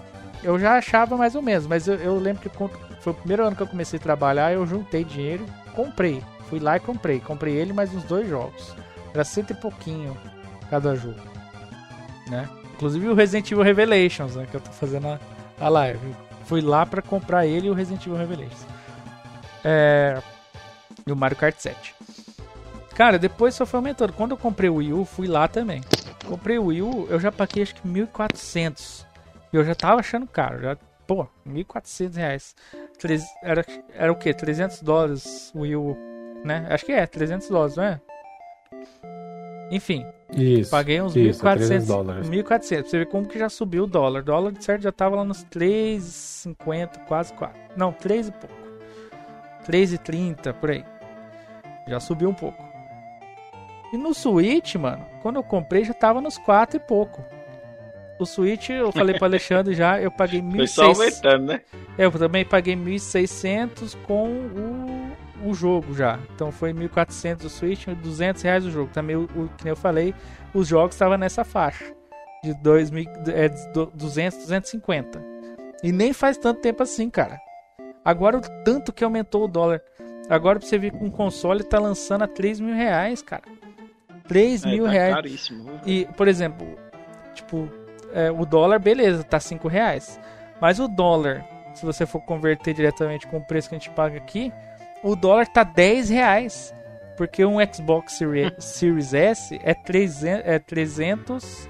eu já achava mais ou menos, mas eu, eu lembro que foi o primeiro ano que eu comecei a trabalhar, eu juntei dinheiro, comprei. Fui lá e comprei. Comprei ele mais uns dois jogos. Era cento e pouquinho cada jogo. Né? Inclusive o Resident Evil Revelations, né, que eu tô fazendo a, a live. Fui lá para comprar ele e o Resident Evil Revelations. É... E o Mario Kart 7. Cara, depois só foi aumentando. Quando eu comprei o Wii U, fui lá também. Comprei o Wii U, eu já paguei acho que 1.400. E eu já tava achando caro. Já, pô, 1.400 reais. Era, era o quê? 300 dólares o Wii U, né? Acho que é, 300 dólares, não é? Enfim. Isso, paguei uns 1.400 dólares. 1.400. Você vê como que já subiu o dólar. O dólar, de certo, já tava lá nos 3,50, quase 4. Não, 3 e pouco. 3,30, por aí. Já subiu um pouco. E no Switch, mano, quando eu comprei já tava nos 4 e pouco. O Switch, eu falei pro Alexandre já, eu paguei 1.600. Foi só aumentando, né? Eu também paguei 1.600 com o, o jogo já. Então foi 1.400 o Switch, 200 reais o jogo. Também, o, o que eu falei, os jogos estavam nessa faixa. De 2.000, é, 200, 250. E nem faz tanto tempo assim, cara. Agora o tanto que aumentou o dólar. Agora pra você ver que um console tá lançando a 3 mil reais, cara. 3 é, mil tá reais. Caríssimo. E, por exemplo, tipo, é, o dólar, beleza, tá 5 reais. Mas o dólar, se você for converter diretamente com o preço que a gente paga aqui, o dólar tá 10 reais. Porque um Xbox *laughs* Series S é 300, é 300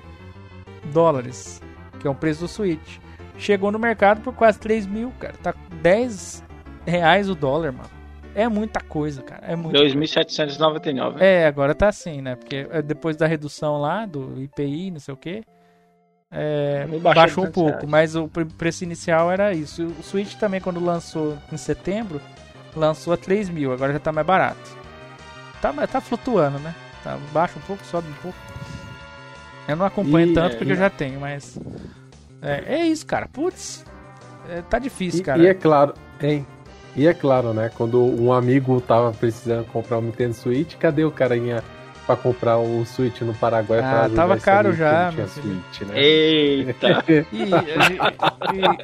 dólares, que é o preço do Switch. Chegou no mercado por quase 3 mil, cara. Tá 10 reais o dólar, mano. É muita coisa, cara. É 2.799. É, agora tá assim, né? Porque é, depois da redução lá do IPI, não sei o que, é, baixou um pouco. Reais. Mas o preço inicial era isso. O Switch também, quando lançou em setembro, lançou a 3 mil. Agora já tá mais barato. Tá, tá flutuando, né? Tá baixa um pouco, sobe um pouco. Eu não acompanho e, tanto porque eu já tenho, mas. É, é isso, cara. Putz. É, tá difícil, e, cara. E é claro, hein? E é claro, né? Quando um amigo tava precisando comprar o Nintendo Switch, cadê o carinha pra comprar o Switch no Paraguai? Ah, tava caro já. Tinha Switch, né? Eita! e, e, e,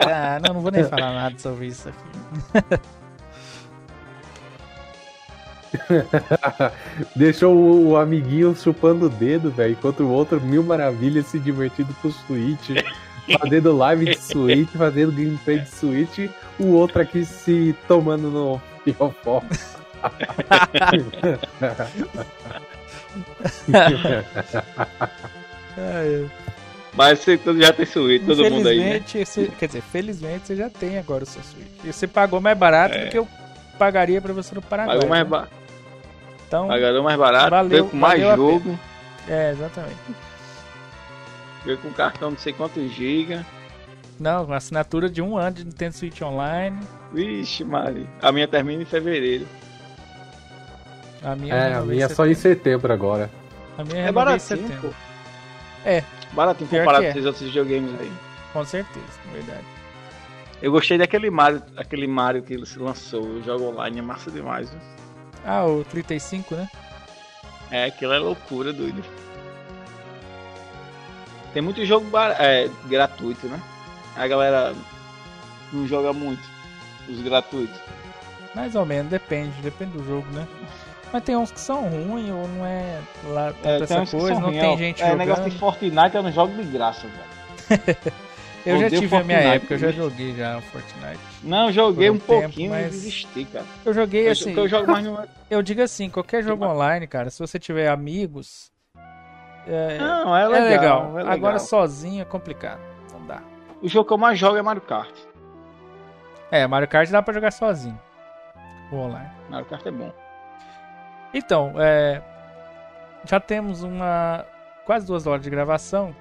ah, não, não vou nem falar nada sobre isso aqui. *laughs* Deixou o, o, amiguinho chupando o dedo, velho, enquanto o outro, mil maravilhas, se divertindo com o Switch, fazendo live de Switch, fazendo gameplay de Switch o outro aqui se tomando no *laughs* fiofó. *laughs* Mas você já tem Switch, todo mundo aí. Né? Você, quer dizer, felizmente você já tem agora o seu Switch. E você pagou mais barato é. do que eu pagaria pra você no Paraguai. Pagou mais né? Então, Pagou mais barato, valeu, com mais jogo. É, exatamente. Veio com cartão não sei quantos gigas. Não, uma assinatura de um ano de Nintendo Switch Online. Vixe, Mari. A minha termina em fevereiro. A minha é, a minha é só em setembro agora. A minha é baratinho, pô. É. Baratinho comparado é. com os outros videogames aí. Com certeza, verdade. Eu gostei daquele Mario, aquele Mario que ele se lançou, o jogo online, é massa demais. Viu? Ah, o 35, né? É, aquilo é loucura, doido. Tem muito jogo é, gratuito, né? a galera não joga muito os gratuitos. Mais ou menos, depende, depende do jogo, né? Mas tem uns que são ruins ou não é lá é, essa coisa, não tem gente é, jogando. É, negócio de Fortnite eu não jogo de graça, velho. *laughs* eu já tive Fortnite, a minha época, eu já joguei já Fortnite. não, joguei um, um tempo, pouquinho mas desisti, cara. Eu joguei eu, assim. Eu, jogo mais no... *laughs* eu digo assim, qualquer jogo online, cara, se você tiver amigos. É, não, é, é legal, é legal. É legal. Agora sozinho é complicado. Não dá. O jogo que eu mais jogo é Mario Kart. É, Mario Kart dá pra jogar sozinho. O online. Mario Kart é bom. Então, é, já temos uma quase duas horas de gravação.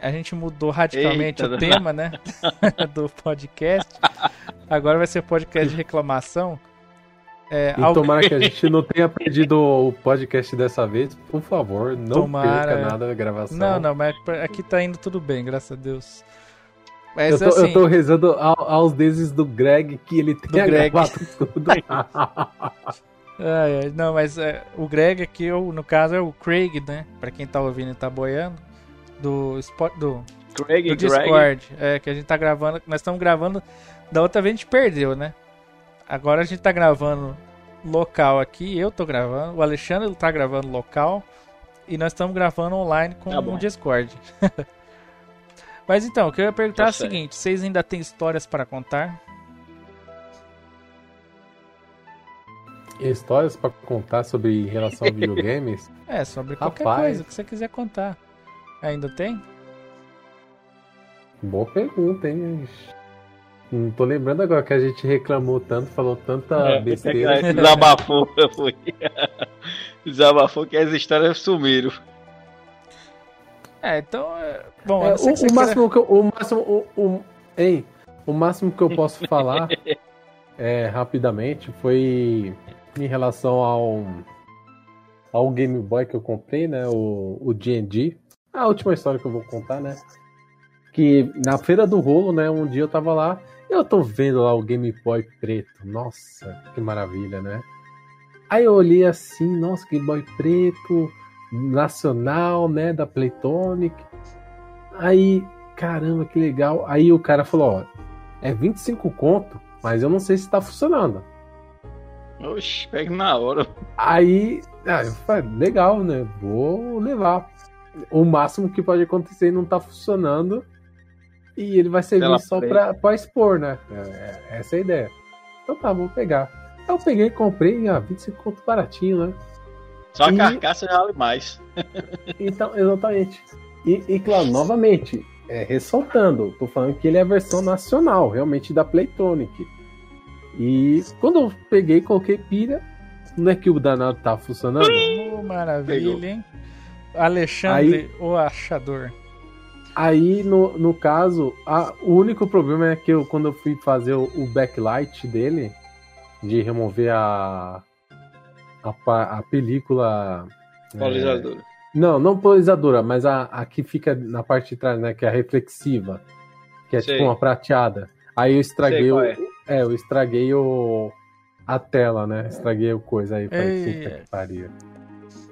A gente mudou radicalmente Eita, o tema, né? *laughs* do podcast. Agora vai ser podcast de reclamação. É, e tomara que a *laughs* gente não tenha perdido o podcast dessa vez. Por favor, não tomara... perca nada da gravação. Não, não, mas aqui tá indo tudo bem, graças a Deus. Mas, eu, tô, assim, eu tô rezando ao, aos deuses do Greg que ele tenha Greg. gravado tudo. *laughs* É, não, mas é, o Greg aqui, eu, no caso, é o Craig, né? Pra quem tá ouvindo e tá boiando. Do, do, Craig, do Discord. Greg. É, que a gente tá gravando. Nós estamos gravando. Da outra vez a gente perdeu, né? Agora a gente tá gravando local aqui. Eu tô gravando. O Alexandre tá gravando local. E nós estamos gravando online com tá o Discord. *laughs* Mas então, o que eu ia perguntar é o seguinte: vocês ainda têm histórias para contar? Histórias para contar sobre relação a videogames? *laughs* É, sobre qualquer Rapaz. coisa que você quiser contar. Ainda tem? Boa pergunta, hein? Não tô lembrando agora que a gente reclamou tanto, falou tanta é, besteira. É, *laughs* desabafou, foi. *laughs* Desabafou que as histórias sumiram. É, então. É, bom, é, o, o, máximo que eu, o máximo. O, o, hein, o máximo que eu posso falar é, rapidamente foi em relação ao, ao Game Boy que eu comprei, né? O, D&D. A última história que eu vou contar, né? Que na feira do rolo, né? Um dia eu tava lá, eu tô vendo lá o Game Boy preto. Nossa, que maravilha, né? Aí eu olhei assim, nossa, Game Boy preto, nacional, né? Da Playtonic. Aí, caramba, que legal. Aí o cara falou, ó, é 25 conto, mas eu não sei se tá funcionando. Oxe, pega na hora. Aí, ah, eu falei, legal, né? Vou levar. O máximo que pode acontecer não tá funcionando e ele vai servir Pela só pra, pra, expor, né? É, é, essa é a ideia. Então tá, vou pegar. Eu peguei e comprei, ah, 25 conto baratinho, né? Só e... a carcaça já vale mais. *laughs* então, exatamente. E, e claro, novamente, é, ressaltando, tô falando que ele é a versão nacional, realmente da Playtonic. E quando eu peguei, coloquei pilha, não é que o danado tá funcionando? Oh, maravilha, Pegou. hein? Alexandre, aí, o achador. Aí, no, no caso, a, o único problema é que eu, quando eu fui fazer o, o backlight dele, de remover a, a, a película. Polizadora. É, não, não polizadora, mas a, a que fica na parte de trás, né? Que é a reflexiva. Que é Sei. tipo uma prateada. Aí eu estraguei o, é. É, eu estraguei o. a tela, né? Estraguei o coisa aí. Falei, puta que pariu.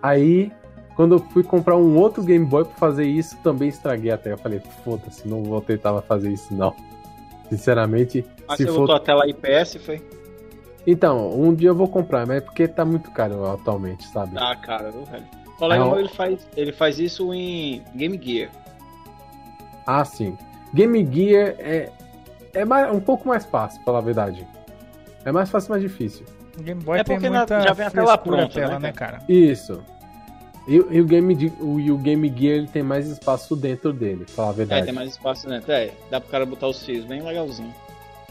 Aí, quando eu fui comprar um outro Game Boy pra fazer isso, também estraguei a tela. Eu falei, foda-se, não vou tentar fazer isso não. Sinceramente. Mas se você for... botou a tela IPS, foi? Então, um dia eu vou comprar, mas é porque tá muito caro atualmente, sabe? Ah, cara, viu, velho? O colega meu, ele faz, ele faz isso em Game Gear. Ah, sim. Game Gear é, é mais, um pouco mais fácil, pela verdade. É mais fácil, mais difícil. O Game Boy é tem muita na, já vem a tela pronta, tela, né, né, cara? Isso. E, e, o Game, o, e o Game Gear ele tem mais espaço dentro dele, pra falar a verdade. É, tem mais espaço dentro. É, dá pro cara botar os fios bem legalzinho.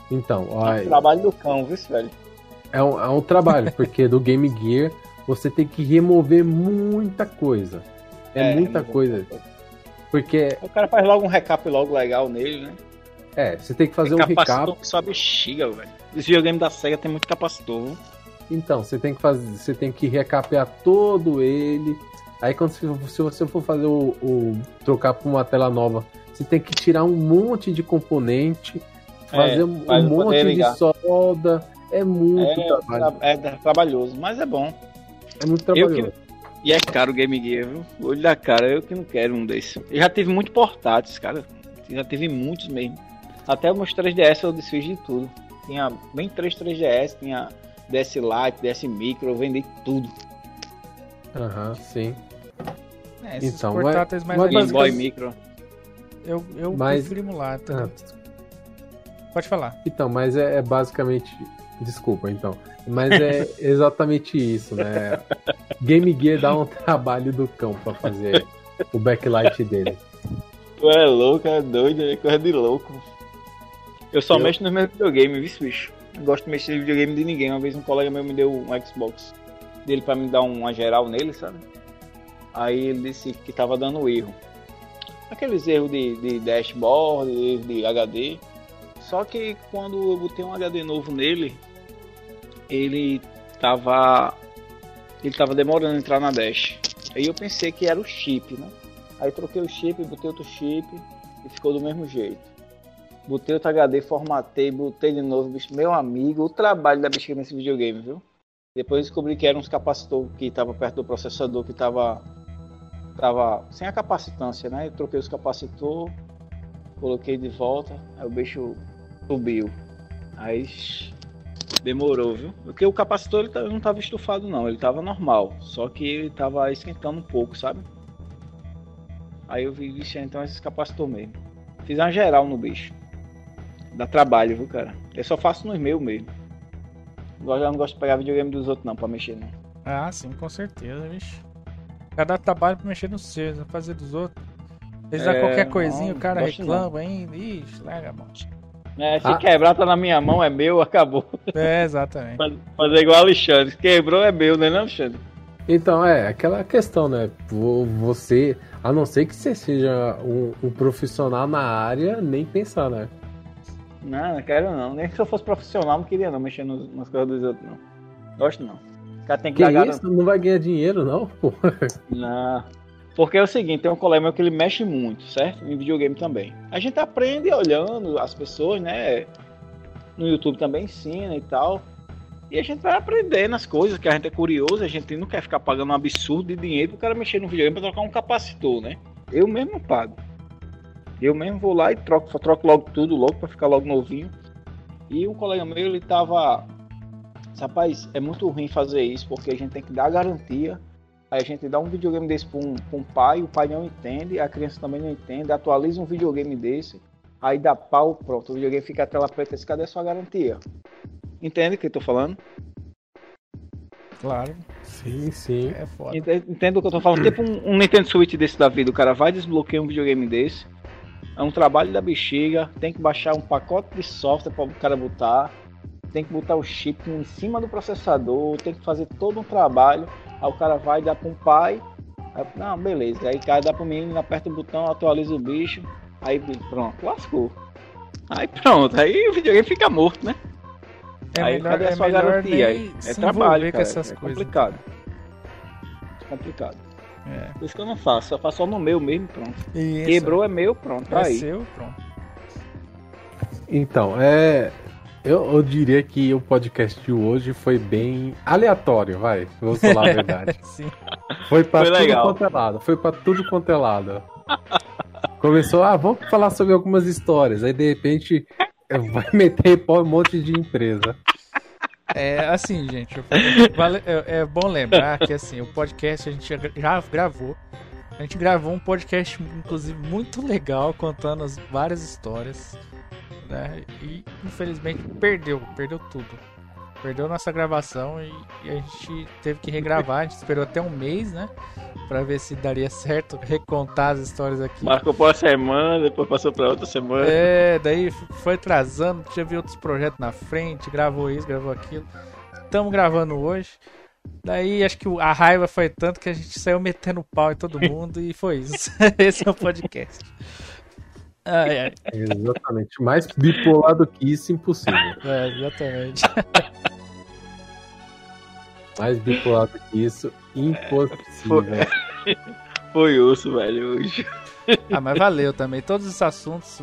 Então, ó. É um trabalho do cão, viu, velho? É um, é um trabalho, *laughs* porque do Game Gear você tem que remover muita coisa. É, é muita coisa. Porque. O cara faz logo um recap logo legal nele, né? É, você tem que fazer tem um recap. que só bexiga, velho. Esse videogame da SEGA tem muito capacitor. Então, você tem que fazer. Você tem que recapear todo ele. Aí quando se, você for fazer o, o, trocar para uma tela nova, você tem que tirar um monte de componente, fazer é, um monte de solda. É muito é, trabalho. É, é, trabalhoso, mas é bom. É muito trabalhoso. Que... E é caro o Game Gear, viu? Olho da cara, eu que não quero um desse. Eu já tive muito portáteis, cara. Já tive muitos mesmo. Até meus 3DS eu desfiz de tudo. Tinha bem 3 3DS, tinha DS Lite, DS Micro, eu vendi tudo. Aham, uhum, sim. É, esses então, portáteis mais Game Boy Micro. Eu, eu mas... prefiro emulator. Ah. Pode falar. Então, mas é, é basicamente. Desculpa, então. Mas é *laughs* exatamente isso, né? Game Gear dá um trabalho do cão pra fazer o backlight dele. Tu é louco, é doido, é coisa de louco. Eu só eu... mexo nos meus videogames, viu, bicho? Não gosto de mexer no videogame de ninguém. Uma vez um colega meu me deu um Xbox dele pra me dar uma geral nele, sabe? Aí ele disse que tava dando erro. Aqueles erros de, de dashboard, erro de HD. Só que quando eu botei um HD novo nele, ele tava. Ele tava demorando a entrar na dash. Aí eu pensei que era o chip, né? Aí troquei o chip, botei outro chip e ficou do mesmo jeito. Botei outro HD, formatei, botei de novo, bicho. Meu amigo, o trabalho da bexiga nesse videogame, viu? Depois descobri que eram uns capacitores que estavam perto do processador que tava, tava sem a capacitância, né? Eu troquei os capacitor, coloquei de volta, aí o bicho subiu. Aí demorou, viu? Porque o capacitor ele não estava estufado não, ele estava normal, só que ele estava esquentando um pouco, sabe? Aí eu vi, vixe, então esse capacitor mesmo. Fiz uma geral no bicho. Dá trabalho, viu, cara? Eu só faço nos meus mesmo. Eu não gosto de pegar videogame dos outros não, pra mexer não. Ah, sim, com certeza, bicho. Cada trabalho pra mexer nos seus, fazer dos outros. Eles é, qualquer coisinha, não, o cara reclama ainda. Ixi, larga a mão. É, se ah. quebrar tá na minha mão, é meu, *laughs* acabou. É, exatamente. Fazer igual Alexandre. Quebrou é meu, né, não, Alexandre? Então, é, aquela questão, né? Você, a não ser que você seja um, um profissional na área, nem pensar, né? Não, não quero não. Nem se eu fosse profissional, não queria não mexer nos, nas coisas dos outros, não. Gosto não. O cara tem que, que isso? Não vai ganhar dinheiro, não? *laughs* Não. Porque é o seguinte, tem um colega meu que ele mexe muito, certo? Em videogame também. A gente aprende olhando as pessoas, né? No YouTube também ensina e tal. E a gente vai aprendendo as coisas, que a gente é curioso, a gente não quer ficar pagando um absurdo de dinheiro pro cara mexer no videogame pra trocar um capacitor, né? Eu mesmo pago. Eu mesmo vou lá e troco, troco logo tudo logo para ficar logo novinho. E um colega meu, ele tava. Rapaz, é muito ruim fazer isso porque a gente tem que dar garantia. Aí a gente dá um videogame desse para um, um pai, o pai não entende, a criança também não entende, atualiza um videogame desse, aí dá pau, pronto, o videogame fica a tela preta, esse cadê a sua garantia? Entende o que eu tô falando? Claro. Sim, sim. É foda. Entendo o que eu tô falando. Tipo um, um Nintendo Switch desse da vida. O cara vai desbloquear um videogame desse é um trabalho da bexiga, tem que baixar um pacote de software para o cara botar, tem que botar o chip em cima do processador, tem que fazer todo um trabalho. Aí o cara vai dar para um pai, aí, não, beleza. Aí o cara dá para o menino, aperta o botão, atualiza o bicho, aí pronto, lascou. Aí pronto, aí o videogame fica morto, né? É aí melhor, cadê a é sua é garantia? Aí, é trabalho, cara, é coisas. complicado. É complicado. É. Por isso que eu não faço, eu faço só no meu mesmo pronto. Isso. Quebrou é meu, pronto. É aí. seu, pronto. Então, é. Eu, eu, diria que o podcast de hoje foi bem aleatório, vai. Vou falar a *laughs* verdade. Sim. Foi pra foi tudo legal. quanto é lado. Foi pra tudo quanto é lado. Começou, ah, vamos falar sobre algumas histórias. Aí de repente vai meter um monte de empresa. É assim, gente. Vale, é, é, bom lembrar que assim, o podcast a gente já gravou. A gente gravou um podcast, inclusive, muito legal, contando as várias histórias. Né? E infelizmente perdeu, perdeu tudo. Perdeu nossa gravação e, e a gente teve que regravar. A gente esperou até um mês, né? Pra ver se daria certo recontar as histórias aqui. Marcou por uma semana, depois passou pra outra semana. É, daí foi atrasando, teve outros projetos na frente, gravou isso, gravou aquilo. Estamos gravando hoje. Daí acho que a raiva foi tanto que a gente saiu metendo pau em todo mundo e foi isso. *laughs* Esse é o podcast. Ai, ai. Exatamente. Mais bipolar do que isso, impossível. É, exatamente. *laughs* Mais bipolar do que isso, impossível. Foi, *laughs* foi osso, velho, hoje. Ah, mas valeu também. Todos os assuntos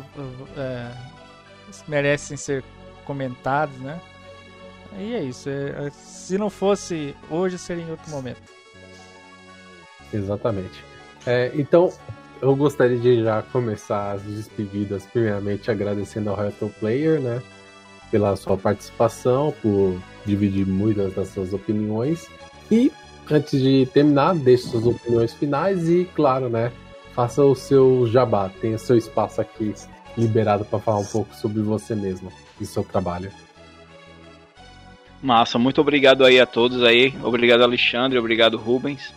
é, merecem ser comentados, né? E é isso. É, é, se não fosse hoje, seria em outro momento. Exatamente. É, então, eu gostaria de já começar as despedidas, primeiramente agradecendo ao Retro Player, né? Pela sua participação, por dividir muitas das suas opiniões. E antes de terminar, deixe suas opiniões finais e, claro, né, faça o seu jabá, tenha seu espaço aqui liberado para falar um pouco sobre você mesmo e seu trabalho. Massa, muito obrigado aí a todos aí, obrigado Alexandre, obrigado Rubens.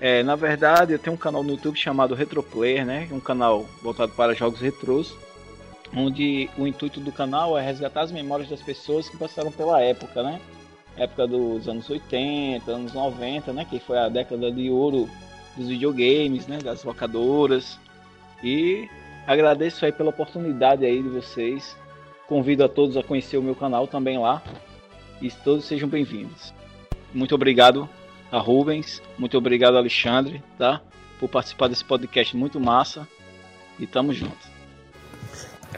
É, na verdade, eu tenho um canal no YouTube chamado Retroplayer, né? Um canal voltado para jogos retrôs, onde o intuito do canal é resgatar as memórias das pessoas que passaram pela época, né? Época dos anos 80, anos 90, né? Que foi a década de ouro dos videogames, né? Das locadoras. E agradeço aí pela oportunidade aí de vocês. Convido a todos a conhecer o meu canal também lá. E todos sejam bem-vindos. Muito obrigado a Rubens, muito obrigado Alexandre, tá? Por participar desse podcast muito massa. E tamo junto.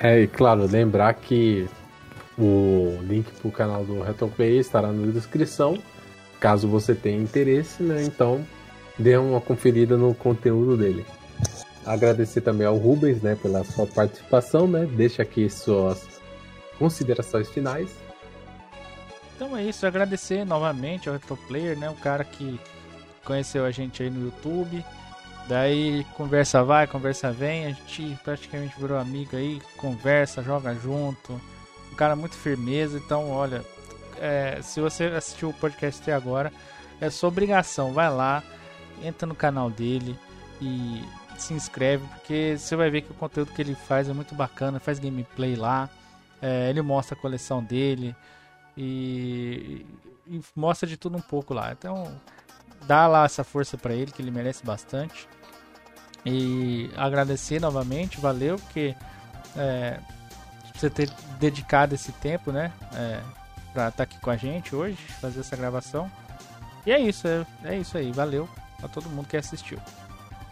É, e claro, lembrar que o link pro canal do Retroplay estará na descrição, caso você tenha interesse, né? Então, dê uma conferida no conteúdo dele. Agradecer também ao Rubens, né, pela sua participação, né? Deixa aqui suas considerações finais. Então é isso, agradecer novamente ao Retroplayer, né? O cara que conheceu a gente aí no YouTube. Daí conversa vai, conversa vem, a gente praticamente virou amigo aí, conversa, joga junto. Um cara muito firmeza, então olha, é, se você assistiu o podcast até agora, é sua obrigação, vai lá, entra no canal dele e se inscreve, porque você vai ver que o conteúdo que ele faz é muito bacana, faz gameplay lá, é, ele mostra a coleção dele e, e mostra de tudo um pouco lá. Então dá lá essa força para ele que ele merece bastante. E agradecer novamente, valeu, porque é, você ter dedicado esse tempo, né? É, pra estar tá aqui com a gente hoje, fazer essa gravação. E é isso, é, é isso aí, valeu a todo mundo que assistiu.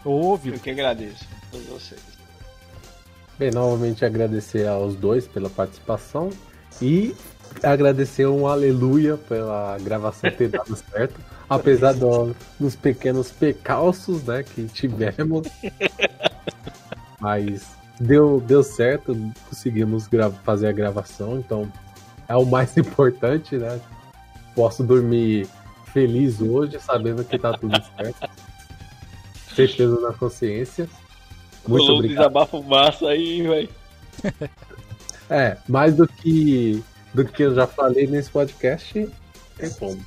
Ou ouviu. Eu que agradeço a todos vocês. Bem, novamente agradecer aos dois pela participação e agradecer um aleluia pela gravação ter dado certo *laughs* apesar do, dos pequenos pecalços né, que tivemos. *laughs* Mas deu, deu certo, conseguimos fazer a gravação, então é o mais *laughs* importante, né? Posso dormir feliz hoje, sabendo que tá tudo certo. Certeza na consciência. Muito Rolou obrigado. desabafo massa aí, velho. É, mais do que do que eu já falei nesse podcast, é como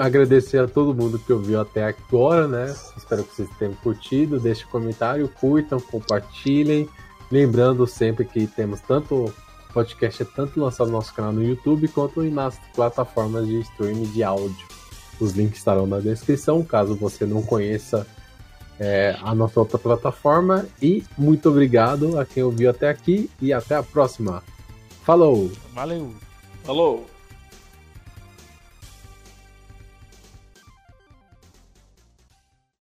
agradecer a todo mundo que ouviu até agora, né? Espero que vocês tenham curtido. Deixe um comentário, curtam, compartilhem. Lembrando sempre que temos tanto podcast é tanto lançado no nosso canal no YouTube quanto nas plataformas de streaming de áudio. Os links estarão na descrição, caso você não conheça é, a nossa outra plataforma. E muito obrigado a quem ouviu até aqui e até a próxima. Falou! Valeu! Falou!